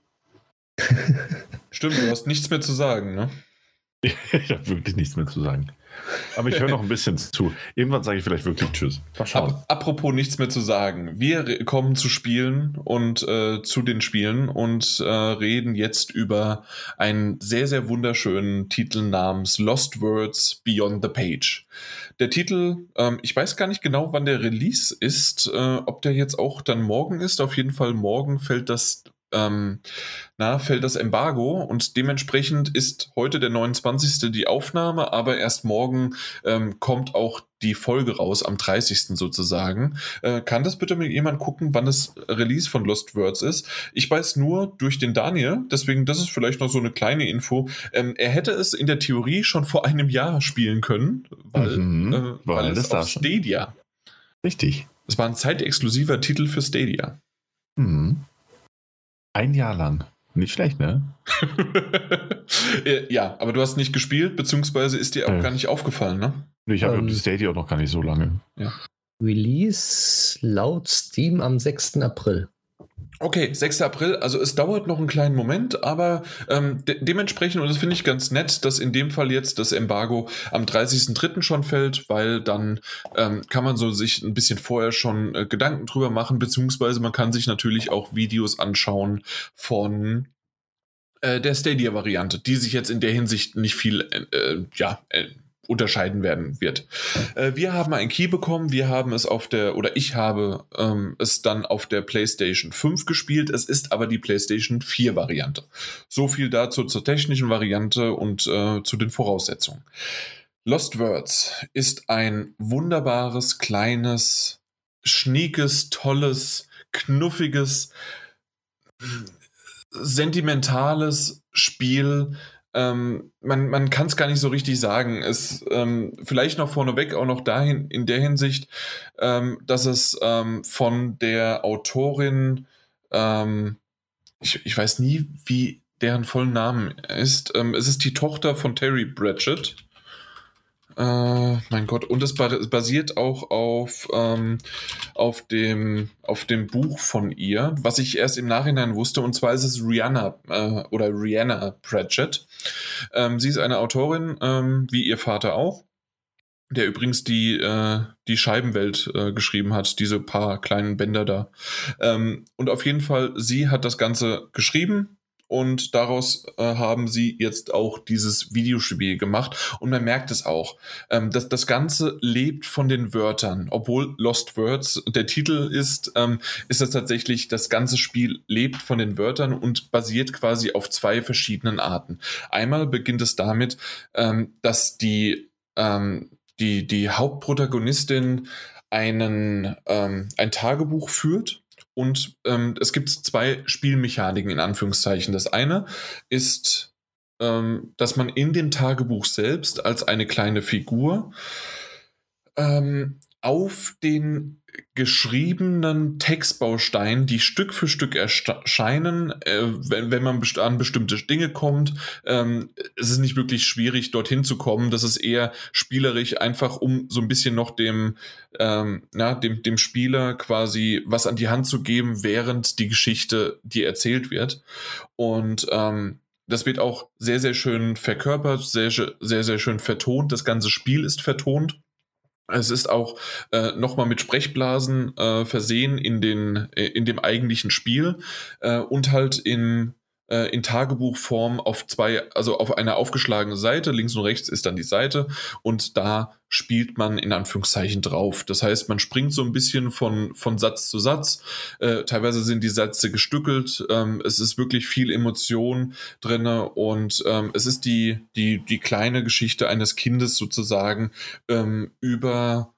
Stimmt, du hast nichts mehr zu sagen, ne? ich habe wirklich nichts mehr zu sagen. Aber ich höre noch ein bisschen zu. Irgendwann sage ich vielleicht wirklich Tschüss. Ap apropos nichts mehr zu sagen. Wir kommen zu Spielen und äh, zu den Spielen und äh, reden jetzt über einen sehr, sehr wunderschönen Titel namens Lost Words Beyond the Page. Der Titel, ähm, ich weiß gar nicht genau, wann der Release ist, äh, ob der jetzt auch dann morgen ist. Auf jeden Fall morgen fällt das ähm, na, fällt das Embargo und dementsprechend ist heute der 29. die Aufnahme, aber erst morgen ähm, kommt auch die Folge raus, am 30. sozusagen. Äh, kann das bitte mit jemand gucken, wann das Release von Lost Words ist? Ich weiß nur durch den Daniel, deswegen, das ist vielleicht noch so eine kleine Info. Ähm, er hätte es in der Theorie schon vor einem Jahr spielen können, weil, mhm, äh, weil, weil es auf Stadia. Richtig. Es war ein zeitexklusiver Titel für Stadia. Mhm. Ein Jahr lang. Nicht schlecht, ne? ja, aber du hast nicht gespielt, beziehungsweise ist dir auch äh. gar nicht aufgefallen, ne? Ich habe ähm, Stadia auch noch gar nicht so lange. Ja. Release laut Steam am 6. April. Okay, 6. April, also es dauert noch einen kleinen Moment, aber ähm, de dementsprechend, und das finde ich ganz nett, dass in dem Fall jetzt das Embargo am 30.03. schon fällt, weil dann ähm, kann man so sich ein bisschen vorher schon äh, Gedanken drüber machen, beziehungsweise man kann sich natürlich auch Videos anschauen von äh, der Stadia-Variante, die sich jetzt in der Hinsicht nicht viel äh, äh ja, äh, unterscheiden werden wird. Äh, wir haben ein Key bekommen, wir haben es auf der, oder ich habe ähm, es dann auf der PlayStation 5 gespielt, es ist aber die PlayStation 4 Variante. So viel dazu zur technischen Variante und äh, zu den Voraussetzungen. Lost Words ist ein wunderbares, kleines, schniekes, tolles, knuffiges, sentimentales Spiel, ähm, man, man kann es gar nicht so richtig sagen. Es ähm, vielleicht noch vorneweg auch noch dahin in der Hinsicht, ähm, dass es ähm, von der Autorin, ähm, ich, ich weiß nie, wie deren vollen Namen ist. Ähm, es ist die Tochter von Terry Pratchett. Äh, mein Gott, und es basiert auch auf, ähm, auf, dem, auf dem Buch von ihr, was ich erst im Nachhinein wusste, und zwar ist es Rihanna äh, oder Rihanna Pratchett. Ähm, sie ist eine Autorin, ähm, wie ihr Vater auch, der übrigens die, äh, die Scheibenwelt äh, geschrieben hat, diese paar kleinen Bänder da. Ähm, und auf jeden Fall, sie hat das Ganze geschrieben, und daraus äh, haben sie jetzt auch dieses Videospiel gemacht und man merkt es auch. Ähm, dass das Ganze lebt von den Wörtern. Obwohl Lost Words der Titel ist, ähm, ist das tatsächlich, das ganze Spiel lebt von den Wörtern und basiert quasi auf zwei verschiedenen Arten. Einmal beginnt es damit, ähm, dass die, ähm, die, die Hauptprotagonistin einen, ähm, ein Tagebuch führt und ähm, es gibt zwei Spielmechaniken in Anführungszeichen. Das eine ist, ähm, dass man in dem Tagebuch selbst als eine kleine Figur ähm, auf den geschriebenen Textbausteinen, die Stück für Stück erscheinen, äh, wenn, wenn man best an bestimmte Dinge kommt. Ähm, es ist nicht wirklich schwierig, dorthin zu kommen. Das ist eher spielerisch, einfach um so ein bisschen noch dem, ähm, na, dem, dem Spieler quasi was an die Hand zu geben, während die Geschichte dir erzählt wird. Und ähm, das wird auch sehr, sehr schön verkörpert, sehr, sehr, sehr schön vertont. Das ganze Spiel ist vertont. Es ist auch äh, nochmal mit Sprechblasen äh, versehen in, den, äh, in dem eigentlichen Spiel äh, und halt in äh, in Tagebuchform auf zwei, also auf einer aufgeschlagenen Seite, links und rechts ist dann die Seite und da spielt man in Anführungszeichen drauf. Das heißt, man springt so ein bisschen von, von Satz zu Satz. Äh, teilweise sind die Sätze gestückelt. Ähm, es ist wirklich viel Emotion drin und ähm, es ist die, die, die kleine Geschichte eines Kindes sozusagen ähm, über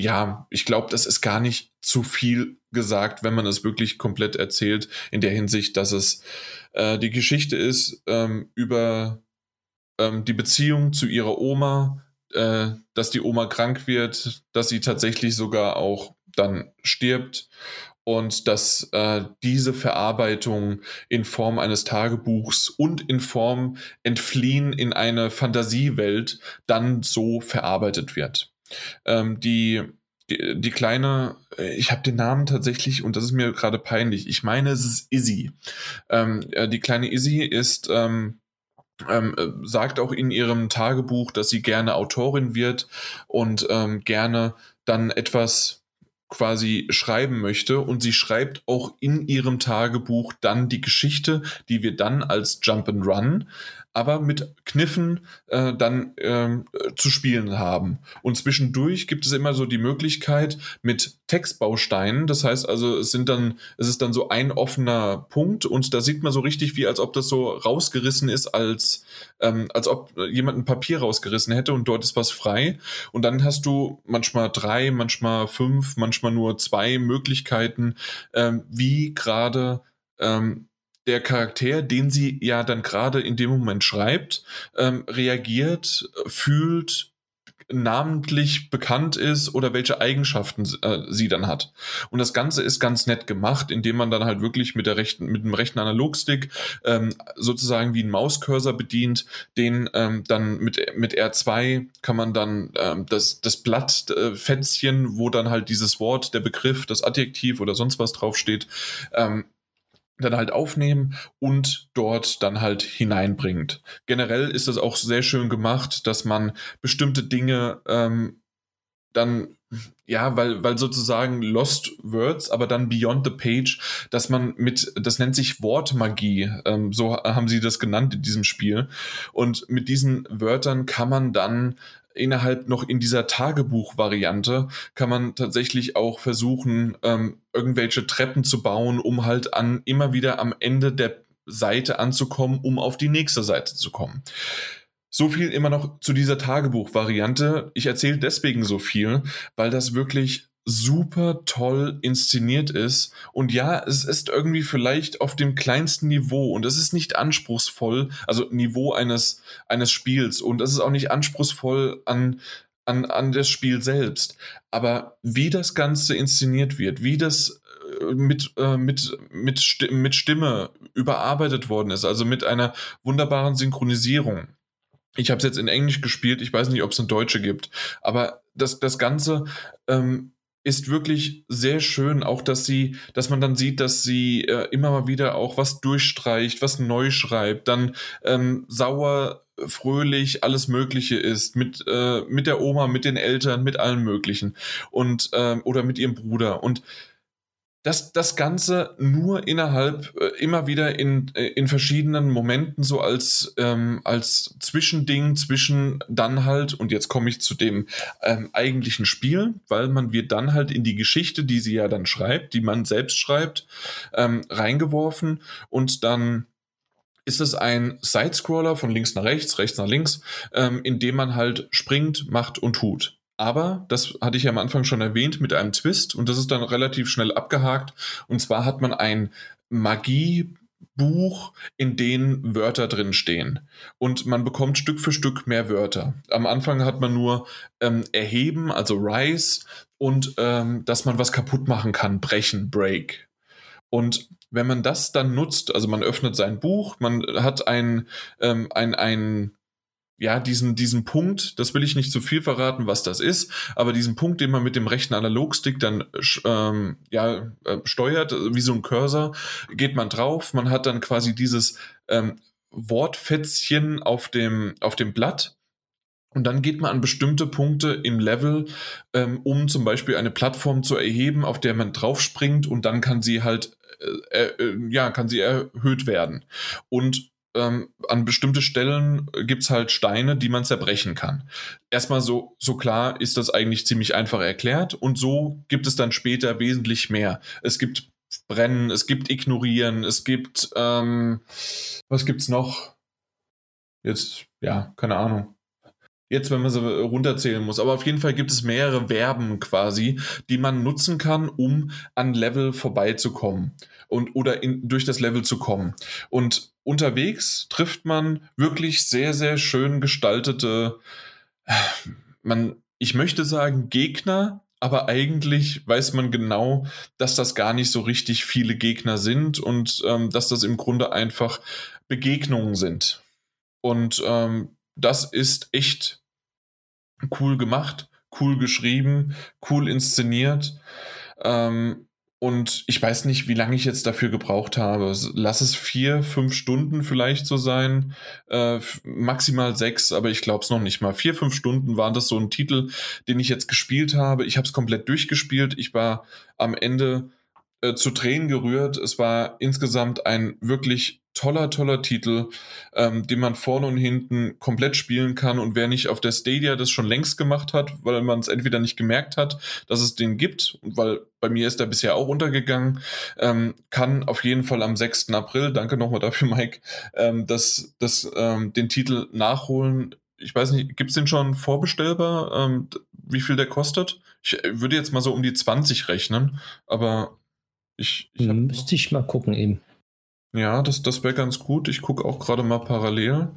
ja, ich glaube, das ist gar nicht zu viel gesagt, wenn man es wirklich komplett erzählt, in der Hinsicht, dass es äh, die Geschichte ist ähm, über ähm, die Beziehung zu ihrer Oma, äh, dass die Oma krank wird, dass sie tatsächlich sogar auch dann stirbt und dass äh, diese Verarbeitung in Form eines Tagebuchs und in Form Entfliehen in eine Fantasiewelt dann so verarbeitet wird. Ähm, die, die, die, kleine, äh, ich habe den Namen tatsächlich, und das ist mir gerade peinlich, ich meine, es ist Izzy. Ähm, äh, die kleine Izzy ist, ähm, ähm, äh, sagt auch in ihrem Tagebuch, dass sie gerne Autorin wird und ähm, gerne dann etwas quasi schreiben möchte und sie schreibt auch in ihrem Tagebuch dann die Geschichte, die wir dann als Jump and Run aber mit Kniffen äh, dann ähm, zu spielen haben. Und zwischendurch gibt es immer so die Möglichkeit mit Textbausteinen. Das heißt also, es sind dann, es ist dann so ein offener Punkt und da sieht man so richtig, wie als ob das so rausgerissen ist, als, ähm, als ob jemand ein Papier rausgerissen hätte und dort ist was frei. Und dann hast du manchmal drei, manchmal fünf, manchmal nur zwei Möglichkeiten, ähm, wie gerade ähm, der Charakter, den sie ja dann gerade in dem Moment schreibt, ähm, reagiert, fühlt, namentlich bekannt ist oder welche Eigenschaften äh, sie dann hat. Und das Ganze ist ganz nett gemacht, indem man dann halt wirklich mit der rechten, mit dem rechten Analogstick ähm, sozusagen wie ein Mauscursor bedient, den ähm, dann mit, mit R2 kann man dann ähm, das, das Blattfätzchen, äh, wo dann halt dieses Wort, der Begriff, das Adjektiv oder sonst was draufsteht, ähm, dann halt aufnehmen und dort dann halt hineinbringt. Generell ist das auch sehr schön gemacht, dass man bestimmte Dinge ähm, dann ja, weil, weil sozusagen Lost Words, aber dann Beyond the Page, dass man mit, das nennt sich Wortmagie, ähm, so haben sie das genannt in diesem Spiel. Und mit diesen Wörtern kann man dann innerhalb noch in dieser Tagebuch-Variante kann man tatsächlich auch versuchen, ähm, irgendwelche Treppen zu bauen, um halt an immer wieder am Ende der Seite anzukommen, um auf die nächste Seite zu kommen. So viel immer noch zu dieser Tagebuch-Variante. Ich erzähle deswegen so viel, weil das wirklich super toll inszeniert ist. Und ja, es ist irgendwie vielleicht auf dem kleinsten Niveau und es ist nicht anspruchsvoll, also Niveau eines, eines Spiels und es ist auch nicht anspruchsvoll an, an, an das Spiel selbst. Aber wie das Ganze inszeniert wird, wie das äh, mit, äh, mit, mit, mit Stimme überarbeitet worden ist, also mit einer wunderbaren Synchronisierung. Ich habe es jetzt in Englisch gespielt, ich weiß nicht, ob es eine deutsche gibt, aber das, das Ganze ähm, ist wirklich sehr schön, auch dass sie, dass man dann sieht, dass sie äh, immer mal wieder auch was durchstreicht, was neu schreibt, dann ähm, sauer, fröhlich, alles Mögliche ist, mit, äh, mit der Oma, mit den Eltern, mit allen möglichen und ähm, oder mit ihrem Bruder. Und das, das Ganze nur innerhalb, äh, immer wieder in, äh, in verschiedenen Momenten so als, ähm, als Zwischending zwischen dann halt, und jetzt komme ich zu dem ähm, eigentlichen Spiel, weil man wird dann halt in die Geschichte, die sie ja dann schreibt, die man selbst schreibt, ähm, reingeworfen und dann ist es ein Sidescroller von links nach rechts, rechts nach links, ähm, in dem man halt springt, macht und tut. Aber, das hatte ich ja am Anfang schon erwähnt, mit einem Twist und das ist dann relativ schnell abgehakt. Und zwar hat man ein Magiebuch, in dem Wörter drin stehen. Und man bekommt Stück für Stück mehr Wörter. Am Anfang hat man nur ähm, erheben, also rise, und ähm, dass man was kaputt machen kann, brechen, break. Und wenn man das dann nutzt, also man öffnet sein Buch, man hat ein, ähm, ein, ein ja, diesen, diesen Punkt, das will ich nicht zu viel verraten, was das ist, aber diesen Punkt, den man mit dem rechten Analogstick dann ähm, ja, äh, steuert, wie so ein Cursor, geht man drauf, man hat dann quasi dieses ähm, Wortfätzchen auf dem, auf dem Blatt Und dann geht man an bestimmte Punkte im Level, ähm, um zum Beispiel eine Plattform zu erheben, auf der man draufspringt und dann kann sie halt, äh, äh, ja, kann sie erhöht werden. Und ähm, an bestimmte Stellen gibt es halt Steine, die man zerbrechen kann. Erstmal so, so klar ist das eigentlich ziemlich einfach erklärt und so gibt es dann später wesentlich mehr. Es gibt Brennen, es gibt Ignorieren, es gibt, ähm, was gibt's noch? Jetzt, ja, keine Ahnung. Jetzt, wenn man sie runterzählen muss. Aber auf jeden Fall gibt es mehrere Verben quasi, die man nutzen kann, um an Level vorbeizukommen und oder in, durch das Level zu kommen. Und unterwegs trifft man wirklich sehr, sehr schön gestaltete, man, ich möchte sagen, Gegner, aber eigentlich weiß man genau, dass das gar nicht so richtig viele Gegner sind und ähm, dass das im Grunde einfach Begegnungen sind. Und ähm, das ist echt cool gemacht, cool geschrieben, cool inszeniert. Ähm, und ich weiß nicht, wie lange ich jetzt dafür gebraucht habe. Lass es vier, fünf Stunden vielleicht so sein. Äh, maximal sechs, aber ich glaube es noch nicht mal. Vier, fünf Stunden waren das so ein Titel, den ich jetzt gespielt habe. Ich habe es komplett durchgespielt. Ich war am Ende äh, zu Tränen gerührt. Es war insgesamt ein wirklich toller, toller Titel, ähm, den man vorne und hinten komplett spielen kann. Und wer nicht auf der Stadia das schon längst gemacht hat, weil man es entweder nicht gemerkt hat, dass es den gibt, weil bei mir ist er bisher auch untergegangen, ähm, kann auf jeden Fall am 6. April, danke nochmal dafür, Mike, ähm, das, das, ähm, den Titel nachholen. Ich weiß nicht, gibt es den schon vorbestellbar? Ähm, wie viel der kostet? Ich äh, würde jetzt mal so um die 20 rechnen, aber ich, ich Müsste ich mal gucken eben. Ja, das, das wäre ganz gut. Ich gucke auch gerade mal parallel,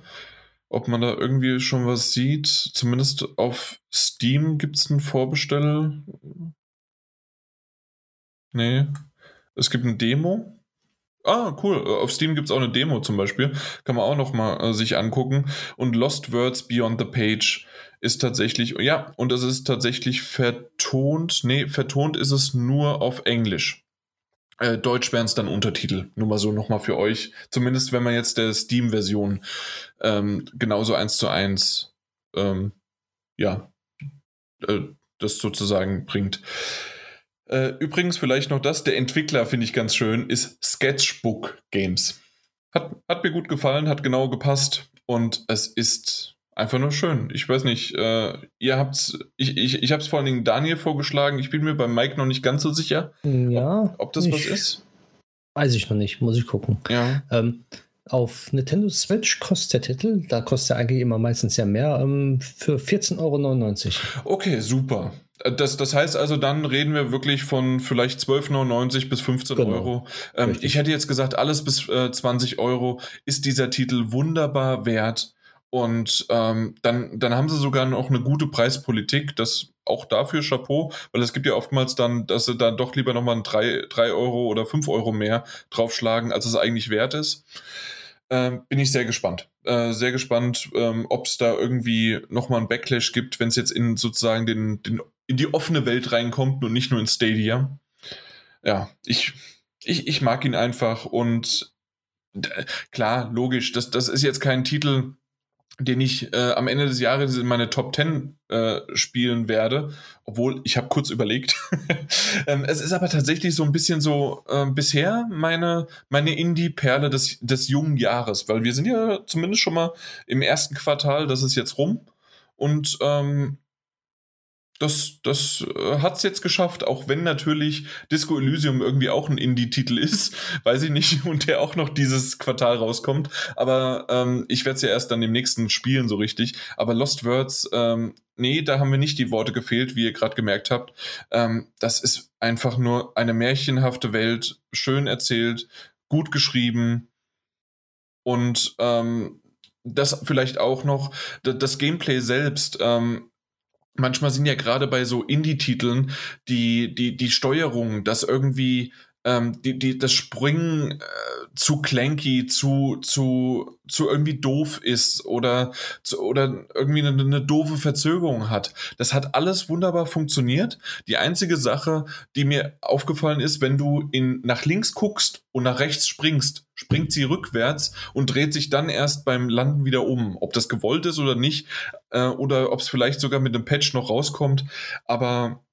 ob man da irgendwie schon was sieht. Zumindest auf Steam gibt es einen Vorbestell. Nee. Es gibt eine Demo. Ah, cool. Auf Steam gibt es auch eine Demo zum Beispiel. Kann man auch noch mal äh, sich angucken. Und Lost Words Beyond the Page ist tatsächlich, ja, und es ist tatsächlich vertont. Nee, vertont ist es nur auf Englisch. Äh, Deutsch wären es dann Untertitel. Nur mal so nochmal für euch. Zumindest wenn man jetzt der Steam-Version ähm, genauso eins zu eins ähm, ja, äh, das sozusagen bringt. Äh, übrigens vielleicht noch das, der Entwickler finde ich ganz schön, ist Sketchbook Games. Hat, hat mir gut gefallen, hat genau gepasst und es ist Einfach nur schön. Ich weiß nicht, äh, ihr habt's, ich, ich, ich habe es vor allen Dingen Daniel vorgeschlagen. Ich bin mir beim Mike noch nicht ganz so sicher, ja, ob, ob das was ist. Weiß ich noch nicht, muss ich gucken. Ja. Ähm, auf Nintendo Switch kostet der Titel, da kostet er eigentlich immer meistens ja mehr, ähm, für 14,99 Euro. Okay, super. Das, das heißt also, dann reden wir wirklich von vielleicht 12,99 bis 15 genau. Euro. Ähm, ich hätte jetzt gesagt, alles bis äh, 20 Euro ist dieser Titel wunderbar wert. Und ähm, dann, dann haben sie sogar noch eine gute Preispolitik, das auch dafür Chapeau, weil es gibt ja oftmals dann, dass sie dann doch lieber nochmal ein 3, 3 Euro oder 5 Euro mehr draufschlagen, als es eigentlich wert ist. Ähm, bin ich sehr gespannt. Äh, sehr gespannt, ähm, ob es da irgendwie nochmal ein Backlash gibt, wenn es jetzt in sozusagen den, den, in die offene Welt reinkommt und nicht nur in Stadia. Ja, ich, ich, ich mag ihn einfach und klar, logisch, das, das ist jetzt kein Titel, den ich äh, am Ende des Jahres in meine Top 10 äh, spielen werde, obwohl ich habe kurz überlegt. ähm, es ist aber tatsächlich so ein bisschen so äh, bisher meine, meine Indie-Perle des, des jungen Jahres, weil wir sind ja zumindest schon mal im ersten Quartal, das ist jetzt rum. Und ähm, das, das äh, hat es jetzt geschafft, auch wenn natürlich Disco Elysium irgendwie auch ein Indie-Titel ist, weiß ich nicht, und der auch noch dieses Quartal rauskommt. Aber ähm, ich werde es ja erst dann im nächsten spielen, so richtig. Aber Lost Words, ähm, nee, da haben mir nicht die Worte gefehlt, wie ihr gerade gemerkt habt. Ähm, das ist einfach nur eine märchenhafte Welt, schön erzählt, gut geschrieben und ähm, das vielleicht auch noch, das Gameplay selbst, ähm, manchmal sind ja gerade bei so Indie-Titeln die, die, die Steuerung, das irgendwie ähm, die, die, das Springen äh, zu clanky, zu, zu, zu irgendwie doof ist oder, zu, oder irgendwie eine, eine doofe Verzögerung hat. Das hat alles wunderbar funktioniert. Die einzige Sache, die mir aufgefallen ist, wenn du in, nach links guckst und nach rechts springst, springt sie rückwärts und dreht sich dann erst beim Landen wieder um. Ob das gewollt ist oder nicht, äh, oder ob es vielleicht sogar mit einem Patch noch rauskommt. Aber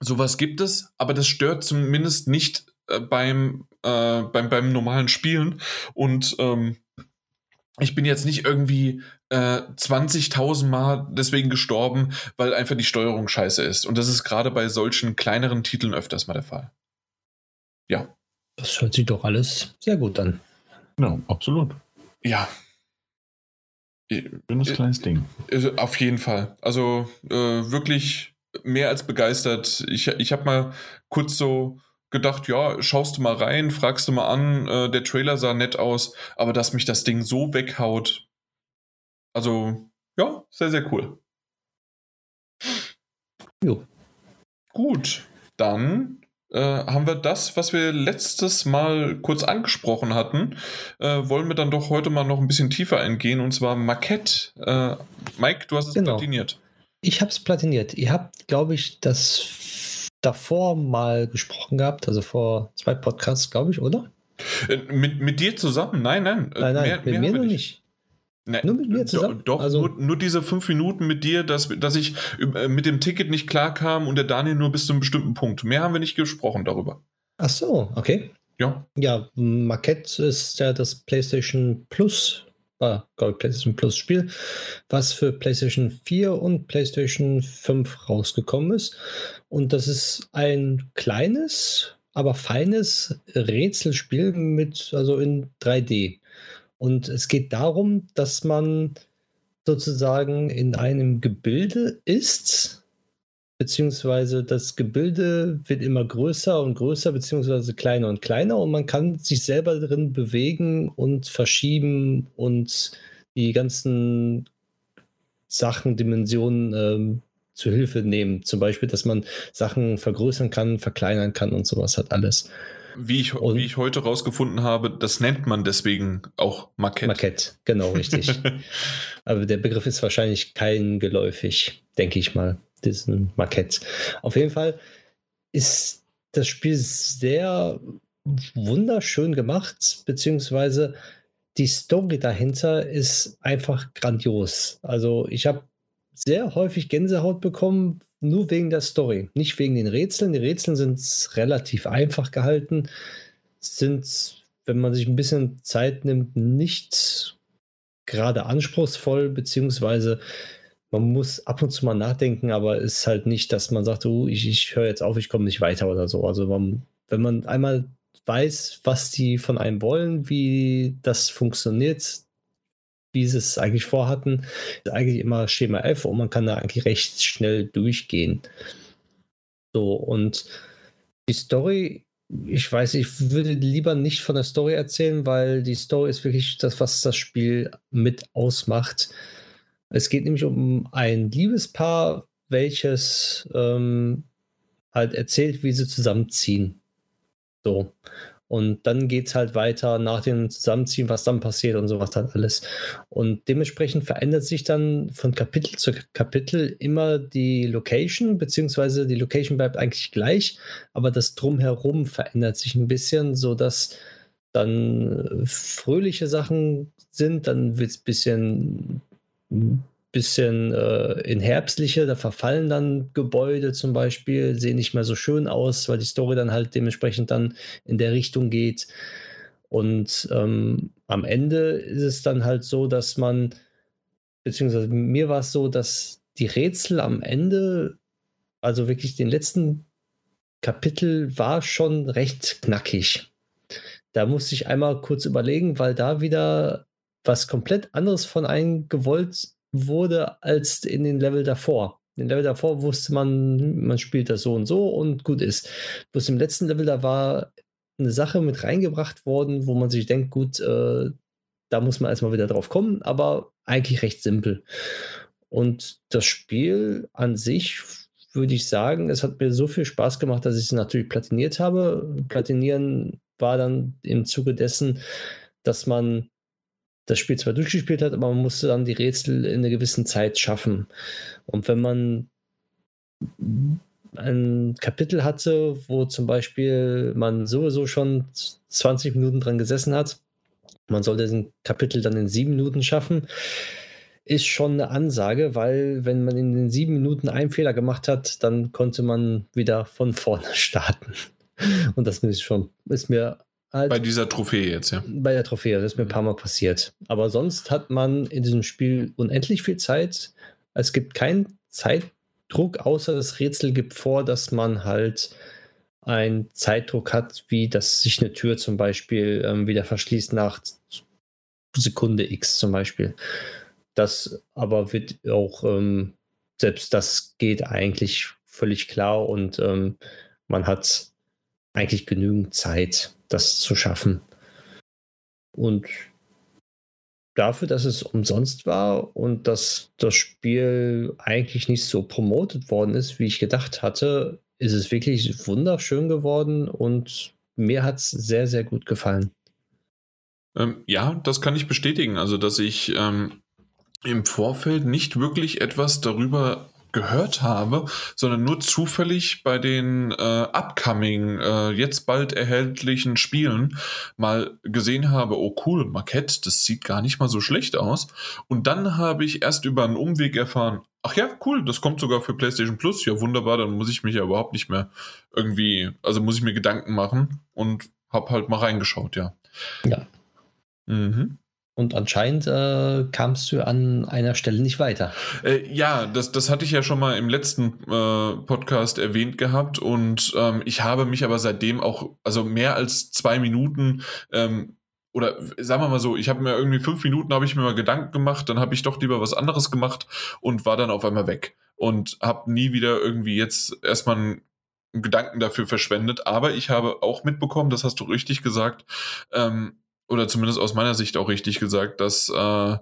sowas gibt es, aber das stört zumindest nicht äh, beim, äh, beim, beim normalen Spielen. Und ähm, ich bin jetzt nicht irgendwie äh, 20.000 Mal deswegen gestorben, weil einfach die Steuerung scheiße ist. Und das ist gerade bei solchen kleineren Titeln öfters mal der Fall. Ja. Das hört sich doch alles sehr gut an. Ja, absolut. Ja. Schönes kleines Ding. Auf jeden Fall. Also äh, wirklich mehr als begeistert. Ich, ich habe mal kurz so gedacht, ja, schaust du mal rein, fragst du mal an, äh, der Trailer sah nett aus, aber dass mich das Ding so weghaut. Also, ja, sehr, sehr cool. Jo. Gut, dann äh, haben wir das, was wir letztes Mal kurz angesprochen hatten, äh, wollen wir dann doch heute mal noch ein bisschen tiefer eingehen und zwar Marquette. Äh, Mike, du hast es genau. platiniert. Ich habe es platiniert. Ihr habt, glaube ich, das davor mal gesprochen gehabt, also vor zwei Podcasts, glaube ich, oder? Äh, mit, mit dir zusammen? Nein, nein. Äh, nein, nein, mehr, mit mehr mir noch nicht. nicht. Nee, nur mit mir zusammen? Doch, also, nur, nur, diese fünf Minuten mit dir, dass, dass ich äh, mit dem Ticket nicht klarkam und der Daniel nur bis zu einem bestimmten Punkt. Mehr haben wir nicht gesprochen darüber. Ach so, okay. Ja. Ja, Marquette ist ja das PlayStation Plus ah, PlayStation Plus Spiel, was für PlayStation 4 und PlayStation 5 rausgekommen ist. Und das ist ein kleines, aber feines Rätselspiel mit, also in 3D. Und es geht darum, dass man sozusagen in einem Gebilde ist, beziehungsweise das Gebilde wird immer größer und größer, beziehungsweise kleiner und kleiner und man kann sich selber drin bewegen und verschieben und die ganzen Sachen, Dimensionen ähm, zu Hilfe nehmen. Zum Beispiel, dass man Sachen vergrößern kann, verkleinern kann und sowas hat alles. Wie ich, und, wie ich heute rausgefunden habe, das nennt man deswegen auch Marquette. Marquette, genau, richtig. Aber der Begriff ist wahrscheinlich kein geläufig, denke ich mal diesen Marquette. Auf jeden Fall ist das Spiel sehr wunderschön gemacht, beziehungsweise die Story dahinter ist einfach grandios. Also ich habe sehr häufig Gänsehaut bekommen, nur wegen der Story, nicht wegen den Rätseln. Die Rätseln sind relativ einfach gehalten, sind, wenn man sich ein bisschen Zeit nimmt, nicht gerade anspruchsvoll, beziehungsweise man muss ab und zu mal nachdenken, aber es ist halt nicht, dass man sagt, oh, ich, ich höre jetzt auf, ich komme nicht weiter oder so. Also man, wenn man einmal weiß, was die von einem wollen, wie das funktioniert, wie sie es eigentlich vorhatten, ist eigentlich immer Schema F und man kann da eigentlich recht schnell durchgehen. So, und die Story, ich weiß, ich würde lieber nicht von der Story erzählen, weil die Story ist wirklich das, was das Spiel mit ausmacht. Es geht nämlich um ein Liebespaar, welches ähm, halt erzählt, wie sie zusammenziehen. So. Und dann geht es halt weiter nach dem Zusammenziehen, was dann passiert und sowas dann alles. Und dementsprechend verändert sich dann von Kapitel zu Kapitel immer die Location, beziehungsweise die Location bleibt eigentlich gleich, aber das Drumherum verändert sich ein bisschen, sodass dann fröhliche Sachen sind, dann wird es ein bisschen bisschen äh, in herbstliche, da verfallen dann Gebäude zum Beispiel, sehen nicht mehr so schön aus, weil die Story dann halt dementsprechend dann in der Richtung geht. Und ähm, am Ende ist es dann halt so, dass man, beziehungsweise mir war es so, dass die Rätsel am Ende, also wirklich den letzten Kapitel, war schon recht knackig. Da musste ich einmal kurz überlegen, weil da wieder was komplett anderes von einem gewollt wurde als in den Level davor. In den Level davor wusste man, man spielt das so und so und gut ist. Bloß im letzten Level, da war eine Sache mit reingebracht worden, wo man sich denkt, gut, äh, da muss man erstmal wieder drauf kommen, aber eigentlich recht simpel. Und das Spiel an sich würde ich sagen, es hat mir so viel Spaß gemacht, dass ich es natürlich platiniert habe. Platinieren war dann im Zuge dessen, dass man das Spiel zwar durchgespielt hat, aber man musste dann die Rätsel in einer gewissen Zeit schaffen. Und wenn man ein Kapitel hatte, wo zum Beispiel man sowieso schon 20 Minuten dran gesessen hat, man sollte ein Kapitel dann in sieben Minuten schaffen, ist schon eine Ansage, weil wenn man in den sieben Minuten einen Fehler gemacht hat, dann konnte man wieder von vorne starten. Und das ist schon, ist mir halt bei dieser Trophäe jetzt, ja. Bei der Trophäe, das ist mir ein paar Mal passiert. Aber sonst hat man in diesem Spiel unendlich viel Zeit. Es gibt keinen Zeitdruck, außer das Rätsel gibt vor, dass man halt einen Zeitdruck hat, wie dass sich eine Tür zum Beispiel ähm, wieder verschließt nach Sekunde X zum Beispiel. Das aber wird auch, ähm, selbst das geht eigentlich völlig klar und ähm, man hat eigentlich genügend Zeit, das zu schaffen. Und dafür, dass es umsonst war und dass das Spiel eigentlich nicht so promotet worden ist, wie ich gedacht hatte, ist es wirklich wunderschön geworden und mir hat es sehr, sehr gut gefallen. Ähm, ja, das kann ich bestätigen. Also, dass ich ähm, im Vorfeld nicht wirklich etwas darüber gehört habe, sondern nur zufällig bei den äh, upcoming, äh, jetzt bald erhältlichen Spielen mal gesehen habe, oh cool, Marquette, das sieht gar nicht mal so schlecht aus. Und dann habe ich erst über einen Umweg erfahren, ach ja, cool, das kommt sogar für PlayStation Plus, ja wunderbar, dann muss ich mich ja überhaupt nicht mehr irgendwie, also muss ich mir Gedanken machen und habe halt mal reingeschaut, ja. Ja. Mhm. Und anscheinend äh, kamst du an einer Stelle nicht weiter. Äh, ja, das, das hatte ich ja schon mal im letzten äh, Podcast erwähnt gehabt. Und ähm, ich habe mich aber seitdem auch, also mehr als zwei Minuten ähm, oder sagen wir mal so, ich habe mir irgendwie fünf Minuten habe ich mir mal Gedanken gemacht, dann habe ich doch lieber was anderes gemacht und war dann auf einmal weg und habe nie wieder irgendwie jetzt erstmal einen Gedanken dafür verschwendet. Aber ich habe auch mitbekommen, das hast du richtig gesagt, ähm, oder zumindest aus meiner Sicht auch richtig gesagt, dass, äh,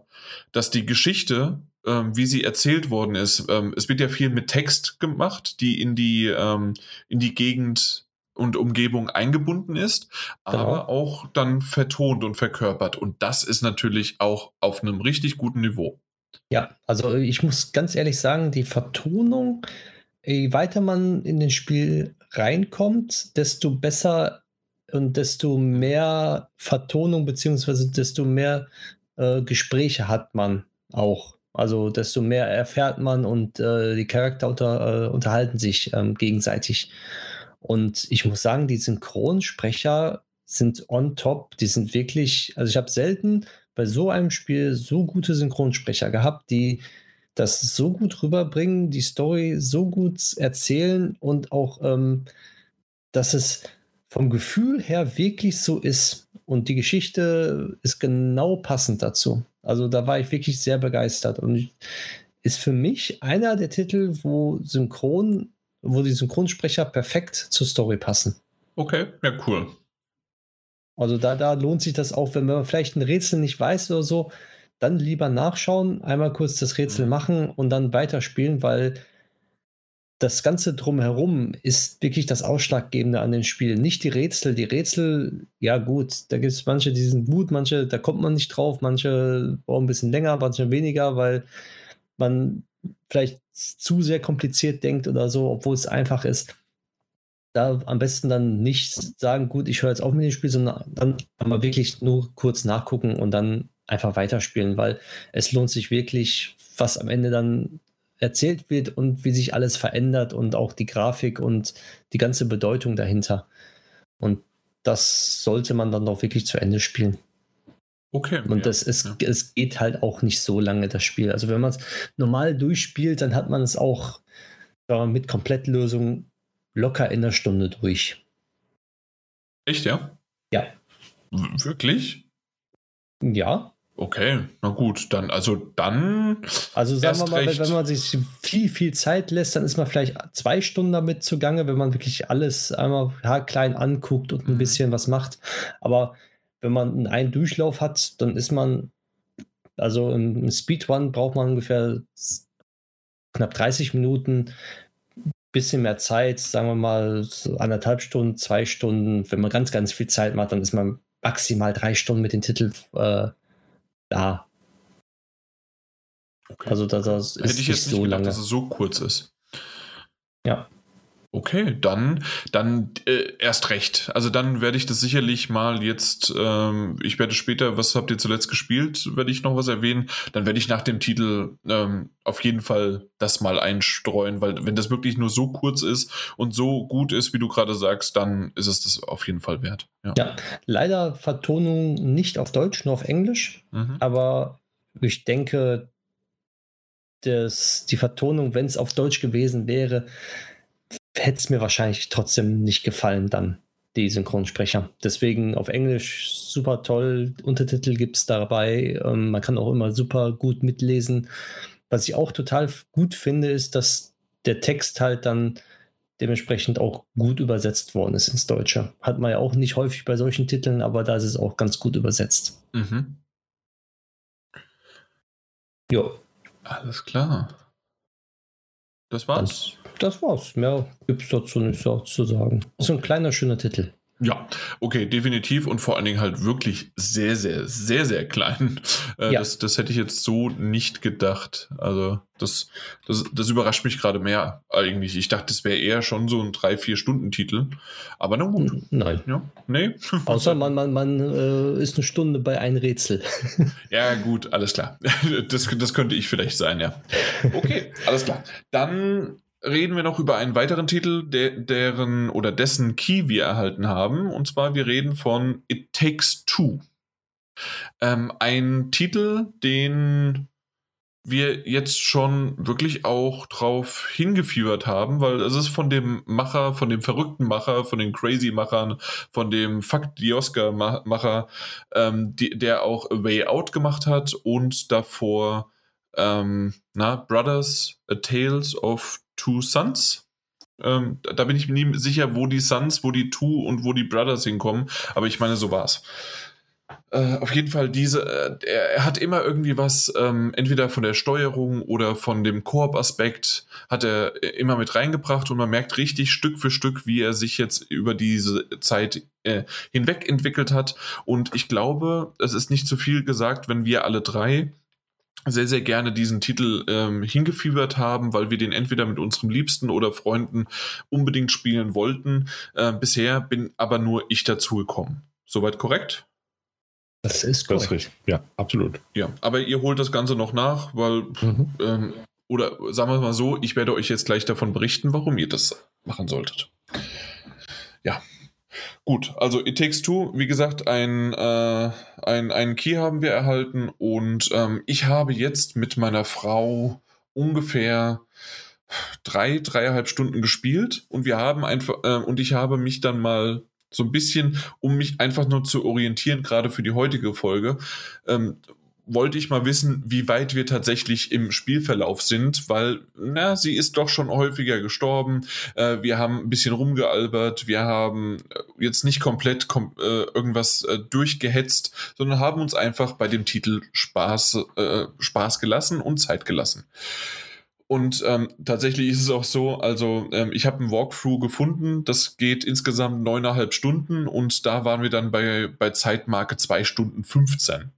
dass die Geschichte, ähm, wie sie erzählt worden ist, ähm, es wird ja viel mit Text gemacht, die in die, ähm, in die Gegend und Umgebung eingebunden ist, genau. aber auch dann vertont und verkörpert. Und das ist natürlich auch auf einem richtig guten Niveau. Ja, also ich muss ganz ehrlich sagen, die Vertonung, je weiter man in den Spiel reinkommt, desto besser und desto mehr Vertonung beziehungsweise desto mehr äh, Gespräche hat man auch. Also desto mehr erfährt man und äh, die Charakter unter, äh, unterhalten sich ähm, gegenseitig. Und ich muss sagen, die Synchronsprecher sind on top. Die sind wirklich, also ich habe selten bei so einem Spiel so gute Synchronsprecher gehabt, die das so gut rüberbringen, die Story so gut erzählen und auch, ähm, dass es vom Gefühl her wirklich so ist. Und die Geschichte ist genau passend dazu. Also da war ich wirklich sehr begeistert. Und ist für mich einer der Titel, wo Synchron, wo die Synchronsprecher perfekt zur Story passen. Okay, ja, cool. Also da, da lohnt sich das auch, wenn man vielleicht ein Rätsel nicht weiß oder so, dann lieber nachschauen, einmal kurz das Rätsel mhm. machen und dann weiterspielen, weil das Ganze drumherum ist wirklich das Ausschlaggebende an den Spielen. Nicht die Rätsel. Die Rätsel, ja gut, da gibt es manche, die sind gut, manche, da kommt man nicht drauf, manche brauchen ein bisschen länger, manche weniger, weil man vielleicht zu sehr kompliziert denkt oder so, obwohl es einfach ist. Da am besten dann nicht sagen, gut, ich höre jetzt auf mit dem Spiel, sondern dann mal wirklich nur kurz nachgucken und dann einfach weiterspielen, weil es lohnt sich wirklich, was am Ende dann erzählt wird und wie sich alles verändert und auch die Grafik und die ganze Bedeutung dahinter. Und das sollte man dann doch wirklich zu Ende spielen. Okay. Und ja, das ist, ja. es geht halt auch nicht so lange, das Spiel. Also wenn man es normal durchspielt, dann hat man es auch mal, mit Komplettlösung locker in einer Stunde durch. Echt, ja? Ja. Wirklich? Ja. Okay, na gut, dann, also dann. Also sagen wir mal, wenn man sich viel, viel Zeit lässt, dann ist man vielleicht zwei Stunden damit zugange, wenn man wirklich alles einmal klein anguckt und ein mhm. bisschen was macht. Aber wenn man einen Durchlauf hat, dann ist man, also im Speedrun braucht man ungefähr knapp 30 Minuten, bisschen mehr Zeit, sagen wir mal so anderthalb Stunden, zwei Stunden, wenn man ganz, ganz viel Zeit macht, dann ist man maximal drei Stunden mit dem Titel äh, da. Okay. Also das, das Hätte ich jetzt nicht so gedacht, lange. dass es so kurz ist. Ja. Okay, dann, dann äh, erst recht. Also dann werde ich das sicherlich mal jetzt, ähm, ich werde später, was habt ihr zuletzt gespielt, werde ich noch was erwähnen. Dann werde ich nach dem Titel ähm, auf jeden Fall das mal einstreuen, weil wenn das wirklich nur so kurz ist und so gut ist, wie du gerade sagst, dann ist es das auf jeden Fall wert. Ja, ja leider Vertonung nicht auf Deutsch, nur auf Englisch, mhm. aber ich denke, dass die Vertonung, wenn es auf Deutsch gewesen wäre, hätte es mir wahrscheinlich trotzdem nicht gefallen dann, die Synchronsprecher. Deswegen auf Englisch super toll, Untertitel gibt es dabei, ähm, man kann auch immer super gut mitlesen. Was ich auch total gut finde, ist, dass der Text halt dann dementsprechend auch gut übersetzt worden ist ins Deutsche. Hat man ja auch nicht häufig bei solchen Titeln, aber da ist es auch ganz gut übersetzt. Mhm. Jo. Alles klar. Das war's. Das das war's. Mehr gibt es dazu nicht so zu sagen. So ein kleiner, schöner Titel. Ja, okay, definitiv und vor allen Dingen halt wirklich sehr, sehr, sehr, sehr klein. Äh, ja. das, das hätte ich jetzt so nicht gedacht. Also das, das, das überrascht mich gerade mehr eigentlich. Ich dachte, es wäre eher schon so ein 3-4-Stunden-Titel. Aber na gut. Nein. Ja, nee. Außer man, man, man äh, ist eine Stunde bei einem Rätsel. ja, gut, alles klar. Das, das könnte ich vielleicht sein, ja. Okay, alles klar. Dann reden wir noch über einen weiteren Titel, der, deren oder dessen Key wir erhalten haben. Und zwar, wir reden von It Takes Two. Ähm, ein Titel, den wir jetzt schon wirklich auch drauf hingefiebert haben, weil es ist von dem Macher, von dem verrückten Macher, von den crazy Machern, von dem Fuck die Oscar Macher, ähm, die, der auch A Way Out gemacht hat und davor ähm, na, Brothers, A Tales of Two Sons. Ähm, da bin ich mir nie sicher, wo die Sons, wo die Two und wo die Brothers hinkommen, aber ich meine, so war's. Äh, auf jeden Fall diese, äh, er, er, hat immer irgendwie was, ähm, entweder von der Steuerung oder von dem Koop-Aspekt hat er äh, immer mit reingebracht und man merkt richtig Stück für Stück, wie er sich jetzt über diese Zeit äh, hinweg entwickelt hat. Und ich glaube, es ist nicht zu viel gesagt, wenn wir alle drei sehr, sehr gerne diesen Titel ähm, hingefiebert haben, weil wir den entweder mit unserem Liebsten oder Freunden unbedingt spielen wollten. Äh, bisher bin aber nur ich dazu gekommen. Soweit korrekt? Das ist korrekt. Das ist Ja, absolut. Ja, aber ihr holt das Ganze noch nach, weil, mhm. ähm, oder sagen wir mal so, ich werde euch jetzt gleich davon berichten, warum ihr das machen solltet. Ja, Gut, also It Takes Two, wie gesagt, ein, äh, ein, ein Key haben wir erhalten und ähm, ich habe jetzt mit meiner Frau ungefähr drei, dreieinhalb Stunden gespielt und wir haben einfach, äh, und ich habe mich dann mal so ein bisschen, um mich einfach nur zu orientieren, gerade für die heutige Folge, ähm, wollte ich mal wissen, wie weit wir tatsächlich im Spielverlauf sind, weil, na, sie ist doch schon häufiger gestorben. Äh, wir haben ein bisschen rumgealbert, wir haben äh, jetzt nicht komplett kom äh, irgendwas äh, durchgehetzt, sondern haben uns einfach bei dem Titel Spaß, äh, Spaß gelassen und Zeit gelassen. Und ähm, tatsächlich ist es auch so, also ähm, ich habe ein Walkthrough gefunden, das geht insgesamt neuneinhalb Stunden und da waren wir dann bei, bei Zeitmarke zwei Stunden 15.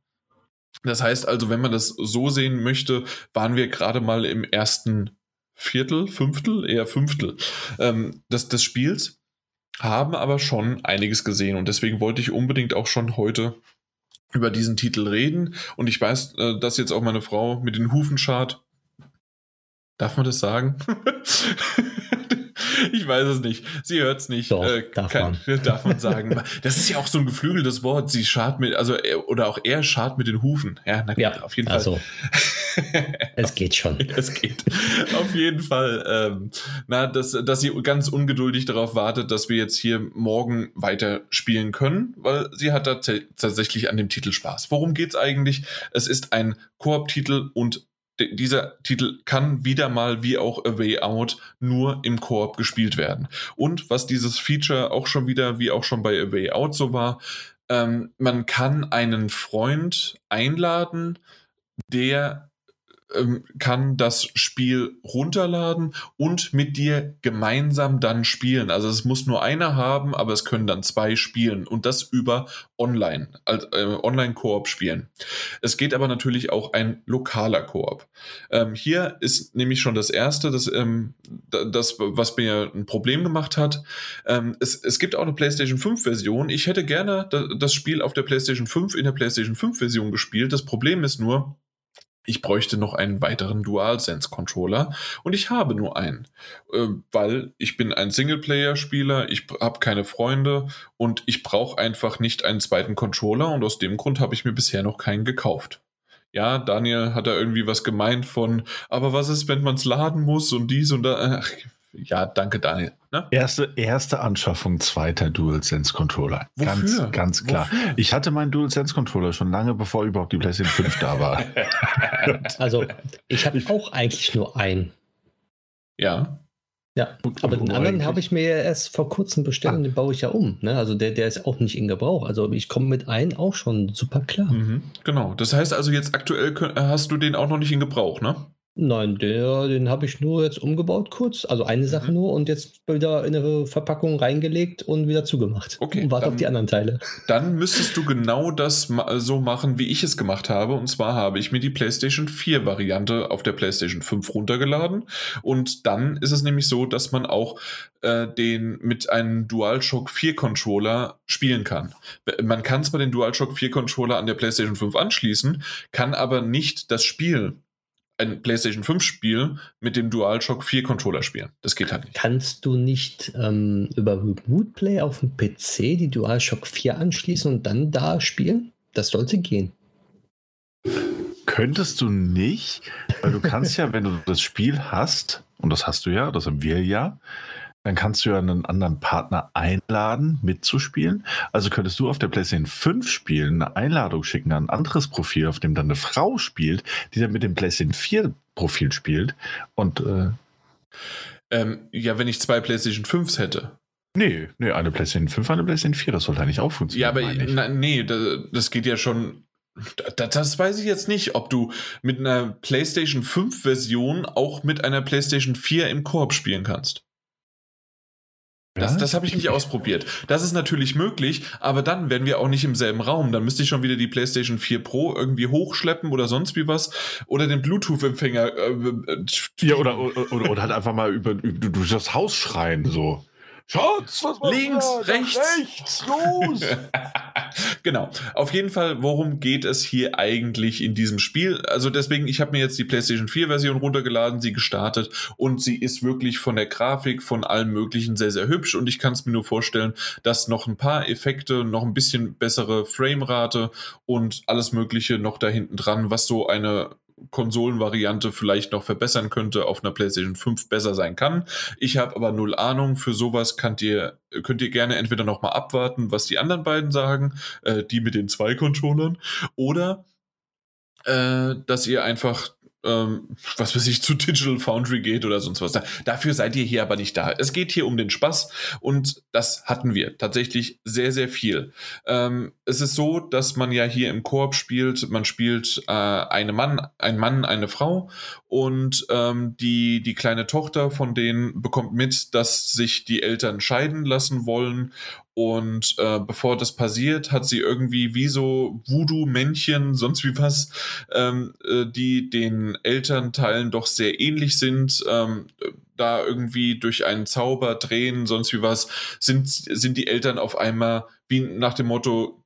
Das heißt also, wenn man das so sehen möchte, waren wir gerade mal im ersten Viertel, Fünftel, eher Fünftel ähm, des, des Spiels, haben aber schon einiges gesehen und deswegen wollte ich unbedingt auch schon heute über diesen Titel reden und ich weiß, äh, dass jetzt auch meine Frau mit den Hufen schart. Darf man das sagen? ich weiß es nicht. Sie hört es nicht. Doch, äh, darf, kann, man. darf man sagen. Das ist ja auch so ein geflügeltes Wort. Sie schart mit, also oder auch er schart mit den Hufen. Ja, na gut, ja, auf jeden Fall. Also, es geht schon. es geht. Auf jeden Fall. Ähm, na, dass, dass sie ganz ungeduldig darauf wartet, dass wir jetzt hier morgen weiter spielen können, weil sie hat da tatsächlich an dem Titel Spaß. Worum geht es eigentlich? Es ist ein Koop-Titel und dieser Titel kann wieder mal wie auch A Way Out nur im Koop gespielt werden. Und was dieses Feature auch schon wieder, wie auch schon bei A Way Out so war, ähm, man kann einen Freund einladen, der ähm, kann das Spiel runterladen und mit dir gemeinsam dann spielen. Also es muss nur einer haben, aber es können dann zwei spielen und das über online, als äh, Online-Koop spielen. Es geht aber natürlich auch ein lokaler Koop. Ähm, hier ist nämlich schon das erste, das, ähm, das was mir ein Problem gemacht hat. Ähm, es, es gibt auch eine PlayStation 5 Version. Ich hätte gerne das Spiel auf der PlayStation 5 in der PlayStation 5 Version gespielt. Das Problem ist nur, ich bräuchte noch einen weiteren DualSense-Controller und ich habe nur einen, äh, weil ich bin ein Singleplayer-Spieler, ich habe keine Freunde und ich brauche einfach nicht einen zweiten Controller und aus dem Grund habe ich mir bisher noch keinen gekauft. Ja, Daniel hat da irgendwie was gemeint von, aber was ist, wenn man es laden muss und dies und da. Ach, ja, danke, Daniel. Ne? Erste, erste Anschaffung zweiter DualSense Controller. Wofür? Ganz, ganz klar. Wofür? Ich hatte meinen DualSense Controller schon lange bevor überhaupt die PlayStation 5 da war. also, ich habe auch eigentlich nur einen. Ja. Ja, aber den anderen habe ich mir erst vor kurzem bestellt und den baue ich ja um. Ne? Also der, der ist auch nicht in Gebrauch. Also ich komme mit einem auch schon super klar. Mhm, genau. Das heißt also jetzt aktuell hast du den auch noch nicht in Gebrauch, ne? Nein, der, den habe ich nur jetzt umgebaut kurz, also eine Sache mhm. nur und jetzt wieder in eine Verpackung reingelegt und wieder zugemacht. Okay. Und warte auf die anderen Teile. Dann müsstest du genau das so machen, wie ich es gemacht habe. Und zwar habe ich mir die PlayStation 4 Variante auf der PlayStation 5 runtergeladen. Und dann ist es nämlich so, dass man auch äh, den mit einem DualShock 4 Controller spielen kann. Man kann zwar den DualShock 4 Controller an der PlayStation 5 anschließen, kann aber nicht das Spiel ein PlayStation 5 Spiel mit dem DualShock 4 Controller spielen. Das geht halt nicht. Kannst du nicht ähm, über Remote Play auf dem PC die DualShock 4 anschließen und dann da spielen? Das sollte gehen. Könntest du nicht, weil du kannst ja, wenn du das Spiel hast, und das hast du ja, das haben wir ja, dann kannst du ja einen anderen Partner einladen, mitzuspielen. Also könntest du auf der PlayStation 5 spielen, eine Einladung schicken an ein anderes Profil, auf dem dann eine Frau spielt, die dann mit dem PlayStation 4 Profil spielt. Und äh, ähm, ja, wenn ich zwei PlayStation 5s hätte. Nee, nee, eine PlayStation 5, eine PlayStation 4, das sollte eigentlich auch funktionieren. Ja, aber na, nee, das geht ja schon das, das, weiß ich jetzt nicht, ob du mit einer PlayStation 5 Version auch mit einer PlayStation 4 im Koop spielen kannst. Das, das habe ich nicht ausprobiert. Das ist natürlich möglich, aber dann wären wir auch nicht im selben Raum. Dann müsste ich schon wieder die PlayStation 4 Pro irgendwie hochschleppen oder sonst wie was. Oder den Bluetooth-Empfänger. Äh, äh, ja, oder, oder, oder, oder halt einfach mal über, über, durch das Haus schreien, so. Schatz, was Links, da? rechts. Rechts, los! genau. Auf jeden Fall, worum geht es hier eigentlich in diesem Spiel? Also deswegen, ich habe mir jetzt die PlayStation 4 Version runtergeladen, sie gestartet und sie ist wirklich von der Grafik, von allem Möglichen sehr, sehr hübsch und ich kann es mir nur vorstellen, dass noch ein paar Effekte, noch ein bisschen bessere Framerate und alles Mögliche noch da hinten dran, was so eine Konsolenvariante vielleicht noch verbessern könnte, auf einer PlayStation 5 besser sein kann. Ich habe aber null Ahnung. Für sowas könnt ihr, könnt ihr gerne entweder nochmal abwarten, was die anderen beiden sagen, äh, die mit den zwei Controllern, oder äh, dass ihr einfach ähm, was weiß ich, zu Digital Foundry geht oder sonst was. Da, dafür seid ihr hier aber nicht da. Es geht hier um den Spaß und das hatten wir tatsächlich sehr, sehr viel. Ähm, es ist so, dass man ja hier im Koop spielt, man spielt äh, eine Mann, ein Mann, eine Frau und ähm, die, die kleine Tochter von denen bekommt mit, dass sich die Eltern scheiden lassen wollen und äh, bevor das passiert, hat sie irgendwie wie so Voodoo-Männchen, sonst wie was, ähm, äh, die den Elternteilen doch sehr ähnlich sind, ähm, da irgendwie durch einen Zauber drehen, sonst wie was, sind, sind die Eltern auf einmal wie nach dem Motto,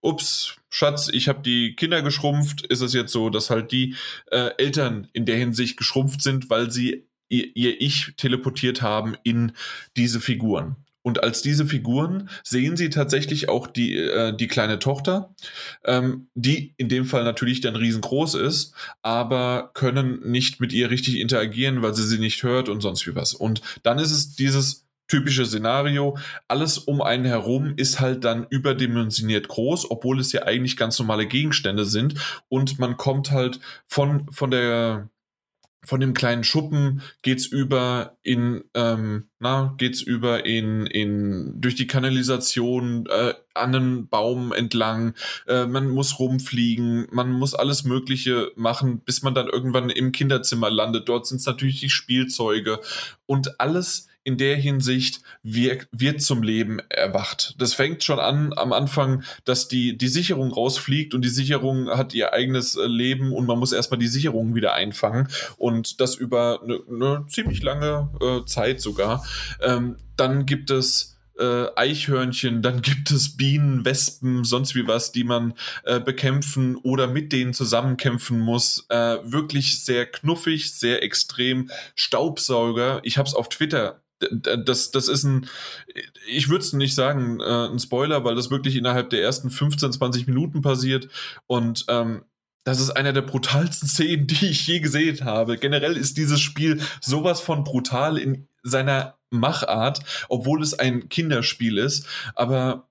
ups, Schatz, ich habe die Kinder geschrumpft, ist es jetzt so, dass halt die äh, Eltern in der Hinsicht geschrumpft sind, weil sie ihr, ihr Ich teleportiert haben in diese Figuren. Und als diese Figuren sehen sie tatsächlich auch die, äh, die kleine Tochter, ähm, die in dem Fall natürlich dann riesengroß ist, aber können nicht mit ihr richtig interagieren, weil sie sie nicht hört und sonst wie was. Und dann ist es dieses typische Szenario, alles um einen herum ist halt dann überdimensioniert groß, obwohl es ja eigentlich ganz normale Gegenstände sind und man kommt halt von, von der von dem kleinen Schuppen geht's über in, ähm, na, geht's über in, in, durch die Kanalisation, äh, an einen Baum entlang, äh, man muss rumfliegen, man muss alles Mögliche machen, bis man dann irgendwann im Kinderzimmer landet. Dort sind es natürlich die Spielzeuge und alles in der Hinsicht wird, wird zum Leben erwacht. Das fängt schon an am Anfang, dass die, die Sicherung rausfliegt und die Sicherung hat ihr eigenes äh, Leben und man muss erstmal die Sicherung wieder einfangen und das über eine, eine ziemlich lange äh, Zeit sogar. Ähm, dann gibt es äh, Eichhörnchen, dann gibt es Bienen, Wespen, sonst wie was, die man äh, bekämpfen oder mit denen zusammenkämpfen muss. Äh, wirklich sehr knuffig, sehr extrem. Staubsauger. Ich habe es auf Twitter das, das ist ein, ich würde es nicht sagen, äh, ein Spoiler, weil das wirklich innerhalb der ersten 15, 20 Minuten passiert. Und ähm, das ist einer der brutalsten Szenen, die ich je gesehen habe. Generell ist dieses Spiel sowas von brutal in seiner Machart, obwohl es ein Kinderspiel ist. Aber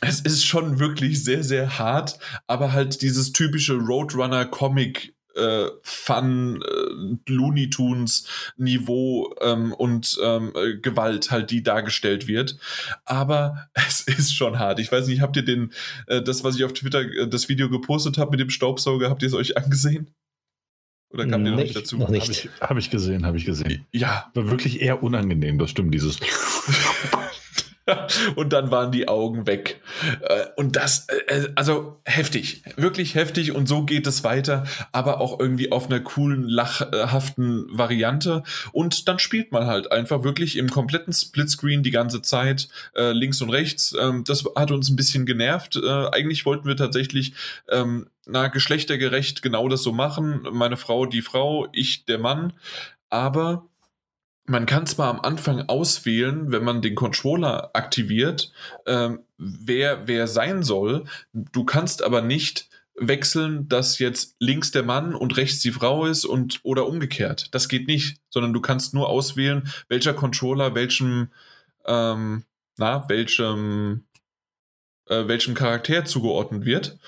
es ist schon wirklich sehr, sehr hart, aber halt dieses typische Roadrunner-Comic äh, Fun, äh, Looney Tunes Niveau ähm, und ähm, äh, Gewalt halt, die dargestellt wird. Aber es ist schon hart. Ich weiß nicht, habt ihr den, äh, das, was ich auf Twitter, äh, das Video gepostet habe mit dem Staubsauger, habt ihr es euch angesehen? Oder kam nee, ihr noch nicht dazu? Noch nicht. Habe ich, hab ich gesehen, habe ich gesehen. Ja. War wirklich eher unangenehm, das stimmt, dieses. und dann waren die Augen weg. Äh, und das, äh, also heftig, wirklich heftig und so geht es weiter, aber auch irgendwie auf einer coolen, lachhaften Variante. Und dann spielt man halt einfach wirklich im kompletten Splitscreen die ganze Zeit, äh, links und rechts. Ähm, das hat uns ein bisschen genervt. Eigentlich wollten wir tatsächlich ähm, na, geschlechtergerecht genau das so machen. Meine Frau, die Frau, ich, der Mann. Aber man kann zwar am Anfang auswählen, wenn man den Controller aktiviert, ähm, wer wer sein soll. Du kannst aber nicht wechseln, dass jetzt links der Mann und rechts die Frau ist und oder umgekehrt. Das geht nicht, sondern du kannst nur auswählen, welcher Controller welchem ähm, na welchem äh, welchem Charakter zugeordnet wird.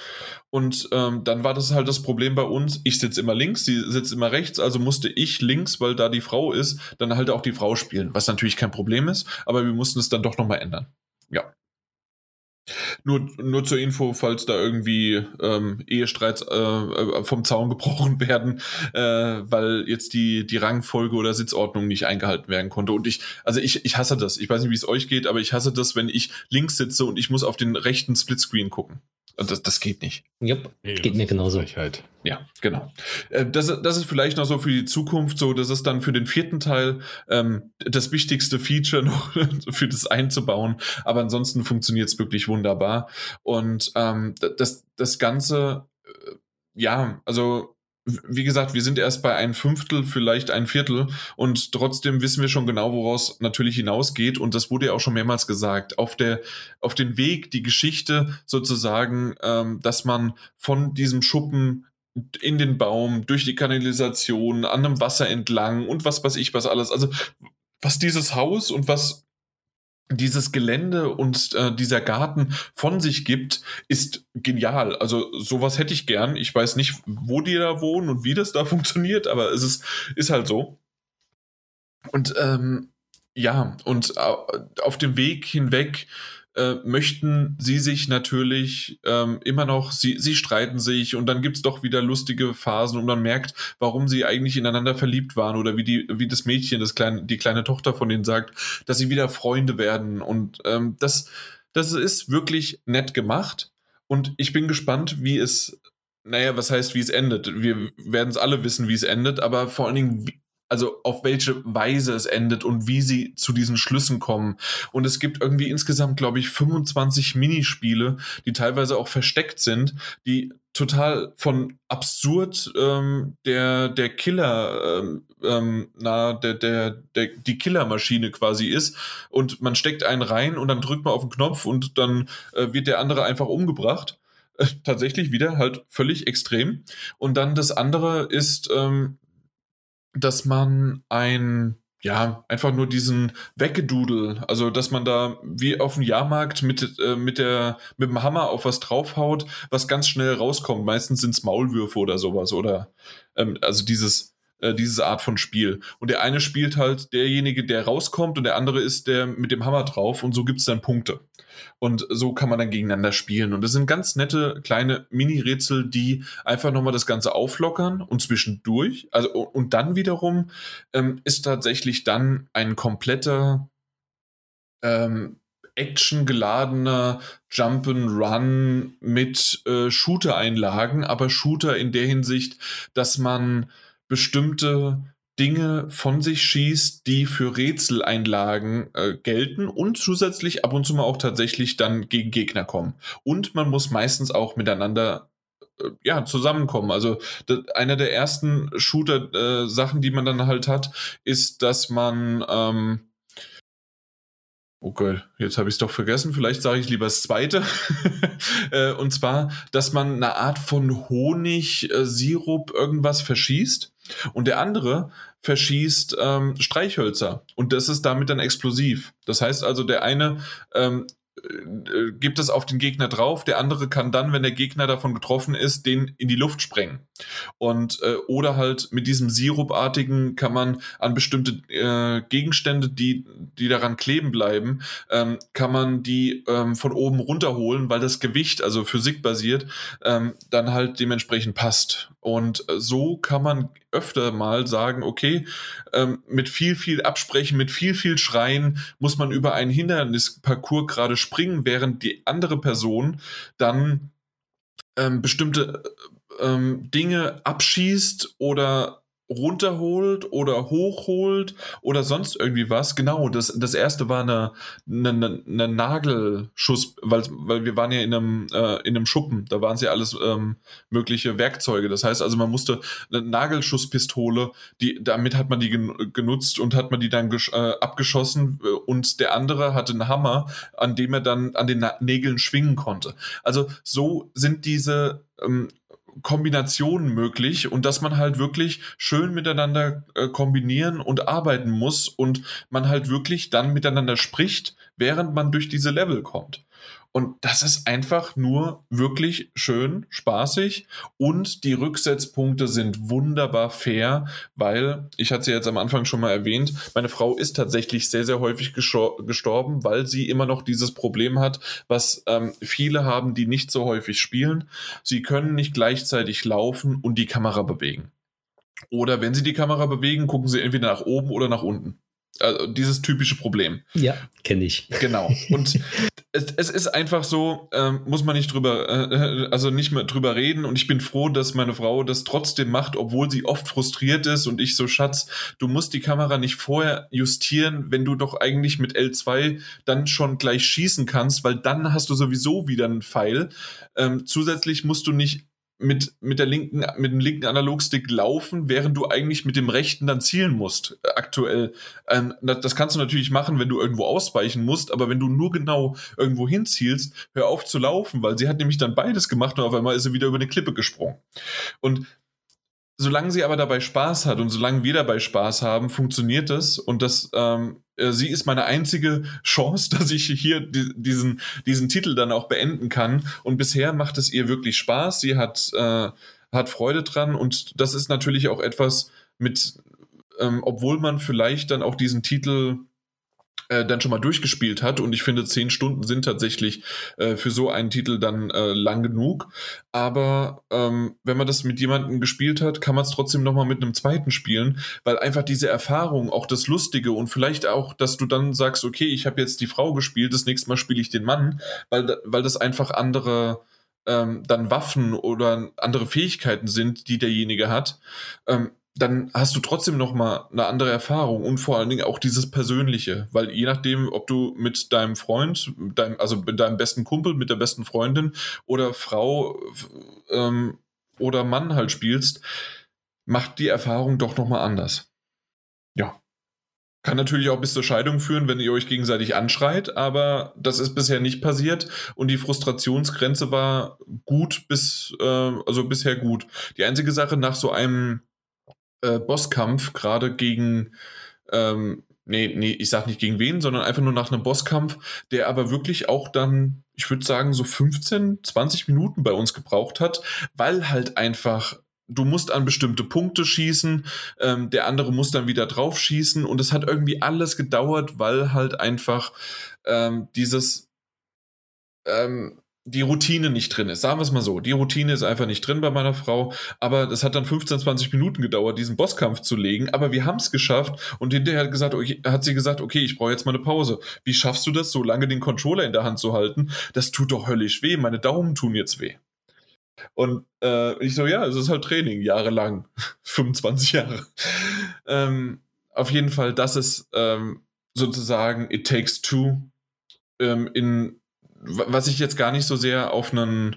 Und ähm, dann war das halt das Problem bei uns. Ich sitze immer links, sie sitzt immer rechts, also musste ich links, weil da die Frau ist, dann halt auch die Frau spielen, was natürlich kein Problem ist, aber wir mussten es dann doch nochmal ändern. Ja. Nur, nur zur Info, falls da irgendwie ähm, Ehestreits äh, äh vom Zaun gebrochen werden, äh, weil jetzt die, die Rangfolge oder Sitzordnung nicht eingehalten werden konnte. Und ich, also ich, ich hasse das. Ich weiß nicht, wie es euch geht, aber ich hasse das, wenn ich links sitze und ich muss auf den rechten Splitscreen gucken. Und das, das geht nicht. Yep, nee, geht mir genauso. Halt. Ja, genau. Äh, das, das ist vielleicht noch so für die Zukunft so, das ist dann für den vierten Teil ähm, das wichtigste Feature noch für das einzubauen. Aber ansonsten funktioniert es wirklich wunderbar. Und ähm, das, das Ganze, äh, ja, also wie gesagt, wir sind erst bei ein Fünftel, vielleicht ein Viertel und trotzdem wissen wir schon genau, woraus natürlich hinausgeht und das wurde ja auch schon mehrmals gesagt. Auf der, auf den Weg, die Geschichte sozusagen, ähm, dass man von diesem Schuppen in den Baum, durch die Kanalisation, an einem Wasser entlang und was weiß ich was alles. Also was dieses Haus und was dieses Gelände und äh, dieser Garten von sich gibt, ist genial. Also sowas hätte ich gern. Ich weiß nicht, wo die da wohnen und wie das da funktioniert, aber es ist, ist halt so. Und ähm, ja, und äh, auf dem Weg hinweg äh, möchten sie sich natürlich ähm, immer noch, sie, sie streiten sich und dann gibt es doch wieder lustige Phasen und man merkt, warum sie eigentlich ineinander verliebt waren oder wie, die, wie das Mädchen, das kleine, die kleine Tochter von denen sagt, dass sie wieder Freunde werden. Und ähm, das, das ist wirklich nett gemacht. Und ich bin gespannt, wie es naja, was heißt, wie es endet? Wir werden es alle wissen, wie es endet, aber vor allen Dingen, also auf welche Weise es endet und wie sie zu diesen Schlüssen kommen. Und es gibt irgendwie insgesamt, glaube ich, 25 Minispiele, die teilweise auch versteckt sind, die total von absurd ähm, der der Killer ähm, ähm, na der der der die Killermaschine quasi ist. Und man steckt einen rein und dann drückt man auf den Knopf und dann äh, wird der andere einfach umgebracht. Äh, tatsächlich wieder halt völlig extrem. Und dann das andere ist ähm, dass man ein, ja, einfach nur diesen Weggedudel, also dass man da wie auf dem Jahrmarkt mit, äh, mit, der, mit dem Hammer auf was draufhaut, was ganz schnell rauskommt. Meistens sind es Maulwürfe oder sowas oder ähm, also dieses äh, diese Art von Spiel. Und der eine spielt halt derjenige, der rauskommt und der andere ist der mit dem Hammer drauf und so gibt es dann Punkte. Und so kann man dann gegeneinander spielen. Und das sind ganz nette kleine Mini-Rätsel, die einfach nochmal das Ganze auflockern und zwischendurch, also und dann wiederum ähm, ist tatsächlich dann ein kompletter ähm, actiongeladener Jump'n'Run mit äh, Shooter-Einlagen, aber Shooter in der Hinsicht, dass man bestimmte Dinge von sich schießt, die für Rätseleinlagen äh, gelten und zusätzlich ab und zu mal auch tatsächlich dann gegen Gegner kommen. Und man muss meistens auch miteinander äh, ja, zusammenkommen. Also einer der ersten Shooter-Sachen, äh, die man dann halt hat, ist, dass man ähm, Oh Gott, jetzt habe ich es doch vergessen. Vielleicht sage ich lieber das zweite. Äh, und zwar, dass man eine Art von Honig, äh, Sirup, irgendwas verschießt. Und der andere verschießt ähm, Streichhölzer. Und das ist damit dann explosiv. Das heißt also, der eine ähm, äh, gibt es auf den Gegner drauf. Der andere kann dann, wenn der Gegner davon getroffen ist, den in die Luft sprengen. Und äh, oder halt mit diesem Sirupartigen kann man an bestimmte äh, Gegenstände, die, die daran kleben bleiben, ähm, kann man die ähm, von oben runterholen, weil das Gewicht, also physikbasiert, ähm, dann halt dementsprechend passt. Und äh, so kann man öfter mal sagen, okay, ähm, mit viel, viel Absprechen, mit viel, viel Schreien muss man über einen Hindernisparcours gerade springen, während die andere Person dann ähm, bestimmte ähm, Dinge abschießt oder runterholt oder hochholt oder sonst irgendwie was. Genau, das, das erste war eine, eine, eine Nagelschuss, weil, weil wir waren ja in einem, äh, in einem Schuppen, da waren sie ja alles ähm, mögliche Werkzeuge. Das heißt also, man musste eine Nagelschusspistole, die, damit hat man die genutzt und hat man die dann äh, abgeschossen und der andere hatte einen Hammer, an dem er dann an den Nägeln schwingen konnte. Also so sind diese ähm, Kombinationen möglich und dass man halt wirklich schön miteinander äh, kombinieren und arbeiten muss und man halt wirklich dann miteinander spricht, während man durch diese Level kommt. Und das ist einfach nur wirklich schön, spaßig und die Rücksetzpunkte sind wunderbar fair, weil, ich hatte sie jetzt am Anfang schon mal erwähnt, meine Frau ist tatsächlich sehr, sehr häufig gestorben, weil sie immer noch dieses Problem hat, was ähm, viele haben, die nicht so häufig spielen. Sie können nicht gleichzeitig laufen und die Kamera bewegen. Oder wenn sie die Kamera bewegen, gucken sie entweder nach oben oder nach unten. Also dieses typische Problem. Ja, kenne ich. Genau. Und es, es, ist einfach so, ähm, muss man nicht drüber, äh, also nicht mehr drüber reden. Und ich bin froh, dass meine Frau das trotzdem macht, obwohl sie oft frustriert ist. Und ich so, Schatz, du musst die Kamera nicht vorher justieren, wenn du doch eigentlich mit L2 dann schon gleich schießen kannst, weil dann hast du sowieso wieder einen Pfeil. Ähm, zusätzlich musst du nicht mit, mit, der linken, mit dem linken Analogstick laufen, während du eigentlich mit dem rechten dann zielen musst, äh, aktuell. Ähm, das kannst du natürlich machen, wenn du irgendwo ausweichen musst, aber wenn du nur genau irgendwo hinzielst, hör auf zu laufen, weil sie hat nämlich dann beides gemacht und auf einmal ist sie wieder über eine Klippe gesprungen. Und solange sie aber dabei Spaß hat und solange wir dabei Spaß haben, funktioniert das. Und das, ähm, äh, sie ist meine einzige Chance, dass ich hier die, diesen, diesen Titel dann auch beenden kann. Und bisher macht es ihr wirklich Spaß. Sie hat, äh, hat Freude dran. Und das ist natürlich auch etwas mit, ähm, obwohl man vielleicht dann auch diesen Titel äh, dann schon mal durchgespielt hat. Und ich finde, zehn Stunden sind tatsächlich äh, für so einen Titel dann äh, lang genug. Aber ähm, wenn man das mit jemandem gespielt hat, kann man es trotzdem nochmal mit einem zweiten spielen, weil einfach diese Erfahrung, auch das Lustige und vielleicht auch, dass du dann sagst, okay, ich habe jetzt die Frau gespielt, das nächste Mal spiele ich den Mann, weil, weil das einfach andere ähm, dann Waffen oder andere Fähigkeiten sind, die derjenige hat. Ähm, dann hast du trotzdem noch mal eine andere Erfahrung und vor allen Dingen auch dieses Persönliche, weil je nachdem, ob du mit deinem Freund, deinem, also mit deinem besten Kumpel, mit der besten Freundin oder Frau ähm, oder Mann halt spielst, macht die Erfahrung doch noch mal anders. Ja. Kann natürlich auch bis zur Scheidung führen, wenn ihr euch gegenseitig anschreit, aber das ist bisher nicht passiert und die Frustrationsgrenze war gut bis, äh, also bisher gut. Die einzige Sache nach so einem äh, Bosskampf, gerade gegen, ähm, nee, nee, ich sag nicht gegen wen, sondern einfach nur nach einem Bosskampf, der aber wirklich auch dann, ich würde sagen, so 15, 20 Minuten bei uns gebraucht hat, weil halt einfach du musst an bestimmte Punkte schießen, ähm, der andere muss dann wieder drauf schießen und es hat irgendwie alles gedauert, weil halt einfach ähm, dieses ähm, die Routine nicht drin ist. Sagen wir es mal so. Die Routine ist einfach nicht drin bei meiner Frau. Aber das hat dann 15, 20 Minuten gedauert, diesen Bosskampf zu legen. Aber wir haben es geschafft. Und hinterher hat, gesagt, okay, hat sie gesagt, okay, ich brauche jetzt mal eine Pause. Wie schaffst du das, so lange den Controller in der Hand zu halten? Das tut doch höllisch weh. Meine Daumen tun jetzt weh. Und äh, ich so, ja, es ist halt Training, jahrelang. 25 Jahre. Ähm, auf jeden Fall, das ist ähm, sozusagen It Takes Two ähm, in was ich jetzt gar nicht so sehr auf einen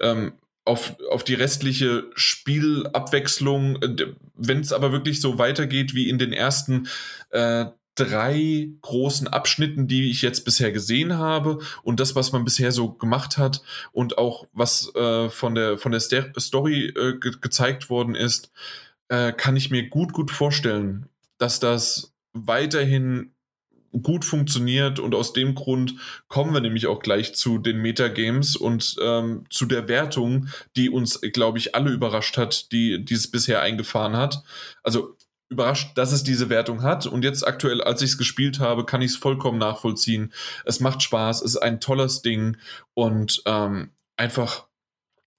ähm, auf, auf die restliche Spielabwechslung, äh, wenn es aber wirklich so weitergeht wie in den ersten äh, drei großen Abschnitten, die ich jetzt bisher gesehen habe und das, was man bisher so gemacht hat und auch was äh, von der, von der Story äh, ge gezeigt worden ist, äh, kann ich mir gut, gut vorstellen, dass das weiterhin gut funktioniert und aus dem Grund kommen wir nämlich auch gleich zu den Metagames und ähm, zu der Wertung, die uns, glaube ich, alle überrascht hat, die, die es bisher eingefahren hat. Also überrascht, dass es diese Wertung hat und jetzt aktuell, als ich es gespielt habe, kann ich es vollkommen nachvollziehen. Es macht Spaß, es ist ein tolles Ding und ähm, einfach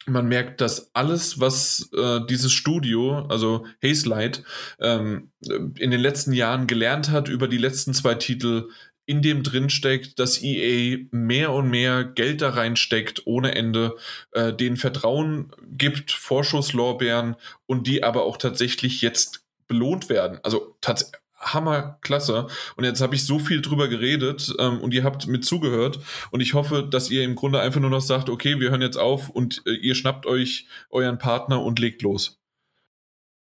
man merkt, dass alles, was äh, dieses Studio, also Hazelight, ähm, in den letzten Jahren gelernt hat über die letzten zwei Titel, in dem drin steckt, dass EA mehr und mehr Geld da reinsteckt, ohne Ende, äh, denen Vertrauen gibt, Vorschusslorbeeren und die aber auch tatsächlich jetzt belohnt werden. Also tatsächlich hammerklasse. Und jetzt habe ich so viel drüber geredet ähm, und ihr habt mit zugehört. Und ich hoffe, dass ihr im Grunde einfach nur noch sagt, okay, wir hören jetzt auf und äh, ihr schnappt euch euren Partner und legt los.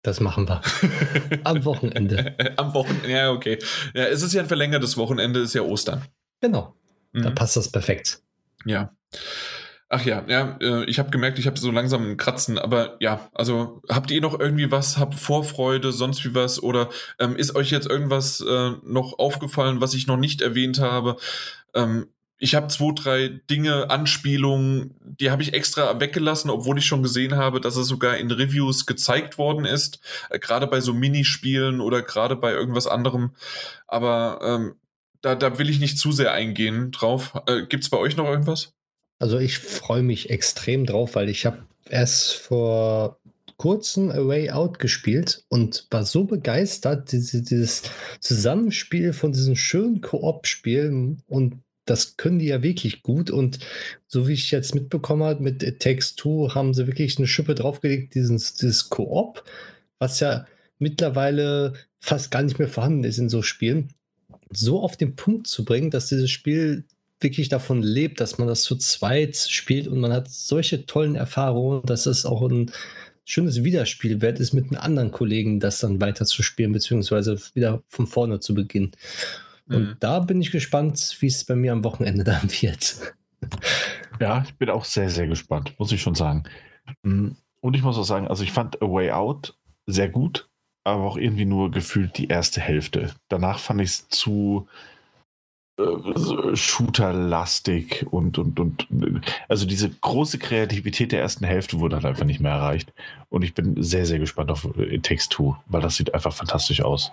Das machen wir. Am Wochenende. Am Wochenende, ja, okay. Ja, es ist ja ein verlängertes Wochenende, ist ja Ostern. Genau. Mhm. Da passt das perfekt. Ja. Ach ja, ja, äh, ich habe gemerkt, ich habe so langsam einen Kratzen, aber ja, also habt ihr noch irgendwie was, habt Vorfreude, sonst wie was oder ähm, ist euch jetzt irgendwas äh, noch aufgefallen, was ich noch nicht erwähnt habe? Ähm, ich habe zwei, drei Dinge, Anspielungen, die habe ich extra weggelassen, obwohl ich schon gesehen habe, dass es sogar in Reviews gezeigt worden ist, äh, gerade bei so Minispielen oder gerade bei irgendwas anderem. Aber ähm, da, da will ich nicht zu sehr eingehen drauf. Äh, Gibt es bei euch noch irgendwas? Also ich freue mich extrem drauf, weil ich habe erst vor kurzem A Way Out gespielt und war so begeistert, diese, dieses Zusammenspiel von diesen schönen Koop-Spielen und das können die ja wirklich gut und so wie ich jetzt mitbekommen habe, mit It Takes Two haben sie wirklich eine Schippe draufgelegt, dieses, dieses Koop, was ja mittlerweile fast gar nicht mehr vorhanden ist in so Spielen, so auf den Punkt zu bringen, dass dieses Spiel wirklich davon lebt, dass man das zu zweit spielt und man hat solche tollen Erfahrungen, dass es auch ein schönes Wiederspiel wert ist, mit einem anderen Kollegen das dann weiter zu spielen, beziehungsweise wieder von vorne zu beginnen. Und mhm. da bin ich gespannt, wie es bei mir am Wochenende dann wird. Ja, ich bin auch sehr, sehr gespannt, muss ich schon sagen. Mm, und ich muss auch sagen, also ich fand A Way Out sehr gut, aber auch irgendwie nur gefühlt die erste Hälfte. Danach fand ich es zu, äh, Shooter-lastig und, und, und also diese große Kreativität der ersten Hälfte wurde halt einfach nicht mehr erreicht. Und ich bin sehr, sehr gespannt auf It Takes Two, weil das sieht einfach fantastisch aus.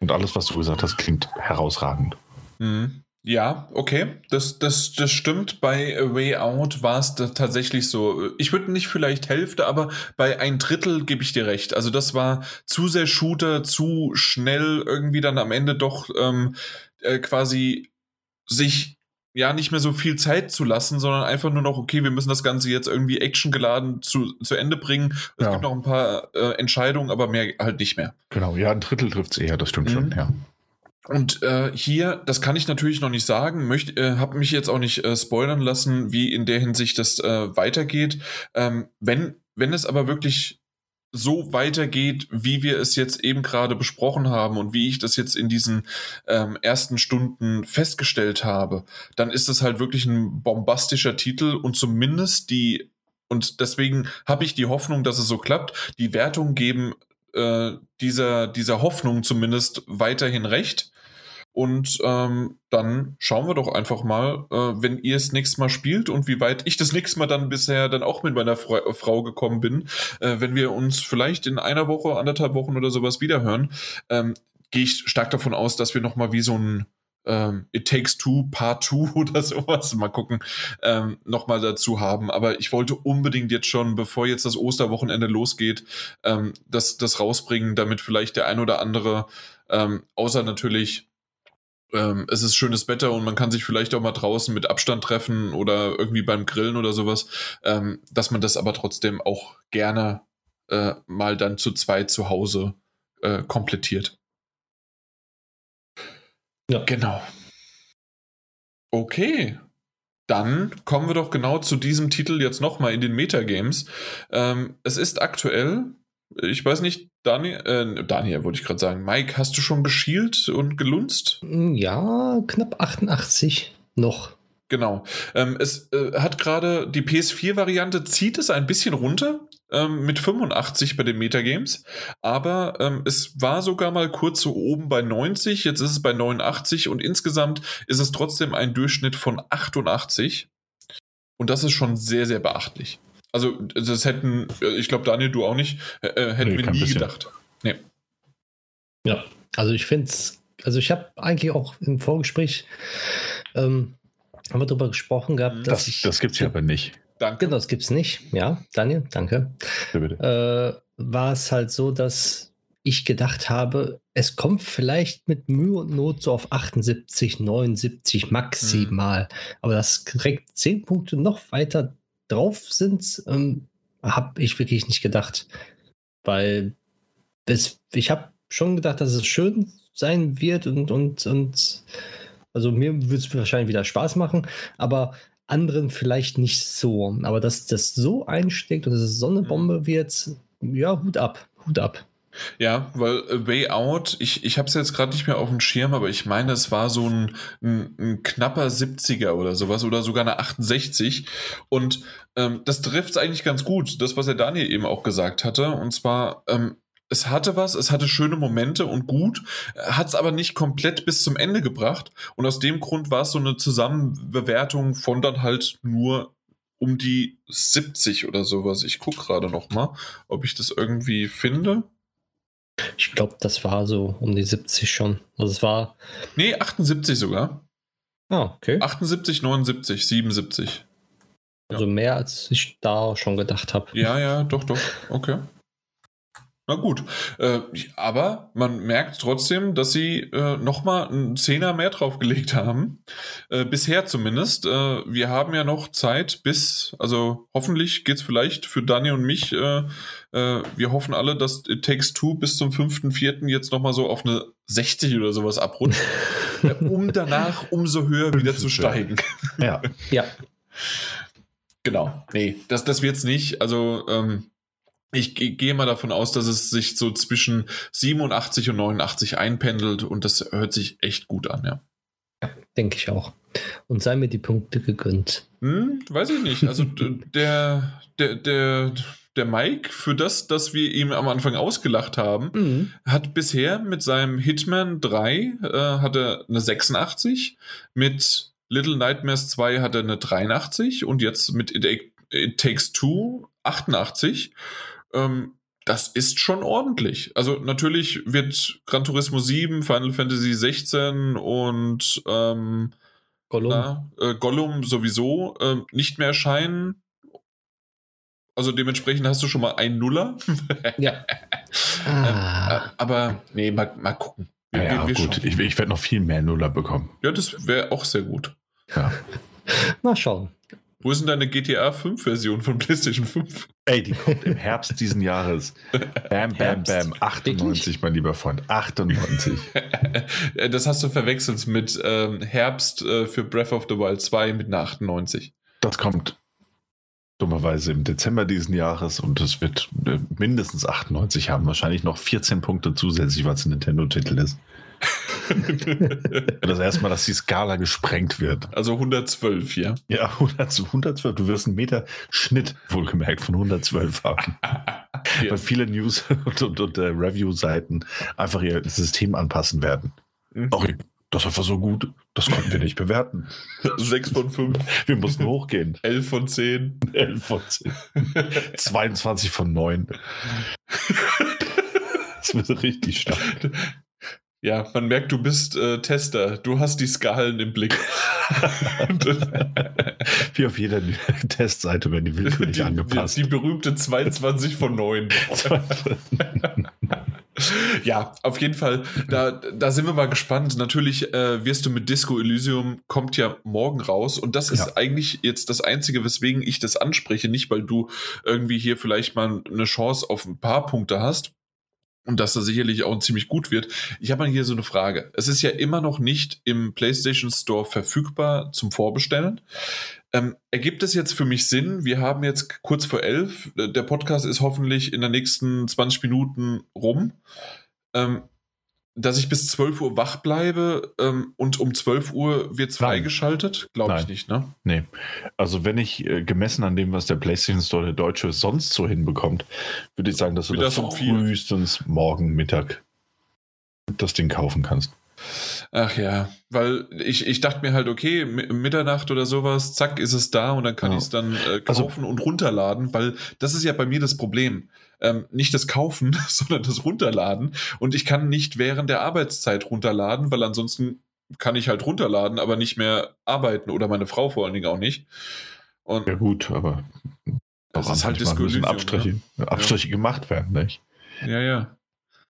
Und alles, was du gesagt hast, klingt herausragend. Mhm. Ja, okay, das, das, das stimmt. Bei A Way Out war es tatsächlich so. Ich würde nicht vielleicht Hälfte, aber bei ein Drittel gebe ich dir recht. Also das war zu sehr Shooter, zu schnell irgendwie dann am Ende doch ähm, äh, quasi sich ja nicht mehr so viel Zeit zu lassen, sondern einfach nur noch, okay, wir müssen das Ganze jetzt irgendwie actiongeladen zu, zu Ende bringen. Es ja. gibt noch ein paar äh, Entscheidungen, aber mehr halt nicht mehr. Genau, ja, ein Drittel trifft es eher, das stimmt mhm. schon, ja. Und äh, hier, das kann ich natürlich noch nicht sagen, möchte, äh, habe mich jetzt auch nicht äh, spoilern lassen, wie in der Hinsicht das äh, weitergeht. Ähm, wenn, wenn es aber wirklich so weitergeht, wie wir es jetzt eben gerade besprochen haben und wie ich das jetzt in diesen ähm, ersten Stunden festgestellt habe, dann ist es halt wirklich ein bombastischer Titel und zumindest die, und deswegen habe ich die Hoffnung, dass es so klappt, die Wertungen geben äh, dieser, dieser Hoffnung zumindest weiterhin recht. Und ähm, dann schauen wir doch einfach mal, äh, wenn ihr es nächstes Mal spielt und wie weit ich das nächste Mal dann bisher dann auch mit meiner Fra Frau gekommen bin, äh, wenn wir uns vielleicht in einer Woche, anderthalb Wochen oder sowas wiederhören, ähm, gehe ich stark davon aus, dass wir nochmal wie so ein ähm, It Takes Two Part 2 oder sowas, mal gucken, ähm, nochmal dazu haben. Aber ich wollte unbedingt jetzt schon, bevor jetzt das Osterwochenende losgeht, ähm, das, das rausbringen, damit vielleicht der ein oder andere, ähm, außer natürlich ähm, es ist schönes Wetter und man kann sich vielleicht auch mal draußen mit Abstand treffen oder irgendwie beim Grillen oder sowas, ähm, dass man das aber trotzdem auch gerne äh, mal dann zu zweit zu Hause äh, komplettiert. Ja. Genau. Okay. Dann kommen wir doch genau zu diesem Titel jetzt nochmal in den Metagames. Ähm, es ist aktuell, ich weiß nicht, Daniel, äh, Daniel wollte ich gerade sagen. Mike, hast du schon geschielt und gelunzt? Ja, knapp 88 noch. Genau. Ähm, es äh, hat gerade die PS4-Variante zieht es ein bisschen runter ähm, mit 85 bei den Metagames, aber ähm, es war sogar mal kurz so oben bei 90, jetzt ist es bei 89 und insgesamt ist es trotzdem ein Durchschnitt von 88 und das ist schon sehr, sehr beachtlich. Also, das hätten, äh, ich glaube, Daniel, du auch nicht, äh, äh hätten nee, wir nie bisschen. gedacht. Nee. Ja, also ich finde es, also ich habe eigentlich auch im Vorgespräch ähm, haben wir darüber gesprochen gehabt, mhm. dass das, ich. Das gibt es ja aber nicht. Danke. Genau, das gibt es nicht. Ja, Daniel, danke. Ja, bitte. Äh, war es halt so, dass ich gedacht habe, es kommt vielleicht mit Mühe und Not so auf 78, 79 maximal. Mhm. Aber das direkt 10 Punkte noch weiter drauf sind, ähm, habe ich wirklich nicht gedacht. Weil es, ich habe schon gedacht, dass es schön sein wird und, und, und also mir würde es wahrscheinlich wieder Spaß machen, aber anderen vielleicht nicht so. Aber dass das so einsteckt und dass es so eine mhm. Bombe wird, ja, Hut ab, Hut ab. Ja, weil A Way Out, ich, ich habe es jetzt gerade nicht mehr auf dem Schirm, aber ich meine, es war so ein, ein, ein knapper 70er oder sowas oder sogar eine 68. Und ähm, das trifft es eigentlich ganz gut, das, was der Daniel eben auch gesagt hatte. Und zwar, ähm, es hatte was, es hatte schöne Momente und gut, hat es aber nicht komplett bis zum Ende gebracht. Und aus dem Grund war es so eine Zusammenbewertung von dann halt nur um die 70 oder sowas. Ich gucke gerade noch mal, ob ich das irgendwie finde. Ich glaube, das war so um die 70 schon. Also es war. Nee, 78 sogar. Ah, okay. 78, 79, 77. Also ja. mehr als ich da schon gedacht habe. Ja, ja, doch, doch. Okay. Na gut, äh, aber man merkt trotzdem, dass sie äh, nochmal einen Zehner mehr draufgelegt haben. Äh, bisher zumindest. Äh, wir haben ja noch Zeit bis, also hoffentlich geht es vielleicht für Dani und mich. Äh, äh, wir hoffen alle, dass It Takes Two bis zum 5.4. jetzt nochmal so auf eine 60 oder sowas abrutscht, um danach umso höher wieder zu steigen. Ja. ja. Genau. Nee, das, das es nicht. Also, ähm, ich gehe mal davon aus, dass es sich so zwischen 87 und 89 einpendelt und das hört sich echt gut an, ja. Ja, denke ich auch. Und sei mir die Punkte gegönnt. Hm, weiß ich nicht. Also der, der, der, der Mike, für das, dass wir ihm am Anfang ausgelacht haben, mhm. hat bisher mit seinem Hitman 3 äh, hat er eine 86, mit Little Nightmares 2 hat er eine 83 und jetzt mit It, It Takes Two 88. Ähm, das ist schon ordentlich. Also natürlich wird Gran Turismo 7, Final Fantasy 16 und ähm, Gollum. Na, äh, Gollum sowieso äh, nicht mehr erscheinen. Also dementsprechend hast du schon mal einen Nuller. ja. Ah. Äh, aber nee, mal, mal gucken. Wir, ja, wir, wir gut. Ich, ich werde noch viel mehr Nuller bekommen. Ja, das wäre auch sehr gut. Ja. mal schauen. Wo ist denn deine GTA 5 Version von PlayStation 5? Ey, die kommt im Herbst diesen Jahres. Bam, bam, bam. 98, mein lieber Freund. 98. das hast du verwechselt mit ähm, Herbst äh, für Breath of the Wild 2 mit einer 98. Das kommt dummerweise im Dezember diesen Jahres und es wird äh, mindestens 98 haben. Wahrscheinlich noch 14 Punkte zusätzlich, weil es ein Nintendo-Titel ist. Das erste Mal, dass die Skala gesprengt wird. Also 112, ja? Ja, 100, 112. Du wirst einen Meter Schnitt wohlgemerkt von 112 haben. ja. Weil viele News- und, und, und uh, Review-Seiten einfach ihr System anpassen werden. Mhm. Auch das ist einfach so gut. Das konnten wir nicht bewerten. 6 von 5. Wir mussten hochgehen. 11 von 10. 11 von 10. 22 von 9. Das wird richtig stark. Ja, man merkt, du bist äh, Tester. Du hast die Skalen im Blick. Wie auf jeder Testseite werden die willkürlich die, angepasst. Die, die berühmte 22 von 9. ja, auf jeden Fall, da, da sind wir mal gespannt. Natürlich äh, wirst du mit Disco Elysium, kommt ja morgen raus. Und das ist ja. eigentlich jetzt das Einzige, weswegen ich das anspreche. Nicht, weil du irgendwie hier vielleicht mal eine Chance auf ein paar Punkte hast und dass er sicherlich auch ziemlich gut wird. Ich habe mal hier so eine Frage. Es ist ja immer noch nicht im PlayStation Store verfügbar zum Vorbestellen. Ähm, ergibt es jetzt für mich Sinn? Wir haben jetzt kurz vor elf. Der Podcast ist hoffentlich in den nächsten 20 Minuten rum. Ähm, dass ich bis 12 Uhr wach bleibe ähm, und um 12 Uhr wird es freigeschaltet? Glaube ich nicht, ne? Nee. Also wenn ich äh, gemessen an dem, was der PlayStation Store der Deutsche sonst so hinbekommt, würde ich sagen, dass du das, das frühestens morgen Mittag das Ding kaufen kannst. Ach ja, weil ich, ich dachte mir halt, okay, Mitternacht oder sowas, zack, ist es da und dann kann ja. ich es dann äh, also kaufen also, und runterladen, weil das ist ja bei mir das Problem ähm, nicht das Kaufen, sondern das Runterladen. Und ich kann nicht während der Arbeitszeit runterladen, weil ansonsten kann ich halt runterladen, aber nicht mehr arbeiten oder meine Frau vor allen Dingen auch nicht. Und ja gut, aber das ist halt Diskussion. Abstriche, ne? Abstriche ja. gemacht werden, nicht? Ja, ja.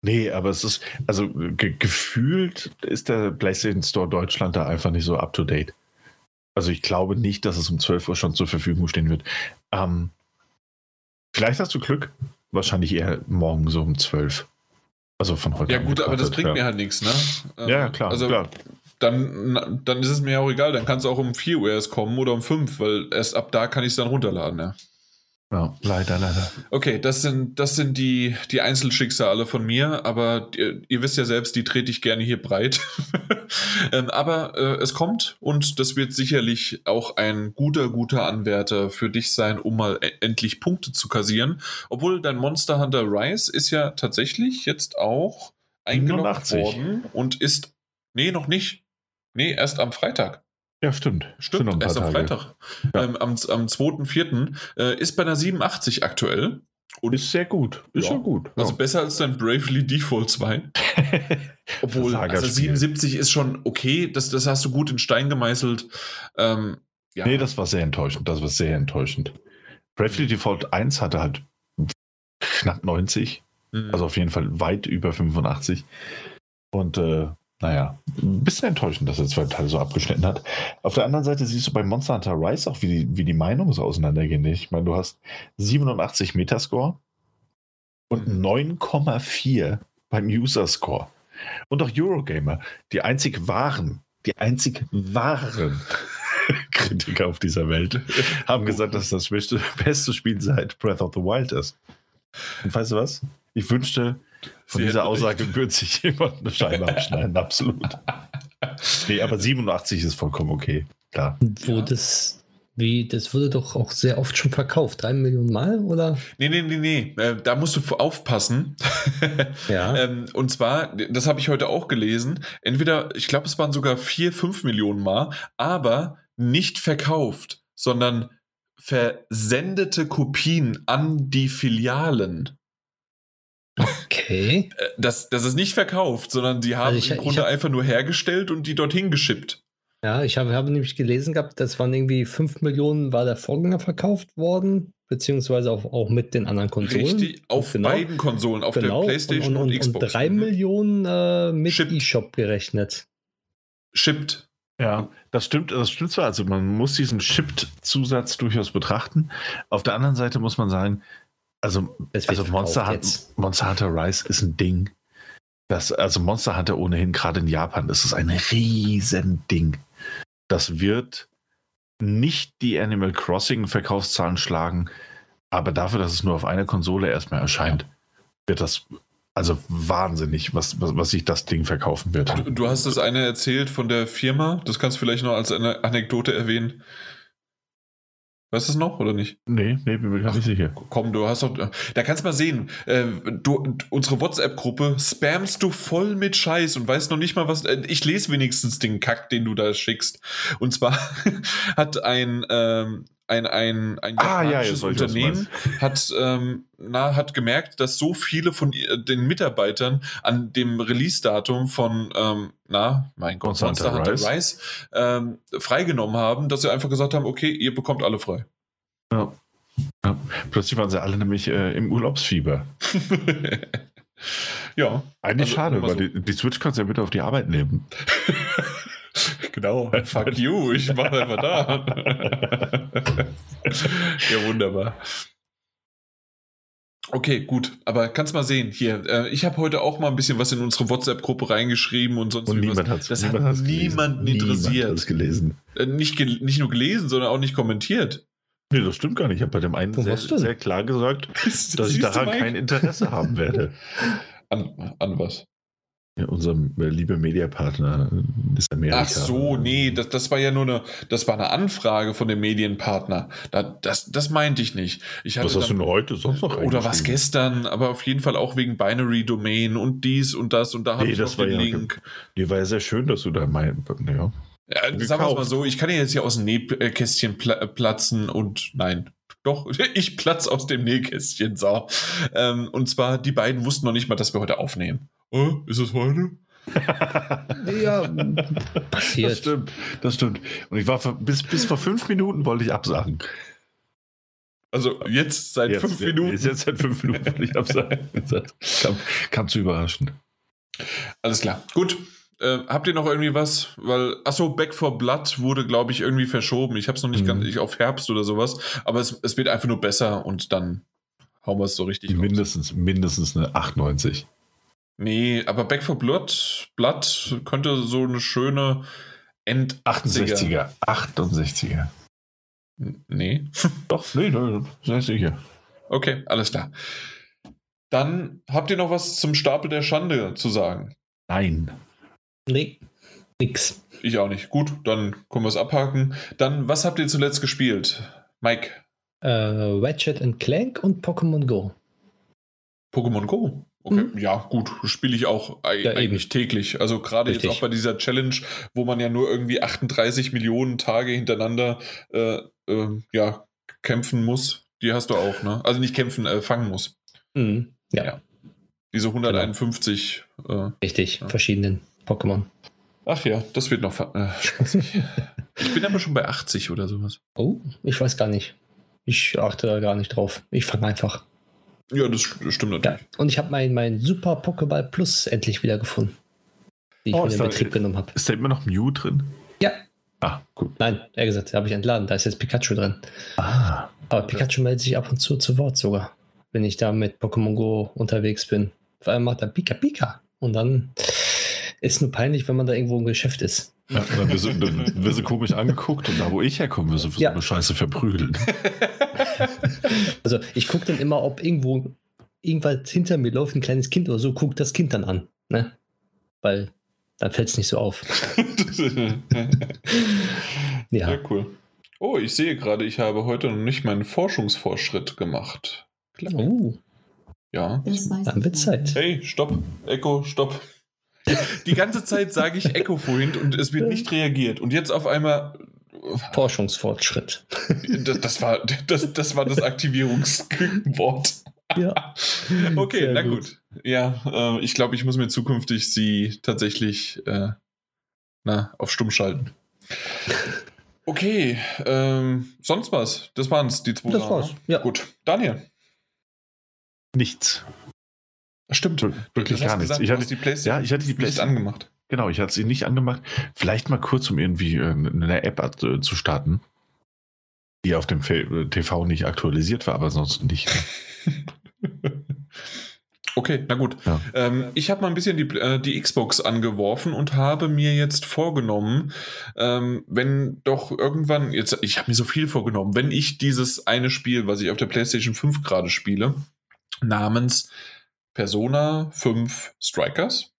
Nee, aber es ist, also ge gefühlt ist der PlayStation Store Deutschland da einfach nicht so up to date. Also ich glaube nicht, dass es um 12 Uhr schon zur Verfügung stehen wird. Ähm, vielleicht hast du Glück wahrscheinlich eher morgen so um 12. Also von heute. Ja, gut, aber das bringt ja. mir halt nichts, ne? Ja, klar. Also, klar. Dann, dann ist es mir auch egal, dann kann es auch um 4 Uhr erst kommen oder um 5, weil erst ab da kann ich es dann runterladen, ja. Ja, leider, leider. Okay, das sind, das sind die, die Einzelschicksale von mir, aber ihr, ihr wisst ja selbst, die trete ich gerne hier breit. ähm, aber äh, es kommt und das wird sicherlich auch ein guter, guter Anwärter für dich sein, um mal e endlich Punkte zu kassieren. Obwohl dein Monster Hunter Rise ist ja tatsächlich jetzt auch eingeloggt worden und ist. Nee, noch nicht. Nee, erst am Freitag. Ja, stimmt. Stimmt, erst am Freitag. Ja. Ähm, am am 2.4. Äh, ist bei einer 87 aktuell. Und ist sehr gut. Ist ja, gut. Also ja. besser als dein Bravely Default 2. Obwohl, also 77 ist schon okay. Das, das hast du gut in Stein gemeißelt. Ähm, ja. Nee, das war sehr enttäuschend. Das war sehr enttäuschend. Bravely mhm. Default 1 hatte halt knapp 90. Mhm. Also auf jeden Fall weit über 85. Und äh, naja, ein bisschen enttäuschend, dass er zwei Teile so abgeschnitten hat. Auf der anderen Seite siehst du bei Monster Hunter Rise auch, wie die, wie die Meinungen so auseinandergehen. Ich meine, du hast 87 Metascore und 9,4 mhm. beim User Score. Und auch Eurogamer, die einzig wahren, die einzig wahren Kritiker auf dieser Welt, haben gesagt, dass das beste, beste Spiel seit Breath of the Wild ist. Und weißt du was? Ich wünschte, von Sie dieser Aussage würde sich jemand eine Scheibe abschneiden, absolut. Nee, aber 87 ist vollkommen okay, klar. Wo ja. das, wie, das wurde doch auch sehr oft schon verkauft, drei Millionen Mal, oder? Nee, nee, nee, nee, äh, da musst du aufpassen. ja. ähm, und zwar, das habe ich heute auch gelesen, entweder, ich glaube, es waren sogar vier, fünf Millionen Mal, aber nicht verkauft, sondern versendete Kopien an die Filialen. Okay. Äh, das, das ist nicht verkauft, sondern die haben also ich, im Grunde hab, einfach nur hergestellt und die dorthin geschippt. Ja, ich habe, habe nämlich gelesen gehabt, das waren irgendwie 5 Millionen war der Vorgänger verkauft worden, beziehungsweise auch, auch mit den anderen Konsolen. Richtig, auf genau. beiden Konsolen, auf genau. der Playstation und, und, und, Xbox. Und 3 mhm. Millionen äh, mit eShop gerechnet. Shipped. Ja, das stimmt, das stimmt zwar. Also man muss diesen Shipped-Zusatz durchaus betrachten. Auf der anderen Seite muss man sagen, also, also Monster, Hunter, Monster Hunter Rise ist ein Ding. Das, also Monster Hunter ohnehin, gerade in Japan, ist es ein riesen Ding. Das wird nicht die Animal Crossing Verkaufszahlen schlagen, aber dafür, dass es nur auf einer Konsole erstmal erscheint, wird das also wahnsinnig, was, was, was sich das Ding verkaufen wird. Du, du hast das eine erzählt von der Firma, das kannst du vielleicht noch als eine Anekdote erwähnen. Weißt du es noch oder nicht? Nee, nee, bin mir gar nicht sicher. Komm, du hast doch. Da kannst du mal sehen. Äh, du, unsere WhatsApp-Gruppe spammst du voll mit Scheiß und weißt noch nicht mal was. Äh, ich lese wenigstens den Kack, den du da schickst. Und zwar hat ein. Ähm, ein, ein, ein Ah, ja, japanisches Unternehmen hat, ähm, na, hat gemerkt, dass so viele von den Mitarbeitern an dem Release-Datum von, ähm, na, mein Gott, Monster Monster Hunter Rise, ähm, freigenommen haben, dass sie einfach gesagt haben, okay, ihr bekommt alle frei. Ja. Ja. Plötzlich waren sie alle nämlich äh, im Urlaubsfieber. ja, Eigentlich Also, schade, weil so. die, die Switch kannst du ja bitte auf die Arbeit nehmen. genau. Fuck you, ich mache einfach da. ja, wunderbar. Okay, gut, aber kannst mal sehen hier. Äh, ich habe heute auch mal ein bisschen was in unsere WhatsApp-Gruppe reingeschrieben und sonst Und niemand was. hat es Das hat niemanden interessiert. Niemand gelesen. Äh, nicht, gel- nicht nur gelesen, sondern auch nicht kommentiert. Nee, das stimmt gar nicht. Ich habe bei dem einen sehr, sehr klar gesagt, dass ich daran Mike? kein Interesse haben werde. An, an was? Ja, unser äh, lieber Mediapartner ist Amerika. Ach so, nee, das, das war ja nur eine, das war eine Anfrage von dem Medienpartner. Da, das, das meinte ich nicht. Ich Was hast du dann- denn heute sonst noch Oder was gestern, aber auf jeden Fall auch wegen Binary Domain und dies und das und da habe Nee, ich das noch den war ja- Link. Nee, war ja sehr schön, dass du da mein. Ja. Ja, sagen wir es mal so, ich kann ja jetzt hier aus dem Nähkästchen pla äh, platzen und nein, doch, ich platz aus dem Nähkästchen, so. Ähm, und zwar, die beiden wussten noch nicht mal, dass wir heute aufnehmen. Äh, ist es heute? Ja, Das passiert. stimmt, das stimmt. Und ich war vor, bis, bis vor fünf Minuten wollte ich absagen. Also jetzt seit Jetzt, fünf Minuten. Jetzt, jetzt seit fünf Minuten wollte ich absagen. Das kam, kam zu überraschen. Alles klar. Gut. Äh, habt ihr noch irgendwie was? Weil, achso, Back for Blood wurde, glaube ich, irgendwie verschoben. Ich habe es noch nicht Mhm. ganz ich, auf Herbst oder sowas. Aber es, es wird einfach nur besser und dann hauen wir es so richtig raus. Mindestens, mindestens eine 98. Nee, aber Back for Blood, Blood könnte so eine schöne End 68er. 68er. Nee. Doch, nee, nee, sehr sicher. Okay, alles klar. Dann habt ihr noch was zum Stapel der Schande zu sagen? Nein. Nee, nix. Ich auch nicht. Gut, dann können wir es abhaken. Dann, was habt ihr zuletzt gespielt? Mike, Äh, Ratchet and Clank und Pokémon Go. Pokémon Go. Okay, Mhm. ja, gut, spiele ich auch Ja, eigentlich täglich. Also gerade jetzt auch bei dieser Challenge, wo man ja nur irgendwie 38 Millionen Tage hintereinander äh, äh, ja, kämpfen muss. Die hast du auch, ne? Also nicht kämpfen, äh, fangen muss. Mhm. Ja, Ja. Diese 151. Äh, richtig. Ja. Verschiedenen Pokémon. ach ja, das wird noch äh, spaßig. ich bin aber schon bei 80 oder sowas. Oh, ich weiß gar nicht. Ich achte da gar nicht drauf. Ich fange einfach. Ja, das st- stimmt Ja. natürlich. Und ich habe mein, mein Super Pokéball Plus endlich wieder gefunden. Die ich Oh, wieder ist in da- Betrieb genommen habe. Ist da immer noch Mew drin? Ja. Ah, gut. Nein, er gesagt, habe ich entladen. Da ist jetzt Pikachu drin. Ah. Aber Pikachu meldet sich ab und zu zu Wort sogar, wenn ich da mit Pokémon Go unterwegs bin. Vor allem macht er Pika Pika. Und dann ist nur peinlich, wenn man da irgendwo im Geschäft ist. Ja, dann wirst du, dann wirst du komisch angeguckt und da, wo ich herkomme, wirst du für Ja. so eine Scheiße verprügeln. Also ich gucke dann immer, ob irgendwo irgendwas hinter mir läuft, ein kleines Kind oder so, guckt das Kind dann an. Ne? Weil dann fällt es nicht so auf. ja. Ja. cool. Oh, ich sehe gerade, ich habe heute noch nicht meinen Forschungsvorschritt gemacht. Klar. Oh, Ja. Dann wird Zeit. Hey, stopp. Echo, stopp. Die ganze Zeit sage ich Echo vorhin und es wird nicht reagiert. Und jetzt auf einmal. Forschungsfortschritt. Das, das, war, das, das war das Aktivierungswort. Ja. Okay, Sehr na gut. Ja, äh, ich glaube, ich muss mir zukünftig sie tatsächlich äh, na, auf Stumm schalten. Okay, ähm, sonst was? Das waren's, die zwei Das Sachen, war's, ne? ja. Gut, Daniel. Nichts. Stimmt. Wirklich gar nichts. gesagt, Ich hatte, die PlayStation ja, ich hatte die nicht PlayStation angemacht. Genau, ich hatte sie nicht angemacht. Vielleicht mal kurz, um irgendwie äh, eine App äh, zu starten, die auf dem äh, TV nicht aktualisiert war, aber sonst nicht. Okay, na gut. Ja. Ähm, ich habe mal ein bisschen die, äh, die Xbox angeworfen und habe mir jetzt vorgenommen, ähm, wenn doch irgendwann, jetzt, ich habe mir so viel vorgenommen, wenn ich dieses eine Spiel, was ich auf der PlayStation 5 gerade spiele, namens Persona 5 Strikers,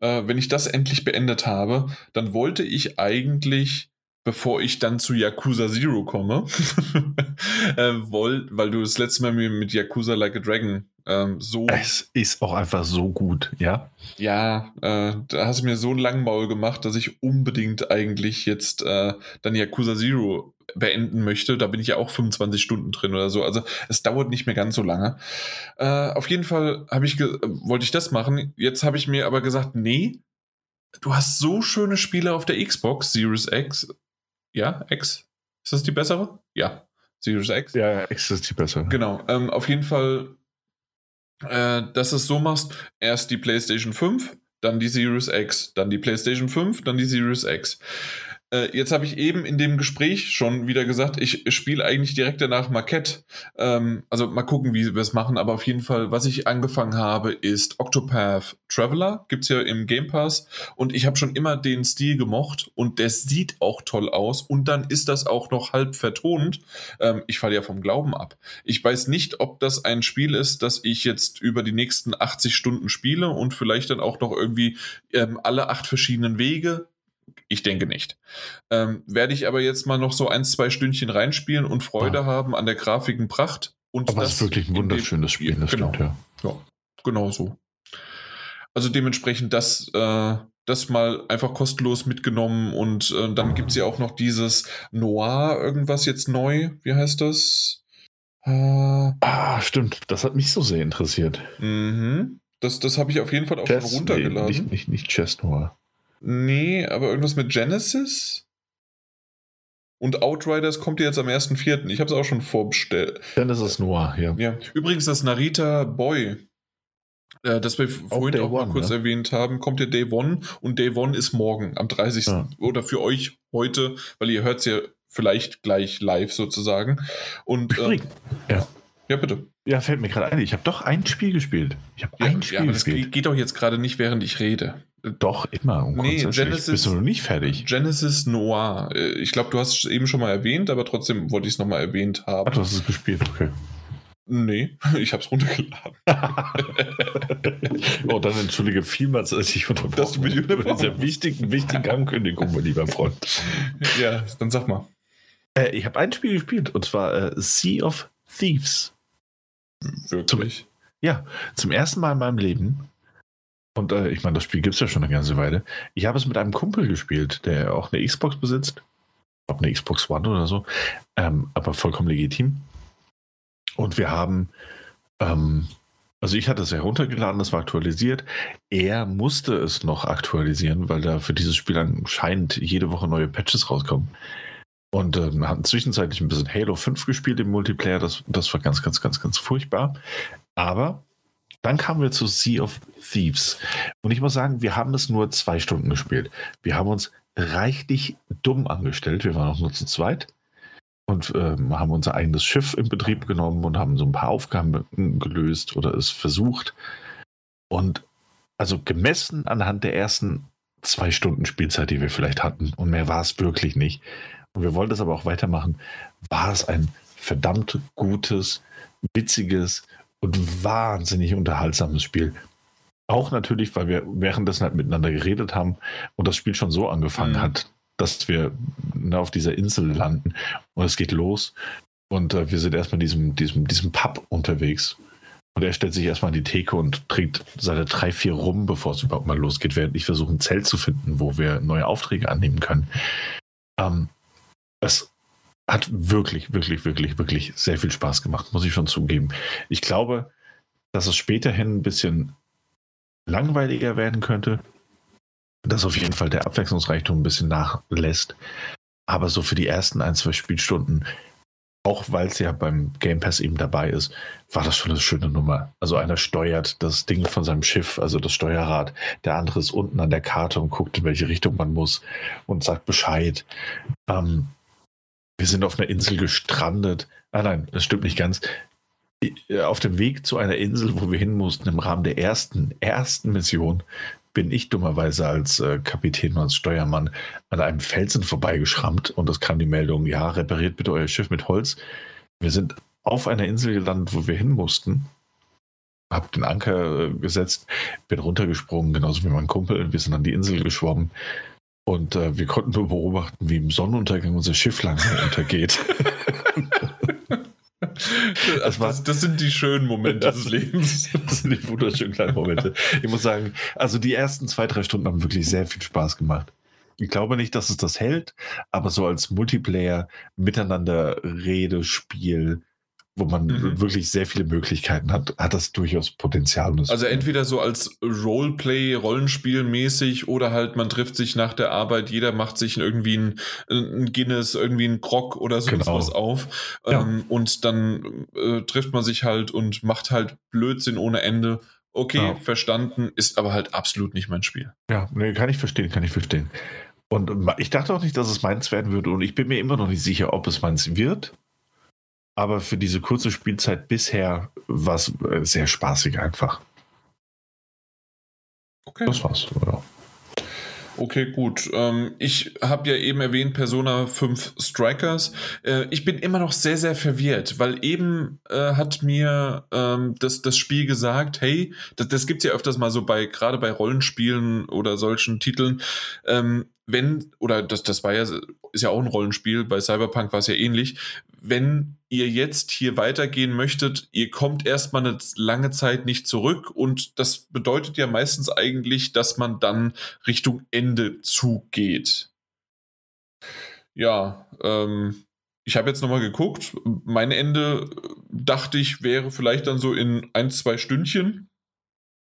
äh, wenn ich das endlich beendet habe, dann wollte ich eigentlich bevor ich dann zu Yakuza Zero komme, äh, woll, weil du das letzte Mal mit Yakuza Like a Dragon ähm, so. Es ist auch einfach so gut, ja? Ja, äh, da hast du mir so einen langen Maul gemacht, dass ich unbedingt eigentlich jetzt äh, dann Yakuza Zero beenden möchte. Da bin ich ja auch 25 Stunden drin oder so. Also es dauert nicht mehr ganz so lange. Äh, auf jeden Fall ich wollte ich das machen. Jetzt habe ich mir aber gesagt, nee, du hast so schöne Spiele auf der Xbox Series X. Ja, X. Ist das die bessere? Ja. Series X. Ja, X ist die bessere. Genau. Ähm, auf jeden Fall, äh, dass du es so machst, erst die PlayStation 5, dann die Series X, dann die PlayStation 5, dann die Series X. Äh, jetzt habe ich eben in dem Gespräch schon wieder gesagt, ich spiele eigentlich direkt danach Marquette. Ähm, also mal gucken, wie wir es machen, aber auf jeden Fall, was ich angefangen habe, ist Octopath Traveler. Gibt es ja im Game Pass. Und ich habe schon immer den Stil gemocht und der sieht auch toll aus. Und dann ist das auch noch halb vertont. Ähm, ich falle ja vom Glauben ab. Ich weiß nicht, ob das ein Spiel ist, das ich jetzt über die nächsten 80 Stunden spiele und vielleicht dann auch noch irgendwie ähm, alle acht verschiedenen Wege ich denke nicht. Ähm, werde ich aber jetzt mal noch so ein, zwei Stündchen reinspielen und Freude ja. haben an der grafiken Pracht. Und aber es ist wirklich ein wunderschönes Spiel, das genau. stimmt, ja. ja. Genau so. Also dementsprechend das, äh, das mal einfach kostenlos mitgenommen und äh, dann gibt es ja auch noch dieses Noir, irgendwas jetzt neu. Wie heißt das? Äh, ah, stimmt. Das hat mich so sehr interessiert. Mhm. Das, das habe ich auf jeden Fall auch Chess, schon runtergeladen. Nee, nicht, nicht, nicht Chess Noir. Nee, aber irgendwas mit Genesis? Und Outriders kommt jetzt am 1.4. Ich habe es auch schon vorbestellt. Genesis Noir, ja. ja. Übrigens, das Narita Boy, äh, das wir vorhin auch, auch mal kurz ne? erwähnt haben, kommt ja Day One und Day One ist morgen, am 30. Ja. Oder für euch heute, weil ihr hört es ja vielleicht gleich live sozusagen. Und, äh, ja. Ja, bitte. Ja, fällt mir gerade ein. Ich habe doch ein Spiel gespielt. Ich habe ja, ein Spiel ja, aber gespielt. das geht doch jetzt gerade nicht, während ich rede. Doch, immer. Und nee, Genesis, bist du noch nicht fertig. Genesis Noir. Äh, ich glaube, du hast es eben schon mal erwähnt, aber trotzdem wollte ich es nochmal erwähnt haben. Ach, du hast es gespielt, okay. Nee, ich habe es runtergeladen. oh, dann entschuldige vielmals, als ich unterbrochen Dass du mit unterbrochen dieser wichtigen, wichtigen Ankündigung, mein lieber Freund. Ja, dann sag mal. Äh, ich habe ein Spiel gespielt, und zwar äh, Sea of Thieves. Wirklich? Zum, ja, zum ersten Mal in meinem Leben und äh, ich meine, das Spiel gibt es ja schon eine ganze Weile. Ich habe es mit einem Kumpel gespielt, der auch eine Xbox besitzt. Glaube, eine Xbox One oder so. Ähm, aber vollkommen legitim. Und wir haben, ähm, also ich hatte es heruntergeladen, das war aktualisiert. Er musste es noch aktualisieren, weil da für dieses Spiel anscheinend jede Woche neue Patches rauskommen. Und äh, hatten zwischenzeitlich ein bisschen Halo 5 gespielt im Multiplayer. Das, das war ganz, ganz, ganz, ganz furchtbar. Aber dann kamen wir zu Sea of Thieves. Und ich muss sagen, wir haben es nur zwei Stunden gespielt. Wir haben uns reichlich dumm angestellt. Wir waren auch nur zu zweit und ähm, haben unser eigenes Schiff in Betrieb genommen und haben so ein paar Aufgaben gelöst oder es versucht. Und also gemessen anhand der ersten zwei Stunden Spielzeit, die wir vielleicht hatten, und mehr war es wirklich nicht. Und wir wollten es aber auch weitermachen, war es ein verdammt gutes, witziges und wahnsinnig unterhaltsames Spiel. Auch natürlich, weil wir währenddessen halt miteinander geredet haben und das Spiel schon so angefangen mhm. hat, dass wir ne, auf dieser Insel landen und es geht los und äh, wir sind erstmal in diesem, diesem, diesem Pub unterwegs. Und er stellt sich erstmal an die Theke und trinkt seine drei, vier rum, bevor es überhaupt mal losgeht, während ich versuche, ein Zelt zu finden, wo wir neue Aufträge annehmen können. Ähm, es hat wirklich, wirklich, wirklich, wirklich sehr viel Spaß gemacht, muss ich schon zugeben. Ich glaube, dass es späterhin ein bisschen langweiliger werden könnte, dass auf jeden Fall der Abwechslungsreichtum ein bisschen nachlässt. Aber so für die ersten ein, zwei Spielstunden, auch weil es ja beim Game Pass eben dabei ist, war das schon eine schöne Nummer. Also einer steuert das Ding von seinem Schiff, also das Steuerrad, der andere ist unten an der Karte und guckt, in welche Richtung man muss und sagt Bescheid. Ähm, wir sind auf einer Insel gestrandet. Ah nein, das stimmt nicht ganz. Auf dem Weg zu einer Insel, wo wir hin mussten, im Rahmen der ersten, ersten Mission, bin ich dummerweise als äh, Kapitän und als Steuermann an einem Felsen vorbeigeschrammt und es kam die Meldung, ja, repariert bitte euer Schiff mit Holz. Wir sind auf einer Insel gelandet, wo wir hin mussten. Hab den Anker äh, gesetzt, bin runtergesprungen, genauso wie mein Kumpel. Wir sind an die Insel geschwommen Und äh, wir konnten nur beobachten, wie im Sonnenuntergang unser Schiff langsam untergeht. Das, das, das, sind die schönen Momente des Lebens. Das sind die wunderschönen kleinen Momente. Ich muss sagen, also die ersten zwei, drei Stunden haben wirklich sehr viel Spaß gemacht. Ich glaube nicht, dass es das hält, aber so als Multiplayer, Miteinander, Rede, Spiel, wo man mhm. wirklich sehr viele Möglichkeiten hat, hat das durchaus Potenzial. Also entweder so als Roleplay, Rollenspiel mäßig oder halt man trifft sich nach der Arbeit, jeder macht sich irgendwie ein, ein Guinness, irgendwie ein Grog oder sonst genau. was auf ja. ähm, und dann äh, trifft man sich halt und macht halt Blödsinn ohne Ende. Okay, ja. verstanden, ist aber halt absolut nicht mein Spiel. Ja, nee, kann ich verstehen, kann ich verstehen. Und ich dachte auch nicht, dass es meins werden würde und ich bin mir immer noch nicht sicher, ob es meins wird. Aber für diese kurze Spielzeit bisher war es äh, sehr spaßig einfach. Okay. Das war's, ja. Okay, gut. Ähm, ich habe ja eben erwähnt Persona 5 Strikers. Äh, ich bin immer noch sehr, sehr verwirrt, weil eben äh, hat mir ähm, das, das Spiel gesagt, hey, das, das gibt es ja öfters mal so bei, gerade bei Rollenspielen oder solchen Titeln, ähm, wenn, oder das, das war ja, ist ja auch ein Rollenspiel, bei Cyberpunk war es ja ähnlich, wenn ihr jetzt hier weitergehen möchtet, ihr kommt erstmal eine lange Zeit nicht zurück und das bedeutet ja meistens eigentlich, dass man dann Richtung Ende zugeht. Ja, ähm, ich habe jetzt nochmal geguckt. Mein Ende, dachte ich, wäre vielleicht dann so in ein, zwei Stündchen.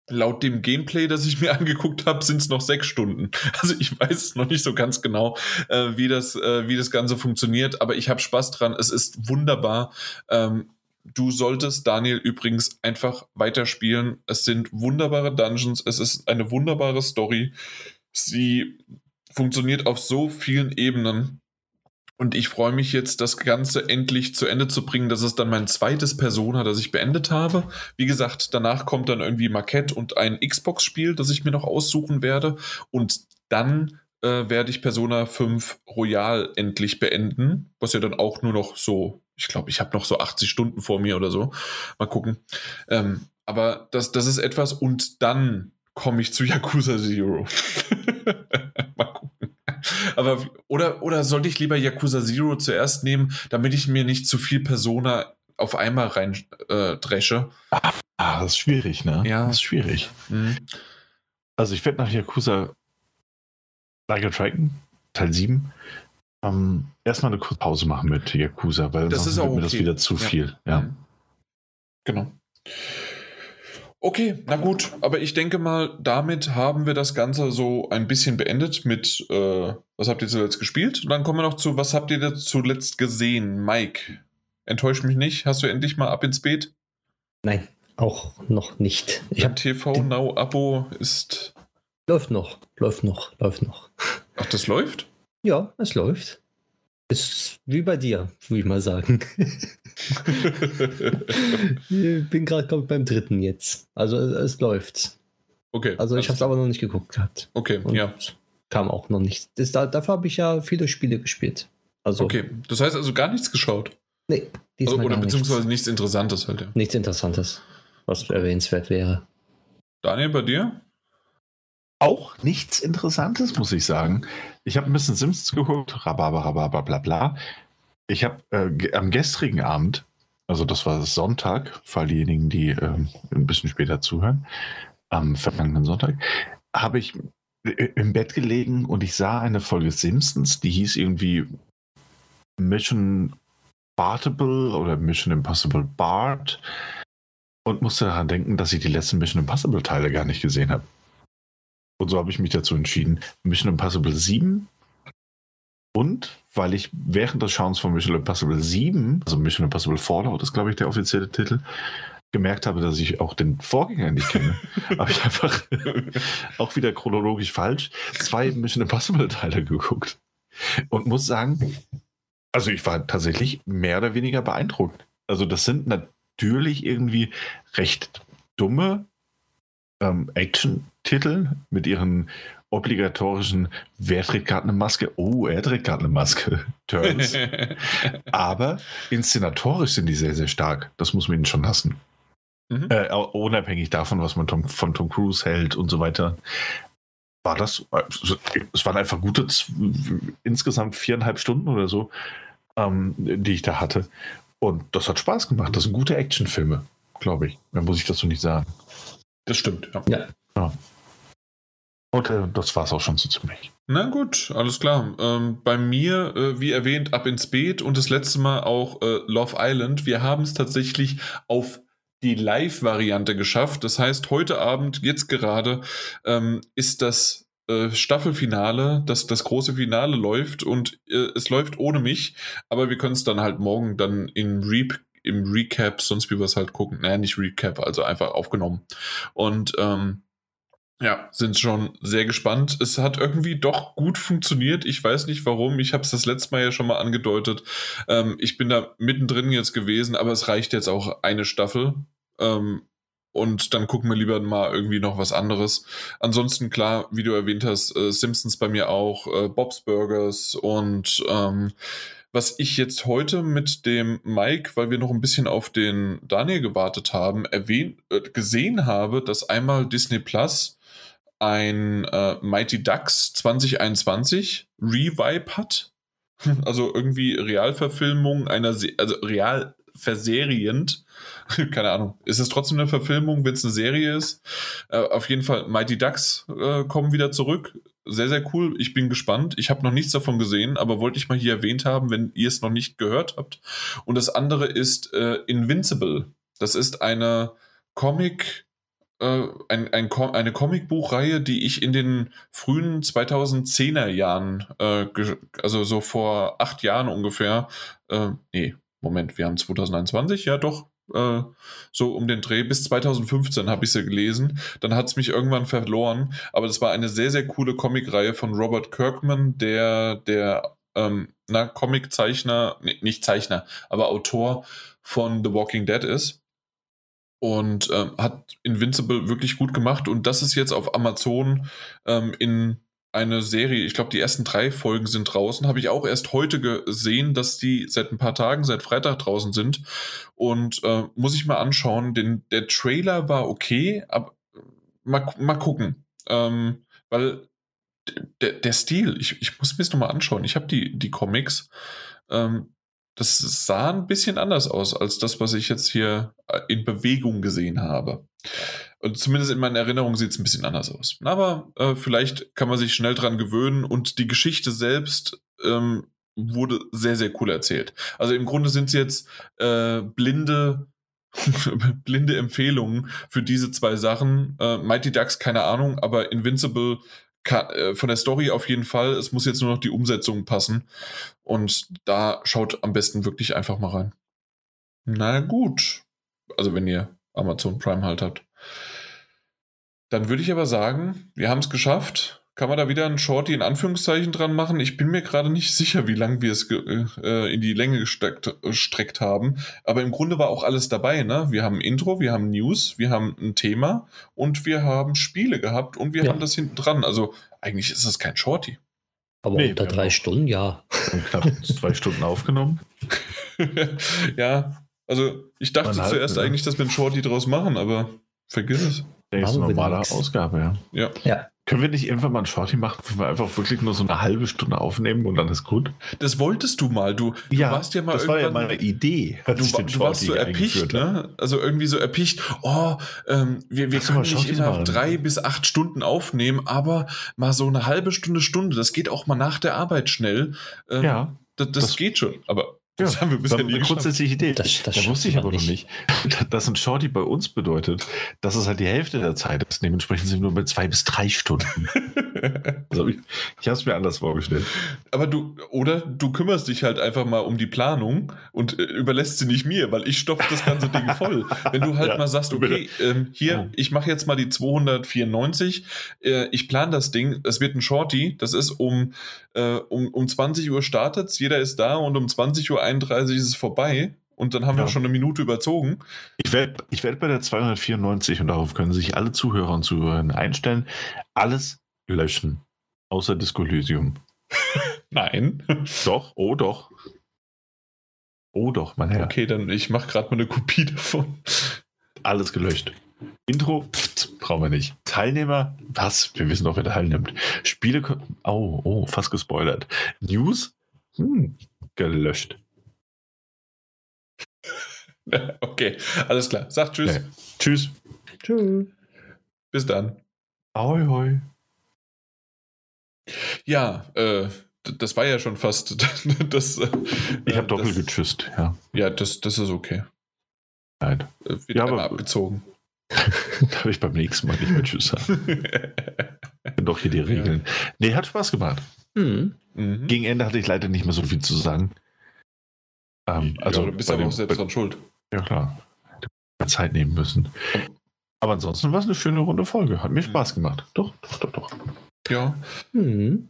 Laut dem Gameplay, das ich mir angeguckt habe, sind es noch sechs Stunden. Also ich weiß noch nicht so ganz genau, äh, wie, das, äh, wie das Ganze funktioniert, aber ich habe Spaß dran. Es ist wunderbar. Ähm, du solltest, Daniel, übrigens einfach weiterspielen. Es sind wunderbare Dungeons, es ist eine wunderbare Story. Sie funktioniert auf so vielen Ebenen. Und ich freue mich jetzt, das Ganze endlich zu Ende zu bringen. Das ist dann mein zweites Persona, das ich beendet habe. Wie gesagt, danach kommt dann irgendwie Marquette und ein Xbox-Spiel, das ich mir noch aussuchen werde. Und dann äh, werde ich Persona 5 Royal endlich beenden, was ja dann auch nur noch so, ich glaube, ich habe noch so 80 Stunden vor mir oder so. Mal gucken. Ähm, aber das, das ist etwas und dann komme ich zu Yakuza Zero. Aber, oder, oder sollte ich lieber Yakuza Zero zuerst nehmen, damit ich mir nicht zu viel Persona auf einmal rein äh, dresche? Ah, das ist schwierig, ne? Ja. Das ist schwierig. Mhm. Also ich werde nach Yakuza Like a Dragon, Teil 7, ähm, erstmal eine kurze Pause machen mit Yakuza, weil das sonst ist auch okay. mir das wieder zu ja. viel. Ja. Genau. Okay, na gut, aber ich denke mal, damit haben wir das Ganze so ein bisschen beendet mit, äh, was habt ihr zuletzt gespielt? Und dann kommen wir noch zu, was habt ihr zuletzt gesehen? Mike, enttäuscht mich nicht. Hast du endlich mal ab ins Beet? Nein, auch noch nicht. Ich habe TV Now Abo ist. Läuft noch, läuft noch, läuft noch. Ach, das läuft? Ja, es läuft. Ist wie bei dir, würde ich mal sagen. ich bin gerade beim dritten jetzt. Also es, es läuft. Okay. Also ich habe es aber noch nicht geguckt gehabt. Okay, Und ja. Kam auch noch nicht. Das, dafür habe ich ja viele Spiele gespielt. Also, okay, das heißt also gar nichts geschaut? Nee. Also, oder beziehungsweise nichts. nichts Interessantes halt, ja. Nichts Interessantes, was erwähnenswert wäre. Daniel, bei dir? Auch nichts Interessantes, muss ich sagen. Ich habe ein bisschen Sims geguckt, rababer, rababer, bla bla. Ich habe äh, am gestrigen Abend, also das war Sonntag, für all diejenigen, die äh, ein bisschen später zuhören, am vergangenen Sonntag, habe ich äh, im Bett gelegen und ich sah eine Folge Simpsons, die hieß irgendwie Mission Bartable oder Mission Impossible Bart und musste daran denken, dass ich die letzten Mission Impossible Teile gar nicht gesehen habe. Und so habe ich mich dazu entschieden, Mission Impossible 7 und weil ich während des Schauens von Mission Impossible 7, also Mission Impossible Fallout ist, glaube ich, der offizielle Titel, gemerkt habe, dass ich auch den Vorgänger nicht kenne, habe ich einfach auch wieder chronologisch falsch zwei Mission Impossible Teile geguckt. Und muss sagen, also ich war tatsächlich mehr oder weniger beeindruckt. Also das sind natürlich irgendwie recht dumme ähm, Action-Titel mit ihren obligatorischen, wer trägt gerade eine Maske? Oh, er trägt gerade eine Maske. Turns. Aber inszenatorisch sind die sehr, sehr stark. Das muss man ihnen schon lassen. Mhm. Äh, unabhängig davon, was man Tom, von Tom Cruise hält und so weiter. war das, also, es waren einfach gute, insgesamt viereinhalb Stunden oder so, ähm, die ich da hatte. Und das hat Spaß gemacht. Das sind gute Actionfilme, glaube ich. Mehr muss ich dazu nicht sagen. Das stimmt, ja. ja. ja. Und äh, das war es auch schon so ziemlich. Na gut, alles klar. Ähm, bei mir, äh, wie erwähnt, ab ins Beet und das letzte Mal auch äh, Love Island. Wir haben es tatsächlich auf die Live-Variante geschafft. Das heißt, heute Abend, jetzt gerade, ähm, ist das äh, Staffelfinale, das, das große Finale läuft und äh, es läuft ohne mich, aber wir können es dann halt morgen dann in Re im Recap, sonst wie wir es halt gucken. Naja, nicht Recap, also einfach aufgenommen. Und ähm, ja, sind schon sehr gespannt. Es hat irgendwie doch gut funktioniert. Ich weiß nicht warum. Ich habe es das letzte Mal ja schon mal angedeutet. Ähm, ich bin da mittendrin jetzt gewesen, aber es reicht jetzt auch eine Staffel. Ähm, und dann gucken wir lieber mal irgendwie noch was anderes. Ansonsten, klar, wie du erwähnt hast, äh, Simpsons bei mir auch, äh, Bob's Burgers und ähm, was ich jetzt heute mit dem Mike, weil wir noch ein bisschen auf den Daniel gewartet haben, erwähnt, äh, gesehen habe, dass einmal Disney Plus ein äh, Mighty Ducks 2021 Revive hat. Also irgendwie Realverfilmung einer, Se also real verserient. Keine Ahnung. Ist es trotzdem eine Verfilmung, wenn es eine Serie ist? Äh, auf jeden Fall, Mighty Ducks äh, kommen wieder zurück. Sehr, sehr cool. Ich bin gespannt. Ich habe noch nichts davon gesehen, aber wollte ich mal hier erwähnt haben, wenn ihr es noch nicht gehört habt. Und das andere ist äh, Invincible. Das ist eine Comic- äh, ein, ein, eine Comicbuchreihe, die ich in den frühen 2010er Jahren, äh, also so vor acht Jahren ungefähr, äh, nee, Moment, wir haben 2021, ja doch, äh, so um den Dreh. Bis 2015 habe ich sie gelesen. Dann hat es mich irgendwann verloren. Aber das war eine sehr, sehr coole Comicreihe von Robert Kirkman, der, der ähm, na, Comiczeichner, nee, nicht Zeichner, aber Autor von The Walking Dead ist und ähm, hat Invincible wirklich gut gemacht. Und das ist jetzt auf Amazon ähm, in eine Serie, ich glaube, die ersten drei Folgen sind draußen. Habe ich auch erst heute gesehen, dass die seit ein paar Tagen, seit Freitag draußen sind. Und äh, muss ich mal anschauen. denn der Trailer war okay, aber mal, mal gucken. Ähm, weil der, der Stil, ich, ich muss mir das nochmal anschauen. Ich habe die, die Comics. Ähm, das sah ein bisschen anders aus als das, was ich jetzt hier äh, in Bewegung gesehen habe. Und zumindest in meiner Erinnerung sieht es ein bisschen anders aus. Aber äh, vielleicht kann man sich schnell dran gewöhnen und die Geschichte selbst ähm, wurde sehr, sehr cool erzählt. Also im Grunde sind es jetzt äh, blinde, blinde Empfehlungen für diese zwei Sachen. Äh, Mighty Ducks, keine Ahnung, aber Invincible von der Story auf jeden Fall. Es muss jetzt nur noch die Umsetzung passen. Und da schaut am besten wirklich einfach mal rein. Na gut. Also wenn ihr Amazon Prime halt habt. Dann würde ich aber sagen, wir haben es geschafft. Kann man da wieder ein Shorty in Anführungszeichen dran machen? Ich bin mir gerade nicht sicher, wie lange wir es äh, in die Länge gestreckt, gestreckt, haben. Aber im Grunde war auch alles dabei. Ne? Wir haben ein Intro, wir haben News, wir haben ein Thema und wir haben Spiele gehabt und wir ja. haben das hinten dran. Also eigentlich ist es kein Shorty. Aber nee, unter drei Stunden, ja. Knapp zwei Stunden aufgenommen. ja, also ich dachte Man zuerst halt, eigentlich, dass wir ein Shorty draus machen, aber vergiss es. Das ist eine normale Ausgabe, ja. ja. Ja. Können wir nicht irgendwann mal ein Shorty machen, wo wir einfach wirklich nur so eine halbe Stunde aufnehmen und dann ist gut? Das wolltest du mal. Du, du ja, warst ja mal das war ja meine Idee. Du, du warst so erpicht, ne? Also irgendwie so erpicht, oh, ähm, wir, wir können nicht innerhalb drei bis acht Stunden aufnehmen, aber mal so eine halbe Stunde, Stunde, das geht auch mal nach der Arbeit schnell. Ähm, ja. Das, das, das geht schon, aber das ja, haben wir bisher nie eine grundsätzliche Idee. Das, das da wusste ich aber nicht. noch nicht, dass ein Shorty bei uns bedeutet, dass es halt die Hälfte der Zeit ist. Dementsprechend sind wir nur bei zwei bis drei Stunden. also ich ich habe es mir anders vorgestellt. Aber du, oder du kümmerst dich halt einfach mal um die Planung und äh, überlässt sie nicht mir, weil ich stopfe das ganze Ding voll. Wenn du halt ja, mal sagst, okay, ähm, hier, ich mache jetzt mal die 294, äh, ich plane das Ding, es wird ein Shorty, das ist um, äh, um, um 20 Uhr startet jeder ist da und um 20 Uhr 31 ist es vorbei und dann haben ja. wir schon eine Minute überzogen. Ich werde ich werd bei der 294 und darauf können sich alle Zuhörer und Zuhörerinnen einstellen, alles löschen, außer Disco Elysium. Nein. Doch, oh doch. Oh doch, mein Herr. Okay, dann ich mache gerade mal eine Kopie davon. Alles gelöscht. Intro pft, brauchen wir nicht. Teilnehmer, was? Wir wissen doch, wer teilnimmt. Spiele, oh, oh, fast gespoilert. News, hm, gelöscht. Okay, alles klar. Sag Tschüss. Ja. Tschüss. Tschüss. Bis dann. Ahoi, hoi. Ja, äh, das war ja schon fast das. Äh, ich habe doppelt getschüsst, ja. Ja, das, das ist okay. Nein. Äh, wird ja, aber abgezogen. Darf ich beim nächsten Mal nicht mehr Tschüss sagen. Doch hier die Regeln. Ja. Nee, hat Spaß gemacht. Mhm. mhm. Gegen Ende hatte ich leider nicht mehr so viel zu sagen. Ähm, also ja, du bist aber auch selbst dran schuld. Ja, klar. Zeit nehmen müssen. Aber ansonsten war es eine schöne runde Folge. Hat mir mhm. Spaß gemacht. Doch, doch, doch, doch. Ja. Mhm.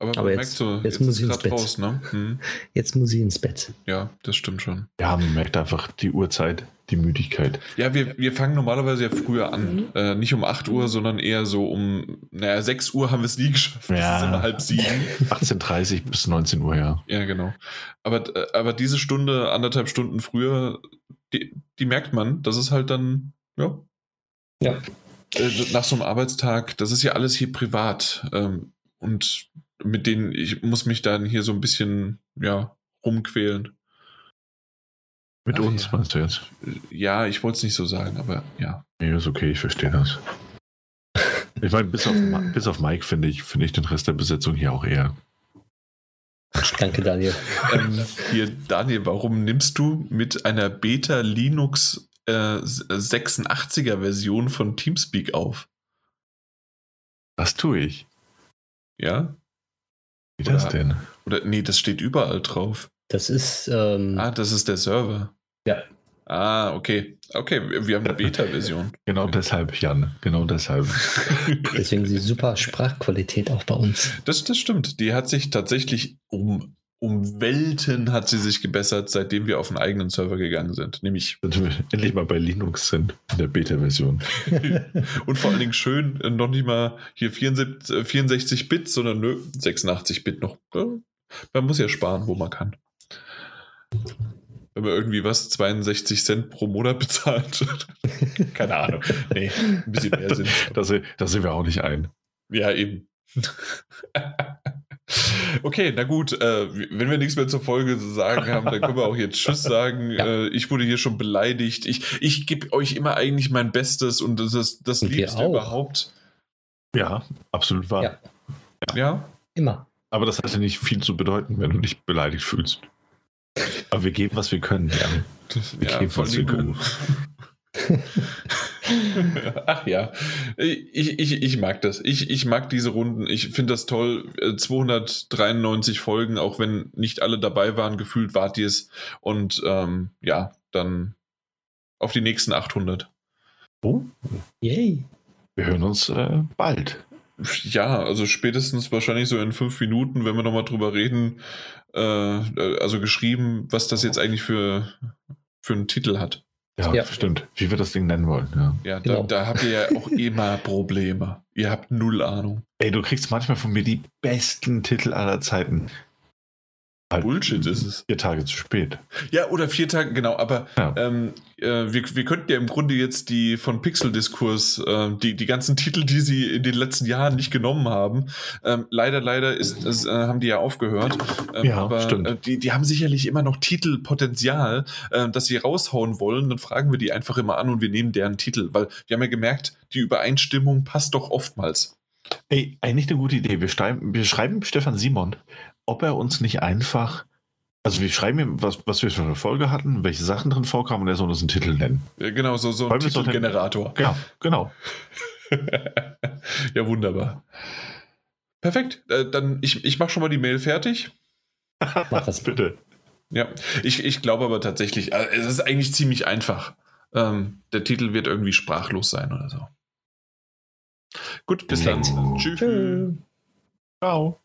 Aber, Aber jetzt, so, jetzt, jetzt, muss ich ins Bett. Raus, ne? hm. Jetzt muss ich ins Bett. Ja, das stimmt schon. Ja, man merkt einfach die Uhrzeit, die Müdigkeit. Ja, wir, wir fangen normalerweise ja früher an. Mhm. Äh, nicht um 8 Uhr, sondern eher so um, naja, 6 Uhr haben wir es nie geschafft. Ja. Das ist halb sieben. 18.30 bis 19 Uhr, ja. Ja, genau. Aber, äh, aber diese Stunde, anderthalb Stunden früher, die, die merkt man. Das ist halt dann, ja. Ja. Äh, nach so einem Arbeitstag, das ist ja alles hier privat. Ähm, und mit denen ich muss mich dann hier so ein bisschen, ja, rumquälen. Mit Ach, uns, ja. meinst du jetzt? Ja, ich wollte es nicht so sagen, aber ja. Nee, ist okay, ich verstehe das. Ich meine, bis auf, bis auf Mike finde ich, finde ich den Rest der Besetzung hier auch eher. Danke, Daniel. ähm, hier, Daniel, warum nimmst du mit einer Beta Linux äh, 86er Version von Teamspeak auf? Was tue ich? Ja? Wie oder, das denn? Oder nee, das steht überall drauf. Das ist. Ähm, ah, das ist der Server. Ja. Ah, okay. Okay, wir haben eine Beta-Version. Genau deshalb, Jan. Genau deshalb. Deswegen die super Sprachqualität auch bei uns. Das, das stimmt. Die hat sich tatsächlich um um Welten hat sie sich gebessert, seitdem wir auf einen eigenen Server gegangen sind. Nämlich. Endlich mal bei Linux sind, in der Beta-Version. und vor allen Dingen schön, äh, noch nicht mal hier 64, Bit, sondern nö, 86 Bit noch. Man muss ja sparen, wo man kann. Wenn man irgendwie was, 62 Cent pro Monat bezahlt. Keine Ahnung. Nee, ein bisschen mehr sind. Da, da sind wir auch nicht ein. Ja, eben. Okay, na gut, äh, wenn wir nichts mehr zur Folge zu sagen haben, dann können wir auch jetzt Tschüss sagen. Ja. Äh, ich wurde hier schon beleidigt. Ich, ich gebe euch immer eigentlich mein Bestes und das ist das und Liebste überhaupt. Ja, absolut wahr. Ja. ja. Immer. Aber das hat ja nicht viel zu bedeuten, wenn du dich beleidigt fühlst. Aber wir geben, was wir können. Ja. Wir ja, geben, was wir können. Ach ja, ich, ich, ich mag das. Ich, ich mag diese Runden. Ich finde das toll. 293 äh, Folgen, auch wenn nicht alle dabei waren, gefühlt wart ihr es. Und ähm, ja, dann auf die nächsten 800. Oh. Yay. Wir hören uns äh, bald. Ja, also spätestens wahrscheinlich so in fünf Minuten, wenn wir nochmal drüber reden, äh, also geschrieben, was das jetzt eigentlich für, für einen Titel hat. Ja, ja, stimmt. Wie wir das Ding nennen wollen. Ja, ja genau. da, da, habt ihr ja auch immer Probleme. Ihr habt null Ahnung. Ey, du kriegst manchmal von mir die besten Titel aller Zeiten. Halt Bullshit ist es. Vier Tage zu spät. Ja, oder vier Tage, genau. Aber ja. ähm, äh, wir, wir könnten ja im Grunde jetzt die von Pixel-Diskurs, äh, die, die ganzen Titel, die sie in den letzten Jahren nicht genommen haben, ähm, leider, leider ist, ist, äh, haben die ja aufgehört. Ähm, ja, aber stimmt. Äh, die, die haben sicherlich immer noch Titelpotenzial, äh, das sie raushauen wollen. Dann fragen wir die einfach immer an und wir nehmen deren Titel, weil wir haben ja gemerkt, die Übereinstimmung passt doch oftmals. Ey, eigentlich eine gute Idee. Wir schreiben, wir schreiben Stefan Simon ob er uns nicht einfach, also wir schreiben ihm, was, was wir für eine Folge hatten, welche Sachen drin vorkamen und er soll uns einen Titel nennen. Ja, genau, so, so ein Titelgenerator. Genau, genau. ja, wunderbar. Perfekt. Äh, dann ich, ich mache schon mal die Mail fertig. Mach das bitte. Ja, ich, ich glaube aber tatsächlich, äh, es ist eigentlich ziemlich einfach. Ähm, der Titel wird irgendwie sprachlos sein oder so. Gut, bis dann. Tschüss. Ciao.